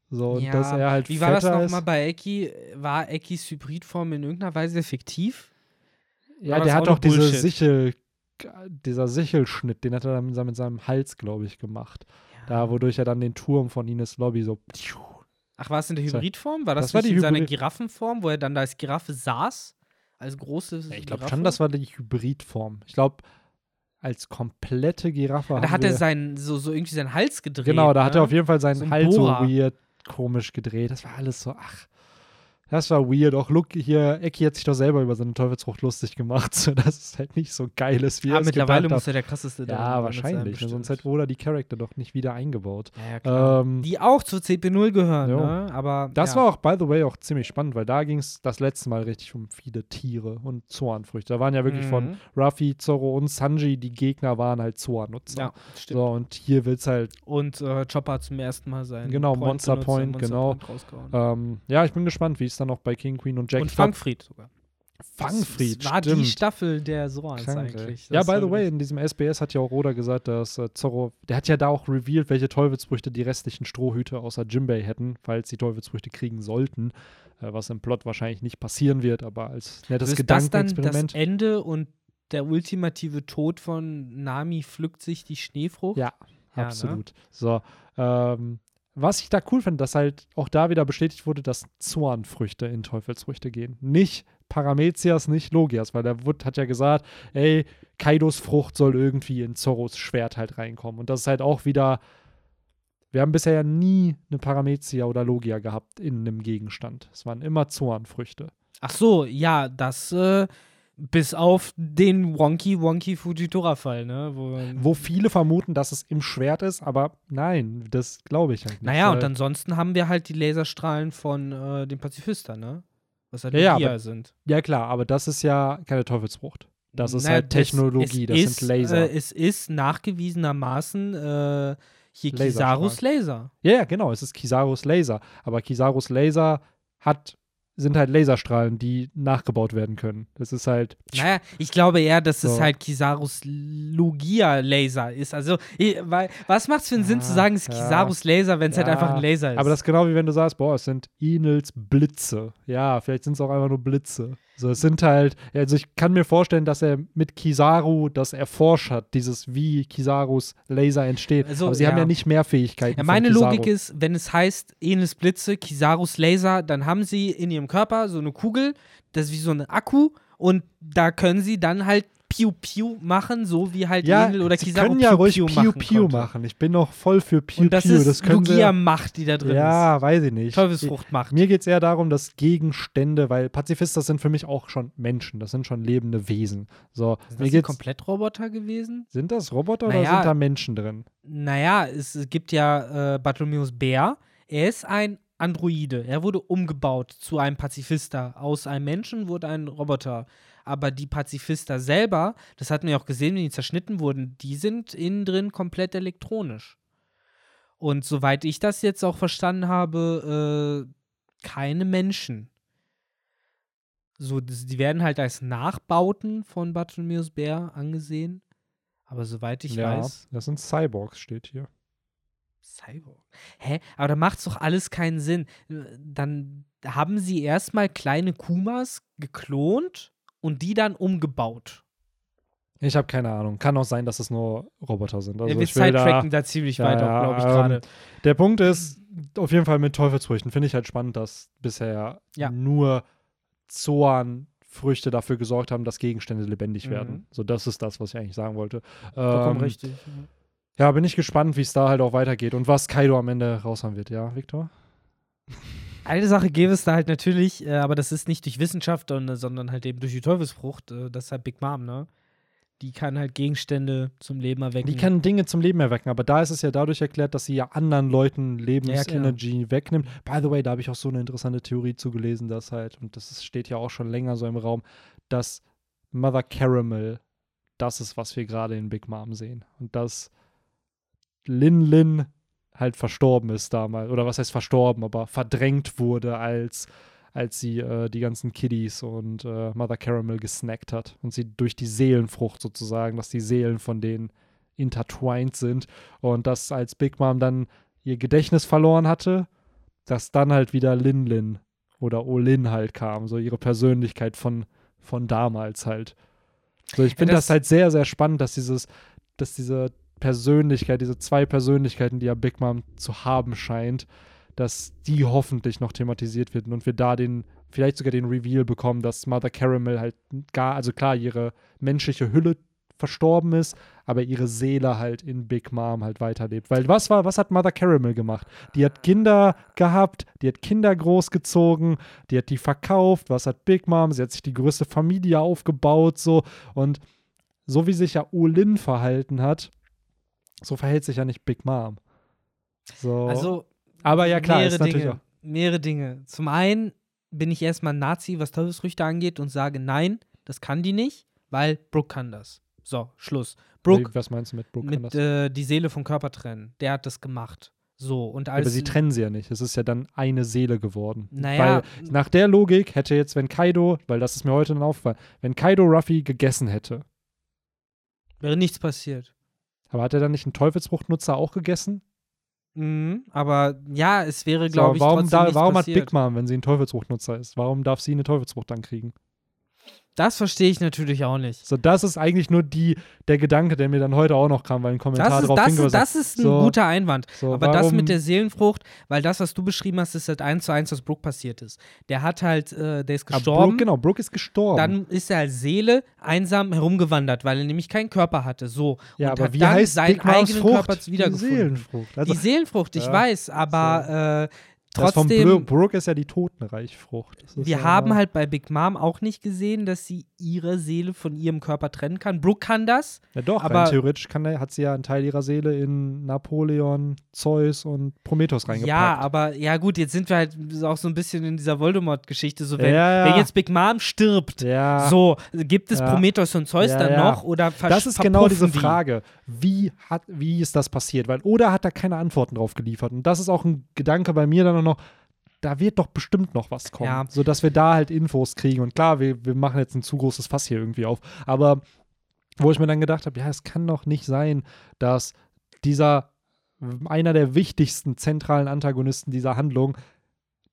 Speaker 1: So, und
Speaker 2: Ja,
Speaker 1: dass er halt
Speaker 2: Wie war das nochmal bei Eki? War Ekis Hybridform in irgendeiner Weise effektiv?
Speaker 1: Ja,
Speaker 2: war
Speaker 1: der hat
Speaker 2: auch
Speaker 1: doch diese? Sichel, dieser Sichelschnitt, den hat er dann mit seinem- mit seinem Hals, glaube ich, gemacht. Da, wodurch er dann den Turm von Ines Lobby so.
Speaker 2: Ach, war es in der. Hybridform? War das,
Speaker 1: Das war die
Speaker 2: in seiner Giraffenform, wo er dann da als Giraffe saß? Als große
Speaker 1: Ich glaube schon, das war die Hybridform. Ich glaube, als komplette Giraffe.
Speaker 2: Da hat er seinen, so, so irgendwie seinen Hals gedreht.
Speaker 1: Genau, da hat
Speaker 2: ne?
Speaker 1: er auf jeden Fall seinen
Speaker 2: So
Speaker 1: Hals
Speaker 2: Bohrer.
Speaker 1: so weird, komisch gedreht. Das war alles so, ach. Das war weird. Auch Look hier, Eki hat sich doch selber über seine Teufelsfrucht lustig gemacht, sodass es halt nicht so geil ist, wie
Speaker 2: Ah,
Speaker 1: er es
Speaker 2: mittlerweile muss er der krasseste darin
Speaker 1: Ja,
Speaker 2: sein,
Speaker 1: wahrscheinlich.
Speaker 2: ist
Speaker 1: Sonst hätte Oda die Charakter doch nicht wieder eingebaut.
Speaker 2: Ja, ja, klar.
Speaker 1: Ähm,
Speaker 2: Die auch zu CP0 gehören, ne? Aber.
Speaker 1: das
Speaker 2: ja.
Speaker 1: war auch, by the way, auch ziemlich spannend, weil da ging es das letzte Mal richtig um viele Tiere und Zornfrüchte. Da waren ja wirklich von
Speaker 2: Mhm.
Speaker 1: Ruffy, Zorro und Sanji, die Gegner waren halt Zornutzer.
Speaker 2: Ja, stimmt.
Speaker 1: So, und hier wird es halt
Speaker 2: Und äh, Chopper zum ersten Mal sein.
Speaker 1: Genau, Monster
Speaker 2: benutzt,
Speaker 1: Point,
Speaker 2: Monster
Speaker 1: genau.
Speaker 2: Point.
Speaker 1: Ähm, ja, ich bin gespannt, wie es dann auch bei King, Queen und Jack
Speaker 2: und Fangfried sogar.
Speaker 1: Fangfried,
Speaker 2: Das war die
Speaker 1: stimmt.
Speaker 2: Staffel der
Speaker 1: Krank, ey.
Speaker 2: eigentlich.
Speaker 1: Ja,
Speaker 2: Das
Speaker 1: by
Speaker 2: war
Speaker 1: the way, in diesem SBS hat ja auch Oda gesagt, dass äh, Zorro, der hat ja da auch revealed, welche Teufelsfrüchte die restlichen Strohhüte außer Jimbei hätten, falls sie Teufelsfrüchte kriegen sollten, äh, was im Plot wahrscheinlich nicht passieren wird, aber als nettes
Speaker 2: ist das dann das
Speaker 1: Gedankenexperiment.
Speaker 2: Ende und der ultimative Tod von Nami pflückt sich die Schneefrucht?
Speaker 1: Ja,
Speaker 2: Ja, ne?
Speaker 1: absolut. So, ähm, was ich da cool finde, dass halt auch da wieder bestätigt wurde, dass Zornfrüchte in Teufelsfrüchte gehen. Nicht Paramezias, nicht Logias, weil der Wood hat ja gesagt, ey, Kaidos Frucht soll irgendwie in Zorros Schwert halt reinkommen. Und das ist halt auch wieder, wir haben bisher ja nie eine Paramezia oder Logia gehabt in einem Gegenstand. Es waren immer Zornfrüchte.
Speaker 2: Ach so, ja, das äh, bis auf den Wonky Wonky Fujitora-Fall, ne? Wo,
Speaker 1: Wo viele vermuten, dass es im Schwert ist, aber nein, das glaube ich halt nicht.
Speaker 2: naja, und ansonsten haben wir halt die Laserstrahlen von äh, dem Pazifisten, ne? Was halt
Speaker 1: Ja, ja, aber-
Speaker 2: sind.
Speaker 1: Ja, klar, aber das ist ja keine Teufelsfrucht. Das ist
Speaker 2: Naja,
Speaker 1: halt Technologie, das,
Speaker 2: ist,
Speaker 1: sind Laser.
Speaker 2: Äh, es ist nachgewiesenermaßen äh, hier
Speaker 1: Laserstrahl.
Speaker 2: Kisarus Laser.
Speaker 1: ja, ja, genau, es ist Kisarus Laser. Aber Kisarus Laser hat sind halt Laserstrahlen, die nachgebaut werden können. Das ist halt.
Speaker 2: Naja, ich glaube eher, dass
Speaker 1: So.
Speaker 2: es halt Kisarus Lugia-Laser ist. Also, weil, was macht es für einen Sinn zu sagen, es ist
Speaker 1: ja.
Speaker 2: Kisarus Laser, wenn es halt
Speaker 1: Ja,
Speaker 2: einfach ein Laser ist?
Speaker 1: Aber das ist genau wie wenn du sagst, boah, es sind Inels Blitze. Ja, vielleicht sind es auch einfach nur Blitze. So, es sind halt, also ich kann mir vorstellen, dass er mit Kizaru das erforscht hat, dieses wie Kisarus Laser entsteht.
Speaker 2: Also,
Speaker 1: Aber sie haben
Speaker 2: ja.
Speaker 1: ja nicht mehr Fähigkeiten.
Speaker 2: Ja, meine. Logik ist, wenn es heißt Enes Blitze, Kisarus Laser, dann haben sie in ihrem Körper so eine Kugel, das ist wie so ein Akku und da können sie dann halt Piu Piu machen, so wie halt
Speaker 1: ja,
Speaker 2: Enel oder
Speaker 1: sie
Speaker 2: Kizaru
Speaker 1: können ja
Speaker 2: Piu
Speaker 1: ruhig
Speaker 2: Piu,
Speaker 1: Piu
Speaker 2: machen,
Speaker 1: Piu machen. Ich bin noch voll für Piu
Speaker 2: Und das
Speaker 1: Piu.
Speaker 2: ist
Speaker 1: das sie,
Speaker 2: Lugia-Macht, die da drin ist.
Speaker 1: Ja, weiß ich nicht.
Speaker 2: Teufelsfruchtmacht.
Speaker 1: Mir geht es eher darum, dass Gegenstände, weil Pazifistas sind für mich auch schon Menschen, das sind schon lebende Wesen. So,
Speaker 2: Sind das komplett Roboter gewesen?
Speaker 1: sind das Roboter oder
Speaker 2: Naja.
Speaker 1: sind da Menschen drin?
Speaker 2: Naja, es gibt ja äh, Bartholomäus Bär. Er ist ein Androide. Er wurde umgebaut zu einem Pazifista. Aus einem Menschen wurde ein Roboter. Aber die Pazifista selber, das hatten wir auch gesehen, wenn die zerschnitten wurden, die sind innen drin komplett elektronisch. Und soweit ich das jetzt auch verstanden habe, äh, keine Menschen. So, die werden halt als Nachbauten von Bartholomäus Bär angesehen. Aber soweit ich
Speaker 1: ja,
Speaker 2: weiß,
Speaker 1: das sind Cyborgs, steht hier.
Speaker 2: Cyborg. Hä? Aber da macht's doch alles keinen Sinn. Dann haben sie erstmal kleine Kumas geklont und die dann umgebaut.
Speaker 1: Ich habe keine Ahnung. Kann auch sein, dass es nur Roboter sind. Also
Speaker 2: ja, wir
Speaker 1: will da,
Speaker 2: sidetracken da, ziemlich
Speaker 1: Ja,
Speaker 2: weit
Speaker 1: ja,
Speaker 2: glaube ich,
Speaker 1: ähm,
Speaker 2: gerade.
Speaker 1: Der Punkt ist, auf jeden Fall mit Teufelsfrüchten finde ich halt spannend, dass bisher
Speaker 2: Ja.
Speaker 1: nur Zoan-Früchte dafür gesorgt haben, dass Gegenstände lebendig
Speaker 2: Mhm.
Speaker 1: werden. So, das ist das, was ich eigentlich sagen wollte.
Speaker 2: Vollkommen
Speaker 1: Ähm,
Speaker 2: richtig.
Speaker 1: Ja, bin ich gespannt, wie es da halt auch weitergeht und was Kaido am Ende raushauen wird, ja, Victor?
Speaker 2: Eine Sache gäbe es da halt natürlich, äh, aber das ist nicht durch Wissenschaft, sondern, sondern halt eben durch die Teufelsfrucht. Äh, das ist halt Big Mom, ne? Die kann halt Gegenstände zum Leben erwecken.
Speaker 1: Die kann Dinge zum Leben erwecken, aber da ist es ja dadurch erklärt, dass sie ja anderen Leuten
Speaker 2: klar.
Speaker 1: Lebensenergy wegnimmt. By the way, da habe ich auch so eine interessante Theorie zugelesen, dass halt, und das ist, steht ja auch schon länger so im Raum, dass Mother Caramel das ist, was wir gerade in Big Mom sehen. Und dass Lin Lin halt verstorben ist damals, oder was heißt verstorben, aber verdrängt wurde, als, als sie äh, die ganzen Kiddies und äh, Mother Caramel gesnackt hat. Und sie durch die Seelenfrucht sozusagen, dass die Seelen von denen intertwined sind. Und dass als Big Mom dann ihr Gedächtnis verloren hatte, dass dann halt wieder Lin Lin oder Olin halt kam, so ihre Persönlichkeit von, von damals halt. So, ich finde
Speaker 2: das-
Speaker 1: das, halt sehr, sehr spannend, dass dieses, dass diese Persönlichkeit, diese zwei Persönlichkeiten, die ja Big Mom zu haben scheint, dass die hoffentlich noch thematisiert werden und wir da den, vielleicht sogar den Reveal bekommen, dass Mother Caramel halt gar, also klar, ihre menschliche Hülle verstorben ist, aber ihre Seele halt in Big Mom halt weiterlebt. Weil was war, was hat Mother Caramel gemacht? Die hat Kinder gehabt, die hat Kinder großgezogen, die hat die verkauft, was hat Big Mom? Sie hat sich die größte Familie aufgebaut, so und so wie sich ja Olin verhalten hat, so verhält sich ja nicht Big Mom. So.
Speaker 2: Also,
Speaker 1: aber ja klar,
Speaker 2: mehrere
Speaker 1: ist natürlich
Speaker 2: Dinge.
Speaker 1: auch.
Speaker 2: Mehrere Dinge. Zum einen bin ich erstmal Nazi, was Teufelsfrüchte angeht und sage, nein, das kann die nicht, weil Brooke kann das. So, Schluss. Brooke
Speaker 1: Was meinst du mit Brooke? kann
Speaker 2: mit
Speaker 1: das?
Speaker 2: äh, die Seele vom Körper trennen. Der hat das gemacht. So, und als
Speaker 1: aber sie trennen sie ja nicht. Es ist ja dann eine Seele geworden.
Speaker 2: Naja.
Speaker 1: Weil nach der Logik hätte jetzt, wenn Kaido, weil das ist mir heute dann aufgefallen, wenn Kaido Ruffy gegessen hätte,
Speaker 2: wäre nichts passiert.
Speaker 1: Aber hat er dann nicht einen Teufelsfruchtnutzer auch gegessen?
Speaker 2: Mhm, aber ja, es wäre,
Speaker 1: So,
Speaker 2: glaube ich,
Speaker 1: warum da, warum hat. Big Mom, wenn sie ein Teufelsfruchtnutzer ist, warum darf sie eine Teufelsfrucht dann kriegen?
Speaker 2: Das verstehe ich natürlich auch nicht.
Speaker 1: So, das ist eigentlich nur die, der Gedanke, der mir dann heute auch noch kam, weil ein Kommentar
Speaker 2: Das ist,
Speaker 1: drauf
Speaker 2: das,
Speaker 1: hingewiesen
Speaker 2: ist, das ist ein
Speaker 1: so,
Speaker 2: guter Einwand.
Speaker 1: so,
Speaker 2: Aber das
Speaker 1: warum-
Speaker 2: mit der Seelenfrucht, weil das, was du beschrieben hast, ist halt eins zu eins, was Brooke passiert ist. Der hat halt, äh, der ist
Speaker 1: Ah,
Speaker 2: gestorben.
Speaker 1: Brooke, genau, Brooke ist gestorben.
Speaker 2: Dann ist er als Seele einsam herumgewandert, weil er nämlich keinen Körper hatte. So.
Speaker 1: ja,
Speaker 2: und
Speaker 1: aber
Speaker 2: hat
Speaker 1: wie
Speaker 2: dann
Speaker 1: heißt
Speaker 2: seinen
Speaker 1: Moms
Speaker 2: eigenen
Speaker 1: Frucht?
Speaker 2: Körper
Speaker 1: Die
Speaker 2: wiedergefunden.
Speaker 1: Seelenfrucht. Also,
Speaker 2: die Seelenfrucht, ich
Speaker 1: Ja,
Speaker 2: weiß, aber äh,
Speaker 1: das von
Speaker 2: trotzdem.
Speaker 1: Bro Brooke ist ja die Totenreichfrucht.
Speaker 2: Wir
Speaker 1: ja,
Speaker 2: haben halt bei Big Mom auch nicht gesehen, dass sie ihre Seele von ihrem Körper trennen kann. Brooke kann das.
Speaker 1: Ja, doch,
Speaker 2: aber-
Speaker 1: theoretisch kann, hat sie ja einen Teil ihrer Seele in Napoleon, Zeus und Prometheus reingepackt.
Speaker 2: Ja, aber ja gut, jetzt sind wir halt auch so ein bisschen in dieser Voldemort-Geschichte. So, wenn,
Speaker 1: Ja,
Speaker 2: wenn jetzt Big Mom stirbt, so, gibt es. Prometheus und Zeus dann noch oder
Speaker 1: Das ist genau diese? Frage. Wie, hat, wie ist das passiert? Weil Oda hat da keine Antworten drauf geliefert. Und das ist auch ein Gedanke bei mir dann auch noch. da wird doch bestimmt noch was kommen,
Speaker 2: Ja.
Speaker 1: sodass wir da halt Infos kriegen. Und klar, wir, wir machen jetzt ein zu großes Fass hier irgendwie auf. Aber wo ich mir dann gedacht habe, ja, es kann doch nicht sein, dass dieser einer der wichtigsten zentralen Antagonisten dieser Handlung,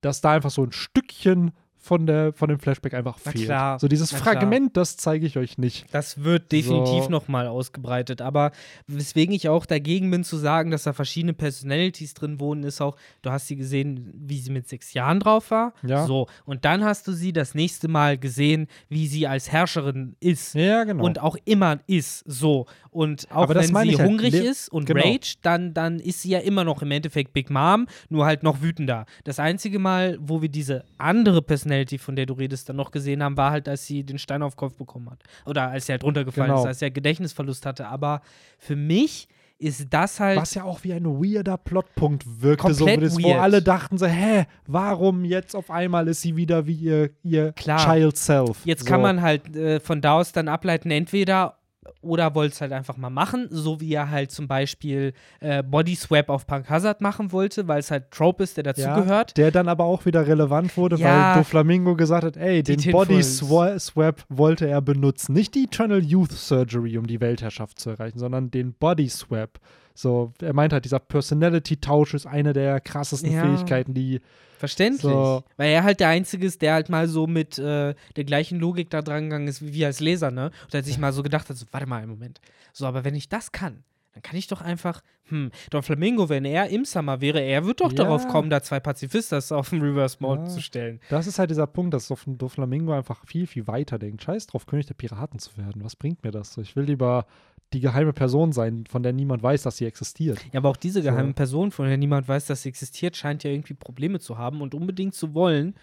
Speaker 1: dass da einfach so ein Stückchen von, der, von dem Flashback einfach
Speaker 2: Na
Speaker 1: fehlt.
Speaker 2: klar,
Speaker 1: so dieses
Speaker 2: na klar.
Speaker 1: Fragment, das zeige ich euch nicht.
Speaker 2: Das wird definitiv
Speaker 1: So.
Speaker 2: nochmal ausgebreitet. Aber weswegen ich auch dagegen bin zu sagen, dass da verschiedene Personalities drin wohnen, ist auch, du hast sie gesehen, wie sie mit sechs Jahren drauf war.
Speaker 1: Ja.
Speaker 2: So. Und dann hast du sie das nächste Mal gesehen, wie sie als Herrscherin ist.
Speaker 1: Ja, genau.
Speaker 2: Und auch immer ist so. Und auch wenn sie
Speaker 1: halt.
Speaker 2: hungrig
Speaker 1: Le-
Speaker 2: ist und
Speaker 1: genau.
Speaker 2: rage, dann, dann ist sie ja immer noch im Endeffekt Big Mom, nur halt noch wütender. Das einzige Mal, wo wir diese andere Personality, von der du redest, dann noch gesehen haben, war halt, als sie den Stein auf den Kopf bekommen hat. Oder als sie halt runtergefallen
Speaker 1: Genau.
Speaker 2: ist, als sie halt Gedächtnisverlust hatte. Aber für mich ist das halt.
Speaker 1: Was ja auch wie ein weirder Plotpunkt wirkte, so das, wo alle dachten so, hä, warum jetzt auf einmal ist sie wieder wie ihr, ihr
Speaker 2: Klar.
Speaker 1: Child Self?
Speaker 2: Jetzt
Speaker 1: so.
Speaker 2: kann man halt äh, von da aus dann ableiten, entweder oder wollte es halt einfach mal machen, so wie er halt zum Beispiel äh, Body Swap auf Punk Hazard machen wollte, weil es halt Trope ist, der dazugehört.
Speaker 1: Der dann aber auch wieder relevant wurde,
Speaker 2: Ja.
Speaker 1: weil Doflamingo gesagt hat, ey, den Body Swap wollte er benutzen. Nicht die Eternal Youth Surgery, um die Weltherrschaft zu erreichen, sondern den Body Swap. So, er meint halt, dieser Personality-Tausch ist eine der krassesten
Speaker 2: Ja.
Speaker 1: Fähigkeiten, die
Speaker 2: Verständlich.
Speaker 1: So.
Speaker 2: Weil er halt der Einzige ist, der halt mal so mit äh, der gleichen Logik da dran gegangen ist wie wir als Leser, ne? Und er hat sich mal so gedacht hat, so, warte mal einen Moment. So, aber wenn ich das kann, dann kann ich doch einfach, hm, Don Flamingo, wenn er im Summer wäre, er wird doch
Speaker 1: Ja.
Speaker 2: darauf kommen, da zwei Pazifistas auf den Reverse Mode
Speaker 1: Ja.
Speaker 2: zu stellen.
Speaker 1: Das ist halt dieser Punkt, dass Dof- Doflamingo einfach viel, viel weiter denkt. Scheiß drauf, König der Piraten zu werden. Was bringt mir das? Ich will lieber die geheime Person sein, von der niemand weiß, dass sie existiert.
Speaker 2: Ja, aber auch diese
Speaker 1: So.
Speaker 2: geheime Person, von der niemand weiß, dass sie existiert, scheint ja irgendwie Probleme zu haben und unbedingt zu wollen,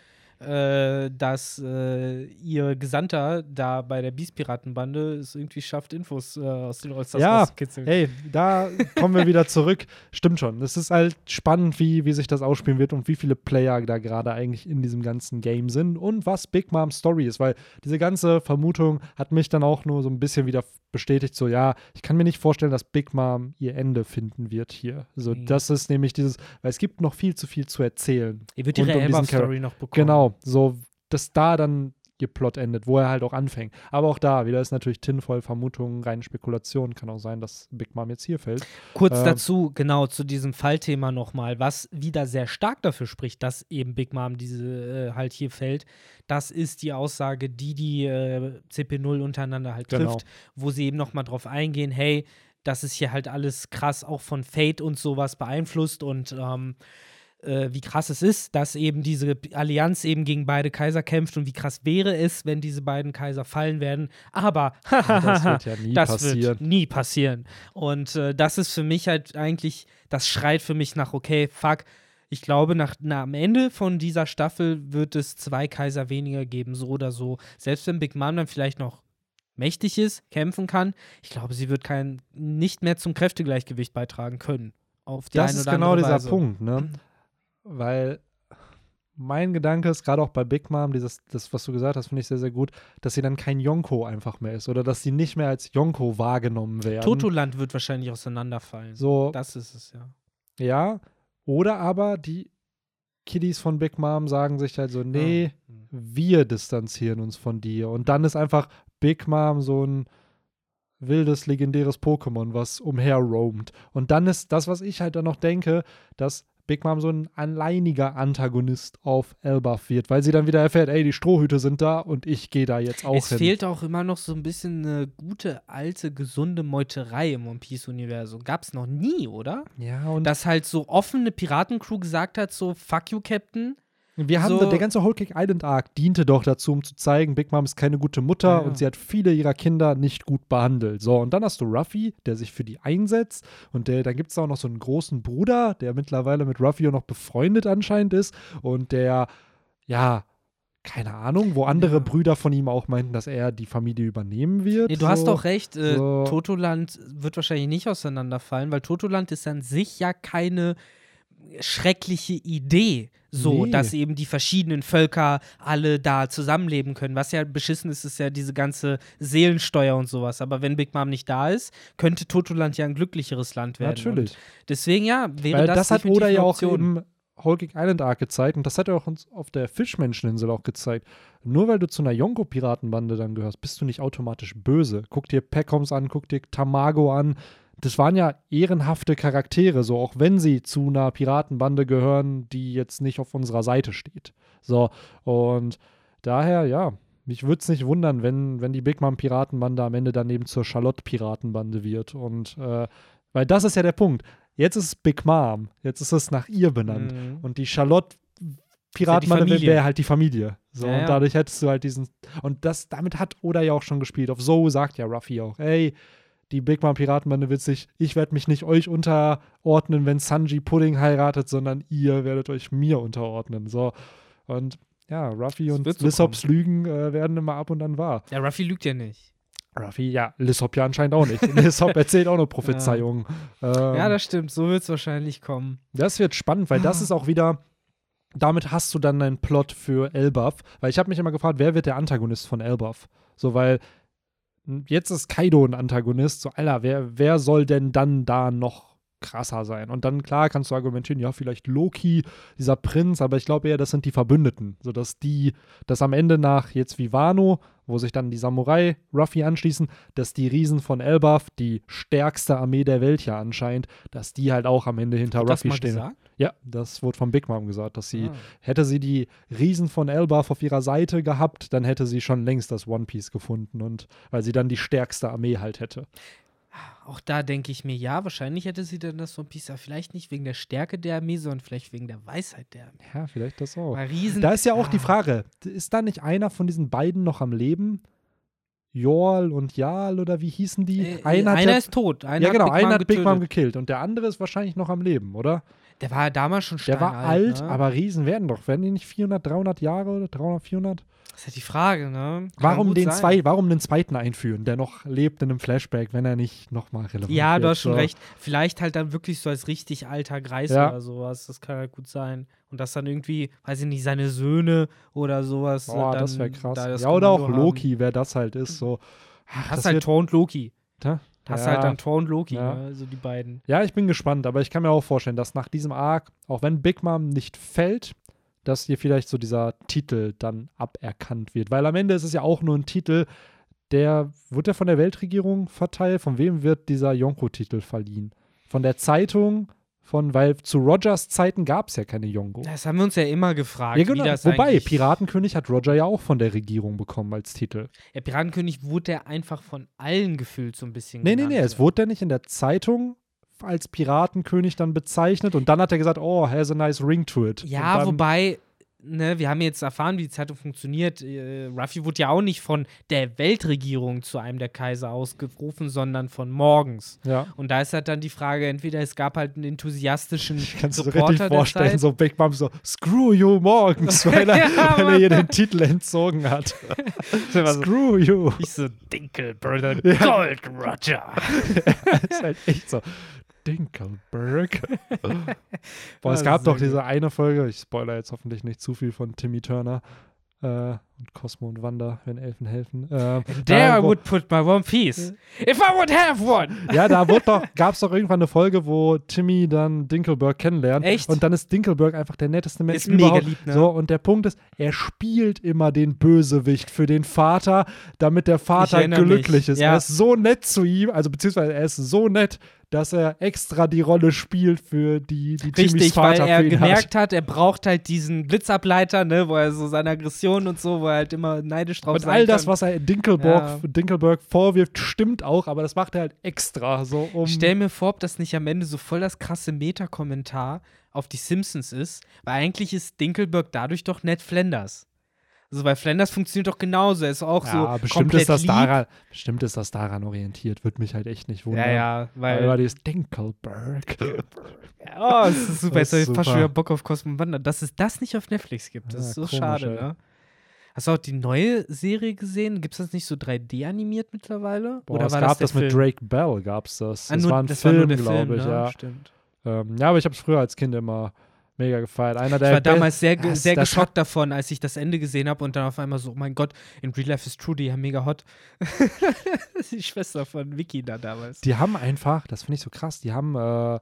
Speaker 2: äh, dass äh, ihr Gesandter da bei der Beast-Piratenbande es irgendwie schafft, Infos äh, aus den Allstars
Speaker 1: Ja,
Speaker 2: rauszukitzeln.
Speaker 1: Ey, da kommen wir wieder zurück. Stimmt schon. Es ist halt spannend, wie, wie sich das ausspielen wird und wie viele Player da gerade eigentlich in diesem ganzen Game sind und was Big Mom's Story ist, weil diese ganze Vermutung hat mich dann auch nur so ein bisschen wieder bestätigt, so ja, ich kann mir nicht vorstellen, dass Big Mom ihr Ende finden wird hier. So,
Speaker 2: Nee.
Speaker 1: das ist nämlich dieses, weil es gibt noch viel zu viel zu erzählen.
Speaker 2: Ihr wird ihre
Speaker 1: um
Speaker 2: Elba-Story noch bekommen.
Speaker 1: Genau, so, dass da dann ihr Plot endet, wo er halt auch anfängt. Aber auch da, wieder ist natürlich Tinfoil Vermutungen, reine Spekulation. Kann auch sein, dass Big Mom jetzt hier fällt.
Speaker 2: Kurz
Speaker 1: Ähm,
Speaker 2: dazu, genau, zu diesem Fallthema nochmal, was wieder sehr stark dafür spricht, dass eben Big Mom diese äh, halt hier fällt. Das ist die Aussage, die die äh, CP0 untereinander halt
Speaker 1: Genau.
Speaker 2: trifft, wo sie eben nochmal drauf eingehen, hey, das ist hier halt alles krass auch von Fate und sowas beeinflusst und ähm, äh, wie krass es ist, dass eben diese Allianz eben gegen beide Kaiser kämpft und wie krass wäre es, wenn diese beiden Kaiser fallen werden. Aber
Speaker 1: das wird ja nie
Speaker 2: das
Speaker 1: passieren.
Speaker 2: wird nie passieren. Und äh, das ist für mich halt eigentlich, das schreit für mich nach, okay, fuck, ich glaube, nach, na, am Ende von dieser Staffel wird es zwei Kaiser weniger geben, so oder so. Selbst wenn Big Mom dann vielleicht noch mächtig ist, kämpfen kann, ich glaube, sie wird kein, nicht mehr zum Kräftegleichgewicht beitragen können. Auf die
Speaker 1: Das ist genau dieser
Speaker 2: Weise.
Speaker 1: Punkt, ne? Weil mein Gedanke ist, gerade auch bei Big Mom, dieses, das, was du gesagt hast, finde ich sehr, sehr gut, dass sie dann kein Yonko einfach mehr ist oder dass sie nicht mehr als Yonko wahrgenommen werden.
Speaker 2: Totoland wird wahrscheinlich auseinanderfallen.
Speaker 1: So,
Speaker 2: Das ist es, ja.
Speaker 1: ja. Oder aber die Kiddies von Big Mom sagen sich halt so, nee,
Speaker 2: Ah.
Speaker 1: wir distanzieren uns von dir. Und dann ist einfach Big Mom so ein wildes, legendäres Pokémon, was umher roamt. Und dann ist das, was ich halt dann noch denke, dass Big Mom so ein alleiniger Antagonist auf Elbaf wird, weil sie dann wieder erfährt, ey, die Strohhüte sind da und ich gehe da jetzt auch
Speaker 2: es
Speaker 1: hin.
Speaker 2: fehlt auch immer noch so ein bisschen eine gute, alte, gesunde Meuterei im One Piece-Universum. Gab's noch nie, oder?
Speaker 1: ja, und
Speaker 2: Dass halt so offene Piratencrew gesagt hat, so, fuck you, Captain.
Speaker 1: Wir haben
Speaker 2: so-
Speaker 1: der ganze Whole Cake Island Arc diente doch dazu, um zu zeigen, Big Mom ist keine gute Mutter
Speaker 2: Ja, ja.
Speaker 1: und sie hat viele ihrer Kinder nicht gut behandelt. So, und dann hast du Ruffy, der sich für die einsetzt und der, dann gibt es auch noch so einen großen Bruder, der mittlerweile mit Ruffy auch noch befreundet anscheinend ist und der, ja, keine Ahnung, wo andere
Speaker 2: Ja.
Speaker 1: Brüder von ihm auch meinten, dass er die Familie übernehmen wird.
Speaker 2: Nee, du hast
Speaker 1: so.
Speaker 2: doch recht, äh,
Speaker 1: so.
Speaker 2: Totoland wird wahrscheinlich nicht auseinanderfallen, weil Totoland ist an sich ja keine schreckliche Idee, so
Speaker 1: Nee.
Speaker 2: dass eben die verschiedenen Völker alle da zusammenleben können. Was ja beschissen ist, ist ja diese ganze Seelensteuer und sowas. Aber wenn Big Mom nicht da ist, könnte Totoland ja ein glücklicheres Land werden.
Speaker 1: Natürlich.
Speaker 2: Und deswegen ja, wäre
Speaker 1: Weil
Speaker 2: das,
Speaker 1: das, hat Oda ja auch Whole Cake Island Arc gezeigt und das hat er auch uns auf der Fischmenscheninsel auch gezeigt. Nur weil du zu einer Yonko-Piratenbande dann gehörst, bist du nicht automatisch böse. Guck dir Peckoms an, guck dir Tamago an. Das waren ja ehrenhafte Charaktere, so auch wenn sie zu einer Piratenbande gehören, die jetzt nicht auf unserer Seite steht. So, und daher, ja, mich würde es nicht wundern, wenn, wenn die Big Mom Piratenbande am Ende dann eben zur Charlotte Piratenbande wird. Und äh, weil das ist ja der Punkt. Jetzt ist es Big Mom. Jetzt ist es nach ihr benannt.
Speaker 2: Mhm.
Speaker 1: Und die Charlotte Piratenbande
Speaker 2: Familie.
Speaker 1: wäre halt die Familie. So,
Speaker 2: Ja,
Speaker 1: und
Speaker 2: ja.
Speaker 1: dadurch hättest du halt diesen. Und das, damit hat Oda ja auch schon gespielt. Auf so sagt ja Ruffy auch, ey, die Big Mom Piratenbande wird sich, ich werde mich nicht euch unterordnen, wenn Sanji Pudding heiratet, sondern ihr werdet euch mir unterordnen. So. Und ja, Ruffy
Speaker 2: Das
Speaker 1: und
Speaker 2: so
Speaker 1: Lissops Lügen äh, werden immer ab und an wahr.
Speaker 2: Ja, Ruffy lügt ja nicht.
Speaker 1: Ruffy, ja, Lissop ja anscheinend auch nicht. Lissop erzählt auch nur Prophezeiungen. Ähm,
Speaker 2: ja, das stimmt. So wird es wahrscheinlich kommen.
Speaker 1: das wird spannend, weil das ist auch wieder, damit hast du dann einen Plot für Elbaf. Weil ich habe mich immer gefragt, wer wird der Antagonist von Elbaf? So, weil jetzt ist Kaido ein Antagonist. So, Alter, wer, wer soll denn dann da noch krasser sein? Und dann, klar, kannst du argumentieren, ja, vielleicht Loki, dieser Prinz, aber ich glaube eher, das sind die Verbündeten. Sodass die, dass am Ende nach jetzt wie Wano, wo sich dann die Samurai Ruffy anschließen, dass die Riesen von Elbaf, die stärkste Armee der Welt ja anscheinend, dass die halt auch am Ende hinter
Speaker 2: Hat das
Speaker 1: Ruffy
Speaker 2: mal
Speaker 1: stehen.
Speaker 2: gesagt?
Speaker 1: Ja, das wurde von Big Mom gesagt, dass sie,
Speaker 2: Ah.
Speaker 1: hätte sie die Riesen von Elbaf auf ihrer Seite gehabt, dann hätte sie schon längst das One Piece gefunden und weil sie dann die stärkste Armee halt hätte.
Speaker 2: Auch da denke ich mir, ja, wahrscheinlich hätte sie dann das One Piece, aber vielleicht nicht wegen der Stärke der Armee, sondern vielleicht wegen der Weisheit der Armee.
Speaker 1: Ja, vielleicht das auch.
Speaker 2: Riesen.
Speaker 1: Da ist ja auch die
Speaker 2: Ah.
Speaker 1: Frage, ist da nicht einer von diesen beiden noch am Leben? Jorl und Jarl oder wie hießen die?
Speaker 2: Äh,
Speaker 1: einer,
Speaker 2: einer
Speaker 1: hat
Speaker 2: ist tot. Einer
Speaker 1: ja genau,
Speaker 2: hat Big
Speaker 1: einer
Speaker 2: Mom
Speaker 1: hat Big Mom gekillt und der andere ist wahrscheinlich noch am Leben, oder?
Speaker 2: Der war damals schon
Speaker 1: Der war alt,
Speaker 2: ne?
Speaker 1: aber Riesen werden doch, werden die nicht 400, 300 Jahre oder 300, 400?
Speaker 2: Das ist ja die Frage, ne? Kann
Speaker 1: Warum den,
Speaker 2: sein.
Speaker 1: zwei, warum den zweiten einführen, der noch lebt in einem Flashback, wenn er nicht nochmal relevant
Speaker 2: Ja,
Speaker 1: wird?
Speaker 2: du hast schon
Speaker 1: so.
Speaker 2: recht. Vielleicht halt dann wirklich so als richtig alter Greis
Speaker 1: Ja.
Speaker 2: oder sowas. Das kann halt gut sein. Und dass dann irgendwie, weiß ich nicht, seine Söhne oder sowas.
Speaker 1: Boah,
Speaker 2: dann
Speaker 1: das wäre krass.
Speaker 2: da das
Speaker 1: ja, oder auch
Speaker 2: Kommando haben.
Speaker 1: Loki, wer das halt ist. So. Ach,
Speaker 2: Hast
Speaker 1: das
Speaker 2: halt
Speaker 1: wird-
Speaker 2: Thor und Loki.
Speaker 1: Tja,
Speaker 2: Hast
Speaker 1: ja.
Speaker 2: halt dann Thor und Loki,
Speaker 1: Ja.
Speaker 2: ne? Also die beiden.
Speaker 1: Ja, ich bin gespannt, aber ich kann mir auch vorstellen, dass nach diesem Arc, auch wenn Big Mom nicht fällt, dass dir vielleicht so dieser Titel dann aberkannt wird. Weil am Ende ist es ja auch nur ein Titel, der, wird der von der Weltregierung verteilt? Von wem wird dieser Yonko-Titel verliehen? Von der Zeitung? Von, weil zu Rogers Zeiten gab es ja keine Yonko.
Speaker 2: Das haben wir uns ja immer gefragt.
Speaker 1: Ja, genau. Wobei, Piratenkönig hat Roger ja auch von der Regierung bekommen als Titel.
Speaker 2: Der Piratenkönig wurde der einfach von allen gefühlt so ein bisschen
Speaker 1: Nee, nee,
Speaker 2: genannt.
Speaker 1: nee, es wurde der nicht in der Zeitung als Piratenkönig dann bezeichnet und dann hat er gesagt, oh, has a nice ring to it.
Speaker 2: Ja, wobei, ne, wir haben jetzt erfahren, wie die Zeitung funktioniert. Äh, Ruffy wurde ja auch nicht von der Weltregierung zu einem der Kaiser ausgerufen, sondern von morgens.
Speaker 1: Ja,
Speaker 2: Und da ist halt dann die Frage, entweder es gab halt einen enthusiastischen
Speaker 1: kannst du dir
Speaker 2: Reporter
Speaker 1: richtig vorstellen,
Speaker 2: der Zeit.
Speaker 1: so Big Mom so, screw you morgens, weil er,
Speaker 2: Ja,
Speaker 1: weil er ihr den Titel entzogen hat. screw you.
Speaker 2: Ich so, Dinkelbrüder,
Speaker 1: Ja.
Speaker 2: Gold Roger.
Speaker 1: ist halt echt so. Dinkelberg. Boah, es gab doch diese eine Folge, ich spoiler jetzt hoffentlich nicht zu viel von Timmy Turner äh, und Cosmo und Wanda, wenn Elfen helfen. Äh,
Speaker 2: There
Speaker 1: da,
Speaker 2: I
Speaker 1: wo-
Speaker 2: would put my one piece. If I would have one.
Speaker 1: Ja, da gab es doch irgendwann eine Folge, wo Timmy dann Dinkelberg kennenlernt.
Speaker 2: Echt?
Speaker 1: Und dann ist Dinkelberg einfach der netteste Mensch
Speaker 2: Ist mega
Speaker 1: überhaupt.
Speaker 2: lieb, ne?
Speaker 1: So, und der Punkt ist, er spielt immer den Bösewicht für den Vater, damit der Vater glücklich
Speaker 2: mich,
Speaker 1: ist.
Speaker 2: ja.
Speaker 1: Er ist so nett zu ihm, also beziehungsweise er ist so nett, dass er extra die Rolle spielt für die, die Timmys
Speaker 2: Richtig, weil
Speaker 1: Vater
Speaker 2: er
Speaker 1: für ihn hat.
Speaker 2: gemerkt hat, er braucht halt diesen Blitzableiter, ne, wo er so seine Aggression und so, wo er halt immer neidisch drauf
Speaker 1: Und all das,
Speaker 2: kann.
Speaker 1: was er Dinkelberg,
Speaker 2: Ja.
Speaker 1: Dinkelberg vorwirft, stimmt auch, aber das macht er halt extra, so um.
Speaker 2: Ich stell mir vor, ob das nicht am Ende so voll das krasse Meta-Kommentar auf die Simpsons ist, weil eigentlich ist Dinkelberg dadurch doch Ned Flanders. Also, weil Flanders funktioniert doch genauso. Er ist auch
Speaker 1: ja,
Speaker 2: so
Speaker 1: bestimmt
Speaker 2: komplett
Speaker 1: ist das
Speaker 2: lieb.
Speaker 1: daran, bestimmt ist das daran orientiert, würde mich halt echt nicht wundern.
Speaker 2: Ja, ja,
Speaker 1: Weil
Speaker 2: weil.
Speaker 1: war dieses Dinkelberg.
Speaker 2: Oh, es ist super.
Speaker 1: Das
Speaker 2: Jetzt habe ich fast schon wieder Bock auf Cosmo Wander. Dass es das nicht auf Netflix gibt, das
Speaker 1: Ja,
Speaker 2: ist so
Speaker 1: komisch,
Speaker 2: schade,
Speaker 1: ey.
Speaker 2: ne? Hast du auch die neue Serie gesehen? Gibt es das nicht so 3D animiert mittlerweile?
Speaker 1: Boah,
Speaker 2: Oder
Speaker 1: es
Speaker 2: war
Speaker 1: gab
Speaker 2: das,
Speaker 1: das mit? Drake Bell, gab's das.
Speaker 2: Ah,
Speaker 1: das
Speaker 2: nur-
Speaker 1: war ein
Speaker 2: das
Speaker 1: Film, glaube ich,
Speaker 2: ne?
Speaker 1: ja.
Speaker 2: Stimmt.
Speaker 1: Ähm, ja, aber ich habe es früher als Kind immer mega gefeiert. Einer der
Speaker 2: Ich war damals sehr, ge- sehr geschockt davon, als ich das Ende gesehen habe und dann auf einmal so, oh mein Gott, in Real Life ist Trudy ja mega hot. die Schwester von Vicky da damals.
Speaker 1: Die haben einfach, das finde ich so krass, die haben äh,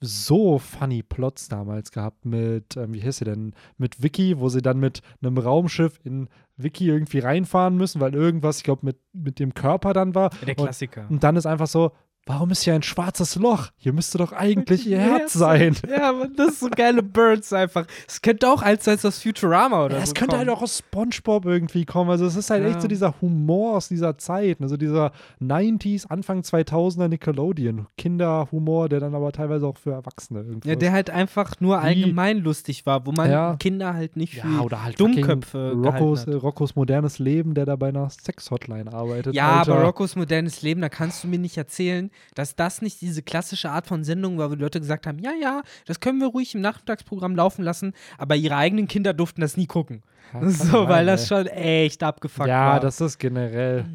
Speaker 1: so funny Plots damals gehabt mit, ähm, wie heißt sie denn, mit Vicky, wo sie dann mit einem Raumschiff in Vicky irgendwie reinfahren müssen, weil irgendwas, ich glaube, mit, mit dem Körper dann war.
Speaker 2: Der Klassiker.
Speaker 1: Und, und dann ist einfach so, warum ist hier ein schwarzes Loch? Hier müsste doch eigentlich ihr Herz sein.
Speaker 2: Ja, aber das ist so geile Birds einfach. Es könnte auch als, als das Futurama oder
Speaker 1: ja,
Speaker 2: so
Speaker 1: Es könnte
Speaker 2: kommen.
Speaker 1: halt auch aus Spongebob irgendwie kommen. Also es ist halt
Speaker 2: Ja.
Speaker 1: echt so dieser Humor aus dieser Zeit. Also dieser 90s, Anfang 2000er Nickelodeon. Kinderhumor, der dann aber teilweise auch für Erwachsene irgendwie
Speaker 2: Ja, der halt einfach nur
Speaker 1: Wie-
Speaker 2: allgemein lustig war, wo man
Speaker 1: Ja.
Speaker 2: Kinder halt nicht für
Speaker 1: ja, oder halt
Speaker 2: Dummköpfe
Speaker 1: äh,
Speaker 2: hat.
Speaker 1: Roccos modernes Leben, der da bei einer Sex-Hotline arbeitet.
Speaker 2: Ja,
Speaker 1: Alter.
Speaker 2: aber Roccos modernes Leben, da kannst du mir nicht erzählen, dass das nicht diese klassische Art von Sendung war, wo die Leute gesagt haben, ja, ja, das können wir ruhig im Nachmittagsprogramm laufen lassen, aber ihre eigenen Kinder durften das nie gucken.
Speaker 1: Ja,
Speaker 2: so,
Speaker 1: sein,
Speaker 2: weil das schon echt abgefuckt
Speaker 1: Ja,
Speaker 2: war.
Speaker 1: das ist generell.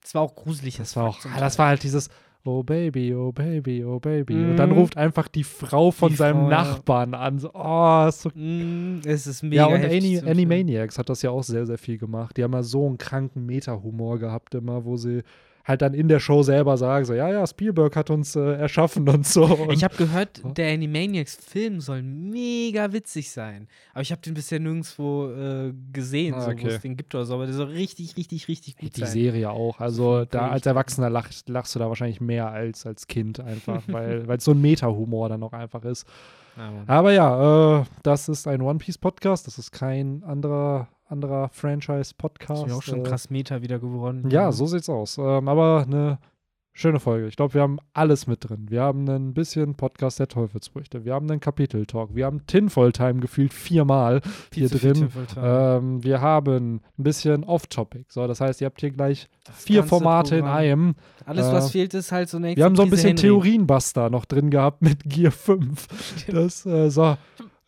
Speaker 2: das war auch gruselig.
Speaker 1: Das
Speaker 2: as
Speaker 1: war auch, ah, das war halt dieses Oh Baby, oh Baby, oh Baby. Und
Speaker 2: Mhm.
Speaker 1: dann ruft einfach die Frau von
Speaker 2: Die
Speaker 1: seinem
Speaker 2: Frau, ja.
Speaker 1: Nachbarn an. So, oh, ist so
Speaker 2: Mm, es ist mega
Speaker 1: Ja, und Ani. Animaniacs hat das ja auch sehr, sehr viel gemacht. Die haben ja so einen kranken Meta-Humor gehabt immer, wo sie halt dann in der Show selber sagen, so, ja, ja, Spielberg hat uns äh, erschaffen und so. Und
Speaker 2: Ich habe gehört, der Animaniacs-Film soll mega witzig sein. Aber ich habe den bisher nirgendwo äh, gesehen,
Speaker 1: Ah,
Speaker 2: so, wo
Speaker 1: okay.
Speaker 2: es den gibt oder so. Aber der soll richtig, richtig, richtig gut
Speaker 1: die
Speaker 2: sein.
Speaker 1: Serie auch. Also da als. Erwachsener lachst, lachst du da wahrscheinlich mehr als als Kind einfach, weil es so ein Meta-Humor dann auch einfach ist.
Speaker 2: Mann.
Speaker 1: Aber ja, äh, das ist ein One Piece Podcast. Das ist kein anderer anderer Franchise-Podcast.
Speaker 2: ist mir auch schon
Speaker 1: äh,
Speaker 2: krass Meta wieder geworden.
Speaker 1: Ja, so sieht's aus. Ähm, aber eine schöne Folge. Ich glaube, wir haben alles mit drin. Wir haben ein bisschen Podcast der Teufelsfrüchte. Wir haben einen Kapitel-Talk. Wir haben Tinfoil-Time gefühlt viermal hier drin. Ähm, wir haben ein bisschen Off-Topic. So, das heißt, ihr habt hier gleich
Speaker 2: Das
Speaker 1: vier Formate in
Speaker 2: Programm.
Speaker 1: einem.
Speaker 2: Alles, was
Speaker 1: äh,
Speaker 2: fehlt, ist halt so eine
Speaker 1: Wir haben so ein bisschen. Theorienbuster noch drin gehabt mit Gear 5. Das, äh, so.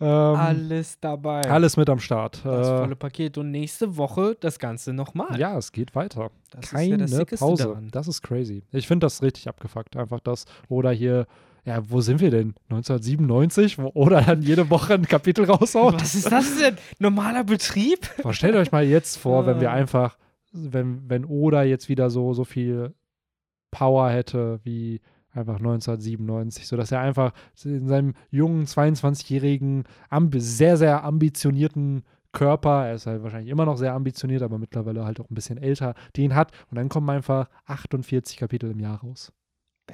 Speaker 1: Ähm,
Speaker 2: Alles dabei.
Speaker 1: alles mit am Start.
Speaker 2: Das
Speaker 1: Äh,
Speaker 2: volle Paket. Und nächste Woche das Ganze nochmal.
Speaker 1: ja, es geht weiter.
Speaker 2: das ist ja
Speaker 1: Keine
Speaker 2: das
Speaker 1: Pause.
Speaker 2: daran.
Speaker 1: Das ist crazy. Ich finde das richtig abgefuckt. Einfach das. Oder hier, ja, wo sind wir denn? 1997? Wo Oder dann jede Woche ein Kapitel raushaut?
Speaker 2: Was ist das denn? Normaler Betrieb?
Speaker 1: Boah, stellt euch mal jetzt vor, wenn wir
Speaker 2: Ah.
Speaker 1: einfach, wenn, wenn Oda jetzt wieder so, so viel Power hätte wie einfach 1997, sodass er einfach in seinem jungen 22-jährigen, ambi sehr, sehr ambitionierten Körper, er ist halt wahrscheinlich immer noch sehr ambitioniert, aber mittlerweile halt auch ein bisschen älter, den hat und dann kommen einfach 48 Kapitel im Jahr raus.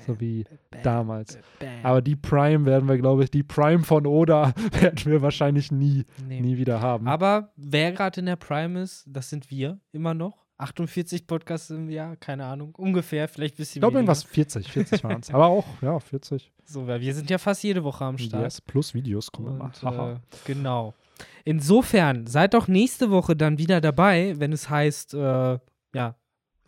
Speaker 1: So wie damals.
Speaker 2: Bam.
Speaker 1: Aber die Prime werden wir, glaube ich, die Prime von Oda werden wir wahrscheinlich nie,
Speaker 2: Nee.
Speaker 1: nie wieder haben.
Speaker 2: Aber wer gerade in der Prime ist, das sind wir immer noch. 48 Podcasts im Jahr, keine Ahnung. Ungefähr, vielleicht ein bisschen
Speaker 1: Ich glaube irgendwas 40, 40 waren es. Aber auch, ja, 40.
Speaker 2: So, weil wir sind ja fast jede Woche am Start.
Speaker 1: Yes, plus Videos kommen immer.
Speaker 2: Und,
Speaker 1: Haha.
Speaker 2: äh, genau. Insofern, seid doch nächste Woche dann wieder dabei, wenn es heißt, äh, ja,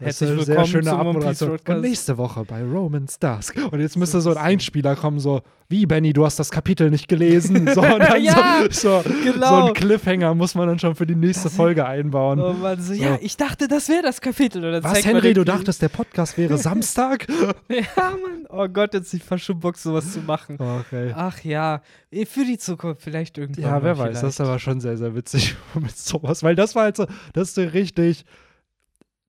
Speaker 2: herzlich
Speaker 1: ist eine
Speaker 2: willkommen
Speaker 1: sehr schöne
Speaker 2: zum
Speaker 1: Abmoderation. Und nächste Woche bei Roman's Dusk. Und jetzt müsste so ein Einspieler kommen, so, wie Benny, du hast das Kapitel nicht gelesen. So,
Speaker 2: Ja,
Speaker 1: so, so,
Speaker 2: genau.
Speaker 1: so ein Cliffhanger muss man dann schon für die nächste
Speaker 2: Das-
Speaker 1: Folge einbauen.
Speaker 2: Oh Mann, so, ja, ich dachte, das wäre das Kapitel. Dann
Speaker 1: Was, Henry, du dachtest, der Podcast wäre Samstag?
Speaker 2: Ja, Mann. Oh Gott, jetzt ich fast schon Bock, sowas zu machen.
Speaker 1: Okay.
Speaker 2: Ach ja, eh, für die Zukunft vielleicht irgendwann.
Speaker 1: Ja, wer weiß, das ist
Speaker 2: vielleicht.
Speaker 1: aber schon sehr, sehr witzig mit sowas, weil das war halt so, das ist so richtig.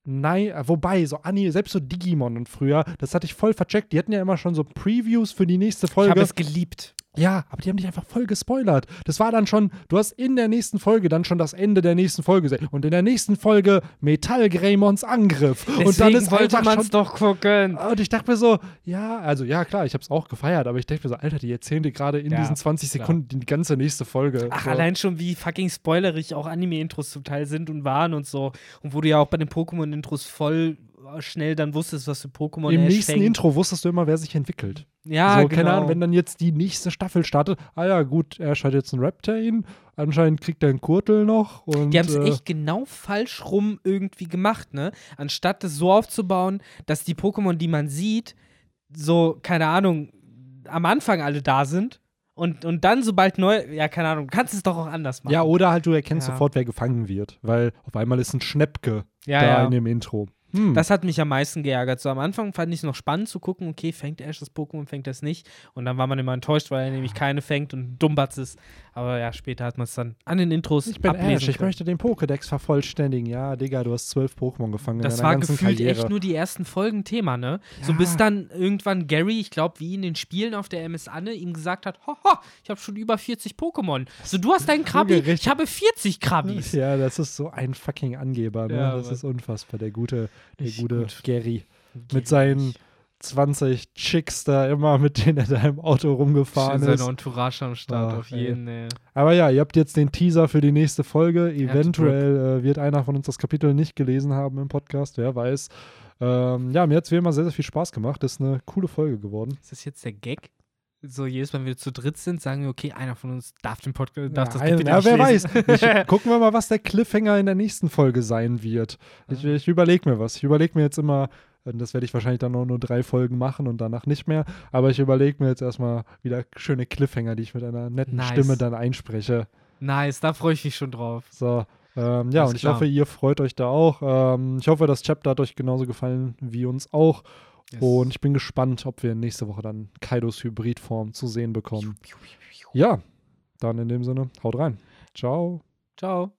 Speaker 1: Nein, äh, wobei, so Anni, selbst so Digimon und früher, das hatte ich voll vercheckt. Die hatten ja immer schon so Previews für die nächste
Speaker 2: Ich habe
Speaker 1: Folge.
Speaker 2: es geliebt.
Speaker 1: Ja, aber die haben dich einfach voll gespoilert. Das war dann schon, du hast in der nächsten Folge dann schon das Ende der nächsten Folge gesehen. Und in der nächsten Folge Metall Greymons Angriff.
Speaker 2: Deswegen
Speaker 1: und dann ist
Speaker 2: wollte man es doch gucken.
Speaker 1: und ich dachte mir so, ja, also ja, klar, ich habe es auch gefeiert, aber ich dachte mir so, Alter, die erzählen dir gerade in
Speaker 2: Ja,
Speaker 1: diesen 20
Speaker 2: klar.
Speaker 1: Sekunden die ganze nächste Folge.
Speaker 2: Ach,
Speaker 1: so.
Speaker 2: allein schon, wie fucking spoilerig auch Anime-Intros zum Teil sind und waren und so. Und wo du ja auch bei den Pokémon-Intros voll schnell dann wusstest, was für Pokémon
Speaker 1: Im nächsten
Speaker 2: fängt.
Speaker 1: Intro wusstest du immer, wer sich entwickelt.
Speaker 2: Ja,
Speaker 1: so,
Speaker 2: genau.
Speaker 1: keine Ahnung, wenn dann jetzt die nächste Staffel startet, ah ja, gut, Ash hat jetzt einen Reptain, anscheinend kriegt er einen Kurtel noch. Und,
Speaker 2: Die haben es
Speaker 1: äh,
Speaker 2: echt genau falsch rum irgendwie gemacht, ne? Anstatt es so aufzubauen, dass die Pokémon, die man sieht, so, keine Ahnung, am Anfang alle da sind und, und dann, sobald neu, ja, keine Ahnung, du kannst es doch auch anders machen.
Speaker 1: Ja, oder halt du erkennst
Speaker 2: Ja.
Speaker 1: sofort, wer gefangen wird, weil auf einmal ist ein Schnäppke
Speaker 2: ja,
Speaker 1: da
Speaker 2: ja.
Speaker 1: in dem Intro. Hm.
Speaker 2: Das hat mich am meisten geärgert. So am Anfang fand ich es noch spannend zu gucken, okay, fängt Ash das Pokémon, fängt das nicht. Und dann war man immer enttäuscht, weil er nämlich keine fängt und Dummbatz ist. Aber ja, später hat man es dann an den Intros
Speaker 1: ich bin Ash, ich möchte den Pokédex vervollständigen. Ja, Digga, du hast zwölf Pokémon gefangen
Speaker 2: Das
Speaker 1: in deiner
Speaker 2: war
Speaker 1: ganzen
Speaker 2: gefühlt
Speaker 1: Karriere.
Speaker 2: echt nur die ersten Folgen Thema, ne? So
Speaker 1: Ja.
Speaker 2: bis dann irgendwann Gary, ich glaube, wie in den Spielen auf der MS Anne, ihm gesagt hat, haha, ich habe schon über 40 Pokémon. So, du hast deinen Krabi, ich habe 40 Krabis.
Speaker 1: Ja, das ist so ein fucking Angeber, ne?
Speaker 2: Ja,
Speaker 1: das ist unfassbar. Der gute, der
Speaker 2: Richtig
Speaker 1: gute
Speaker 2: gut.
Speaker 1: Gary. Mit seinen 20 Chicks da immer, mit denen er da im Auto rumgefahren
Speaker 2: Schön
Speaker 1: ist.
Speaker 2: seine Entourage am Start,
Speaker 1: Ach,
Speaker 2: auf jeden, ey.
Speaker 1: Aber ja, ihr habt jetzt den Teaser für die nächste Folge. Eventuell äh, wird einer von uns das Kapitel nicht gelesen haben im Podcast, wer weiß. Ähm, ja, mir hat es wie immer sehr, sehr viel Spaß gemacht. Das ist eine coole Folge geworden.
Speaker 2: Ist das jetzt der Gag? So, jedes Mal, wenn wir zu dritt sind, sagen wir, okay, einer von uns darf den Podcast, darf das
Speaker 1: ja,
Speaker 2: Kapitel
Speaker 1: ja, wer weiß. Ich, gucken wir mal, was der Cliffhanger in der nächsten Folge sein wird. Ich, ich überlege mir was. Ich überlege mir jetzt immer, äh, das werde ich wahrscheinlich dann noch nur drei Folgen machen und danach nicht mehr. Aber ich überlege mir jetzt erstmal wieder schöne Cliffhanger, die ich mit einer netten
Speaker 2: Nice.
Speaker 1: Stimme dann einspreche.
Speaker 2: Nice, da freue ich mich schon drauf.
Speaker 1: So. Ähm, ja,
Speaker 2: Alles
Speaker 1: und ich
Speaker 2: klar.
Speaker 1: hoffe, ihr freut euch da auch. Ähm, ich hoffe, das Chapter hat euch genauso gefallen wie uns auch. Und ich bin gespannt, ob wir nächste Woche dann Kaidos Hybridform zu sehen bekommen. Ja, dann in dem Sinne, haut rein. Ciao.
Speaker 2: Ciao.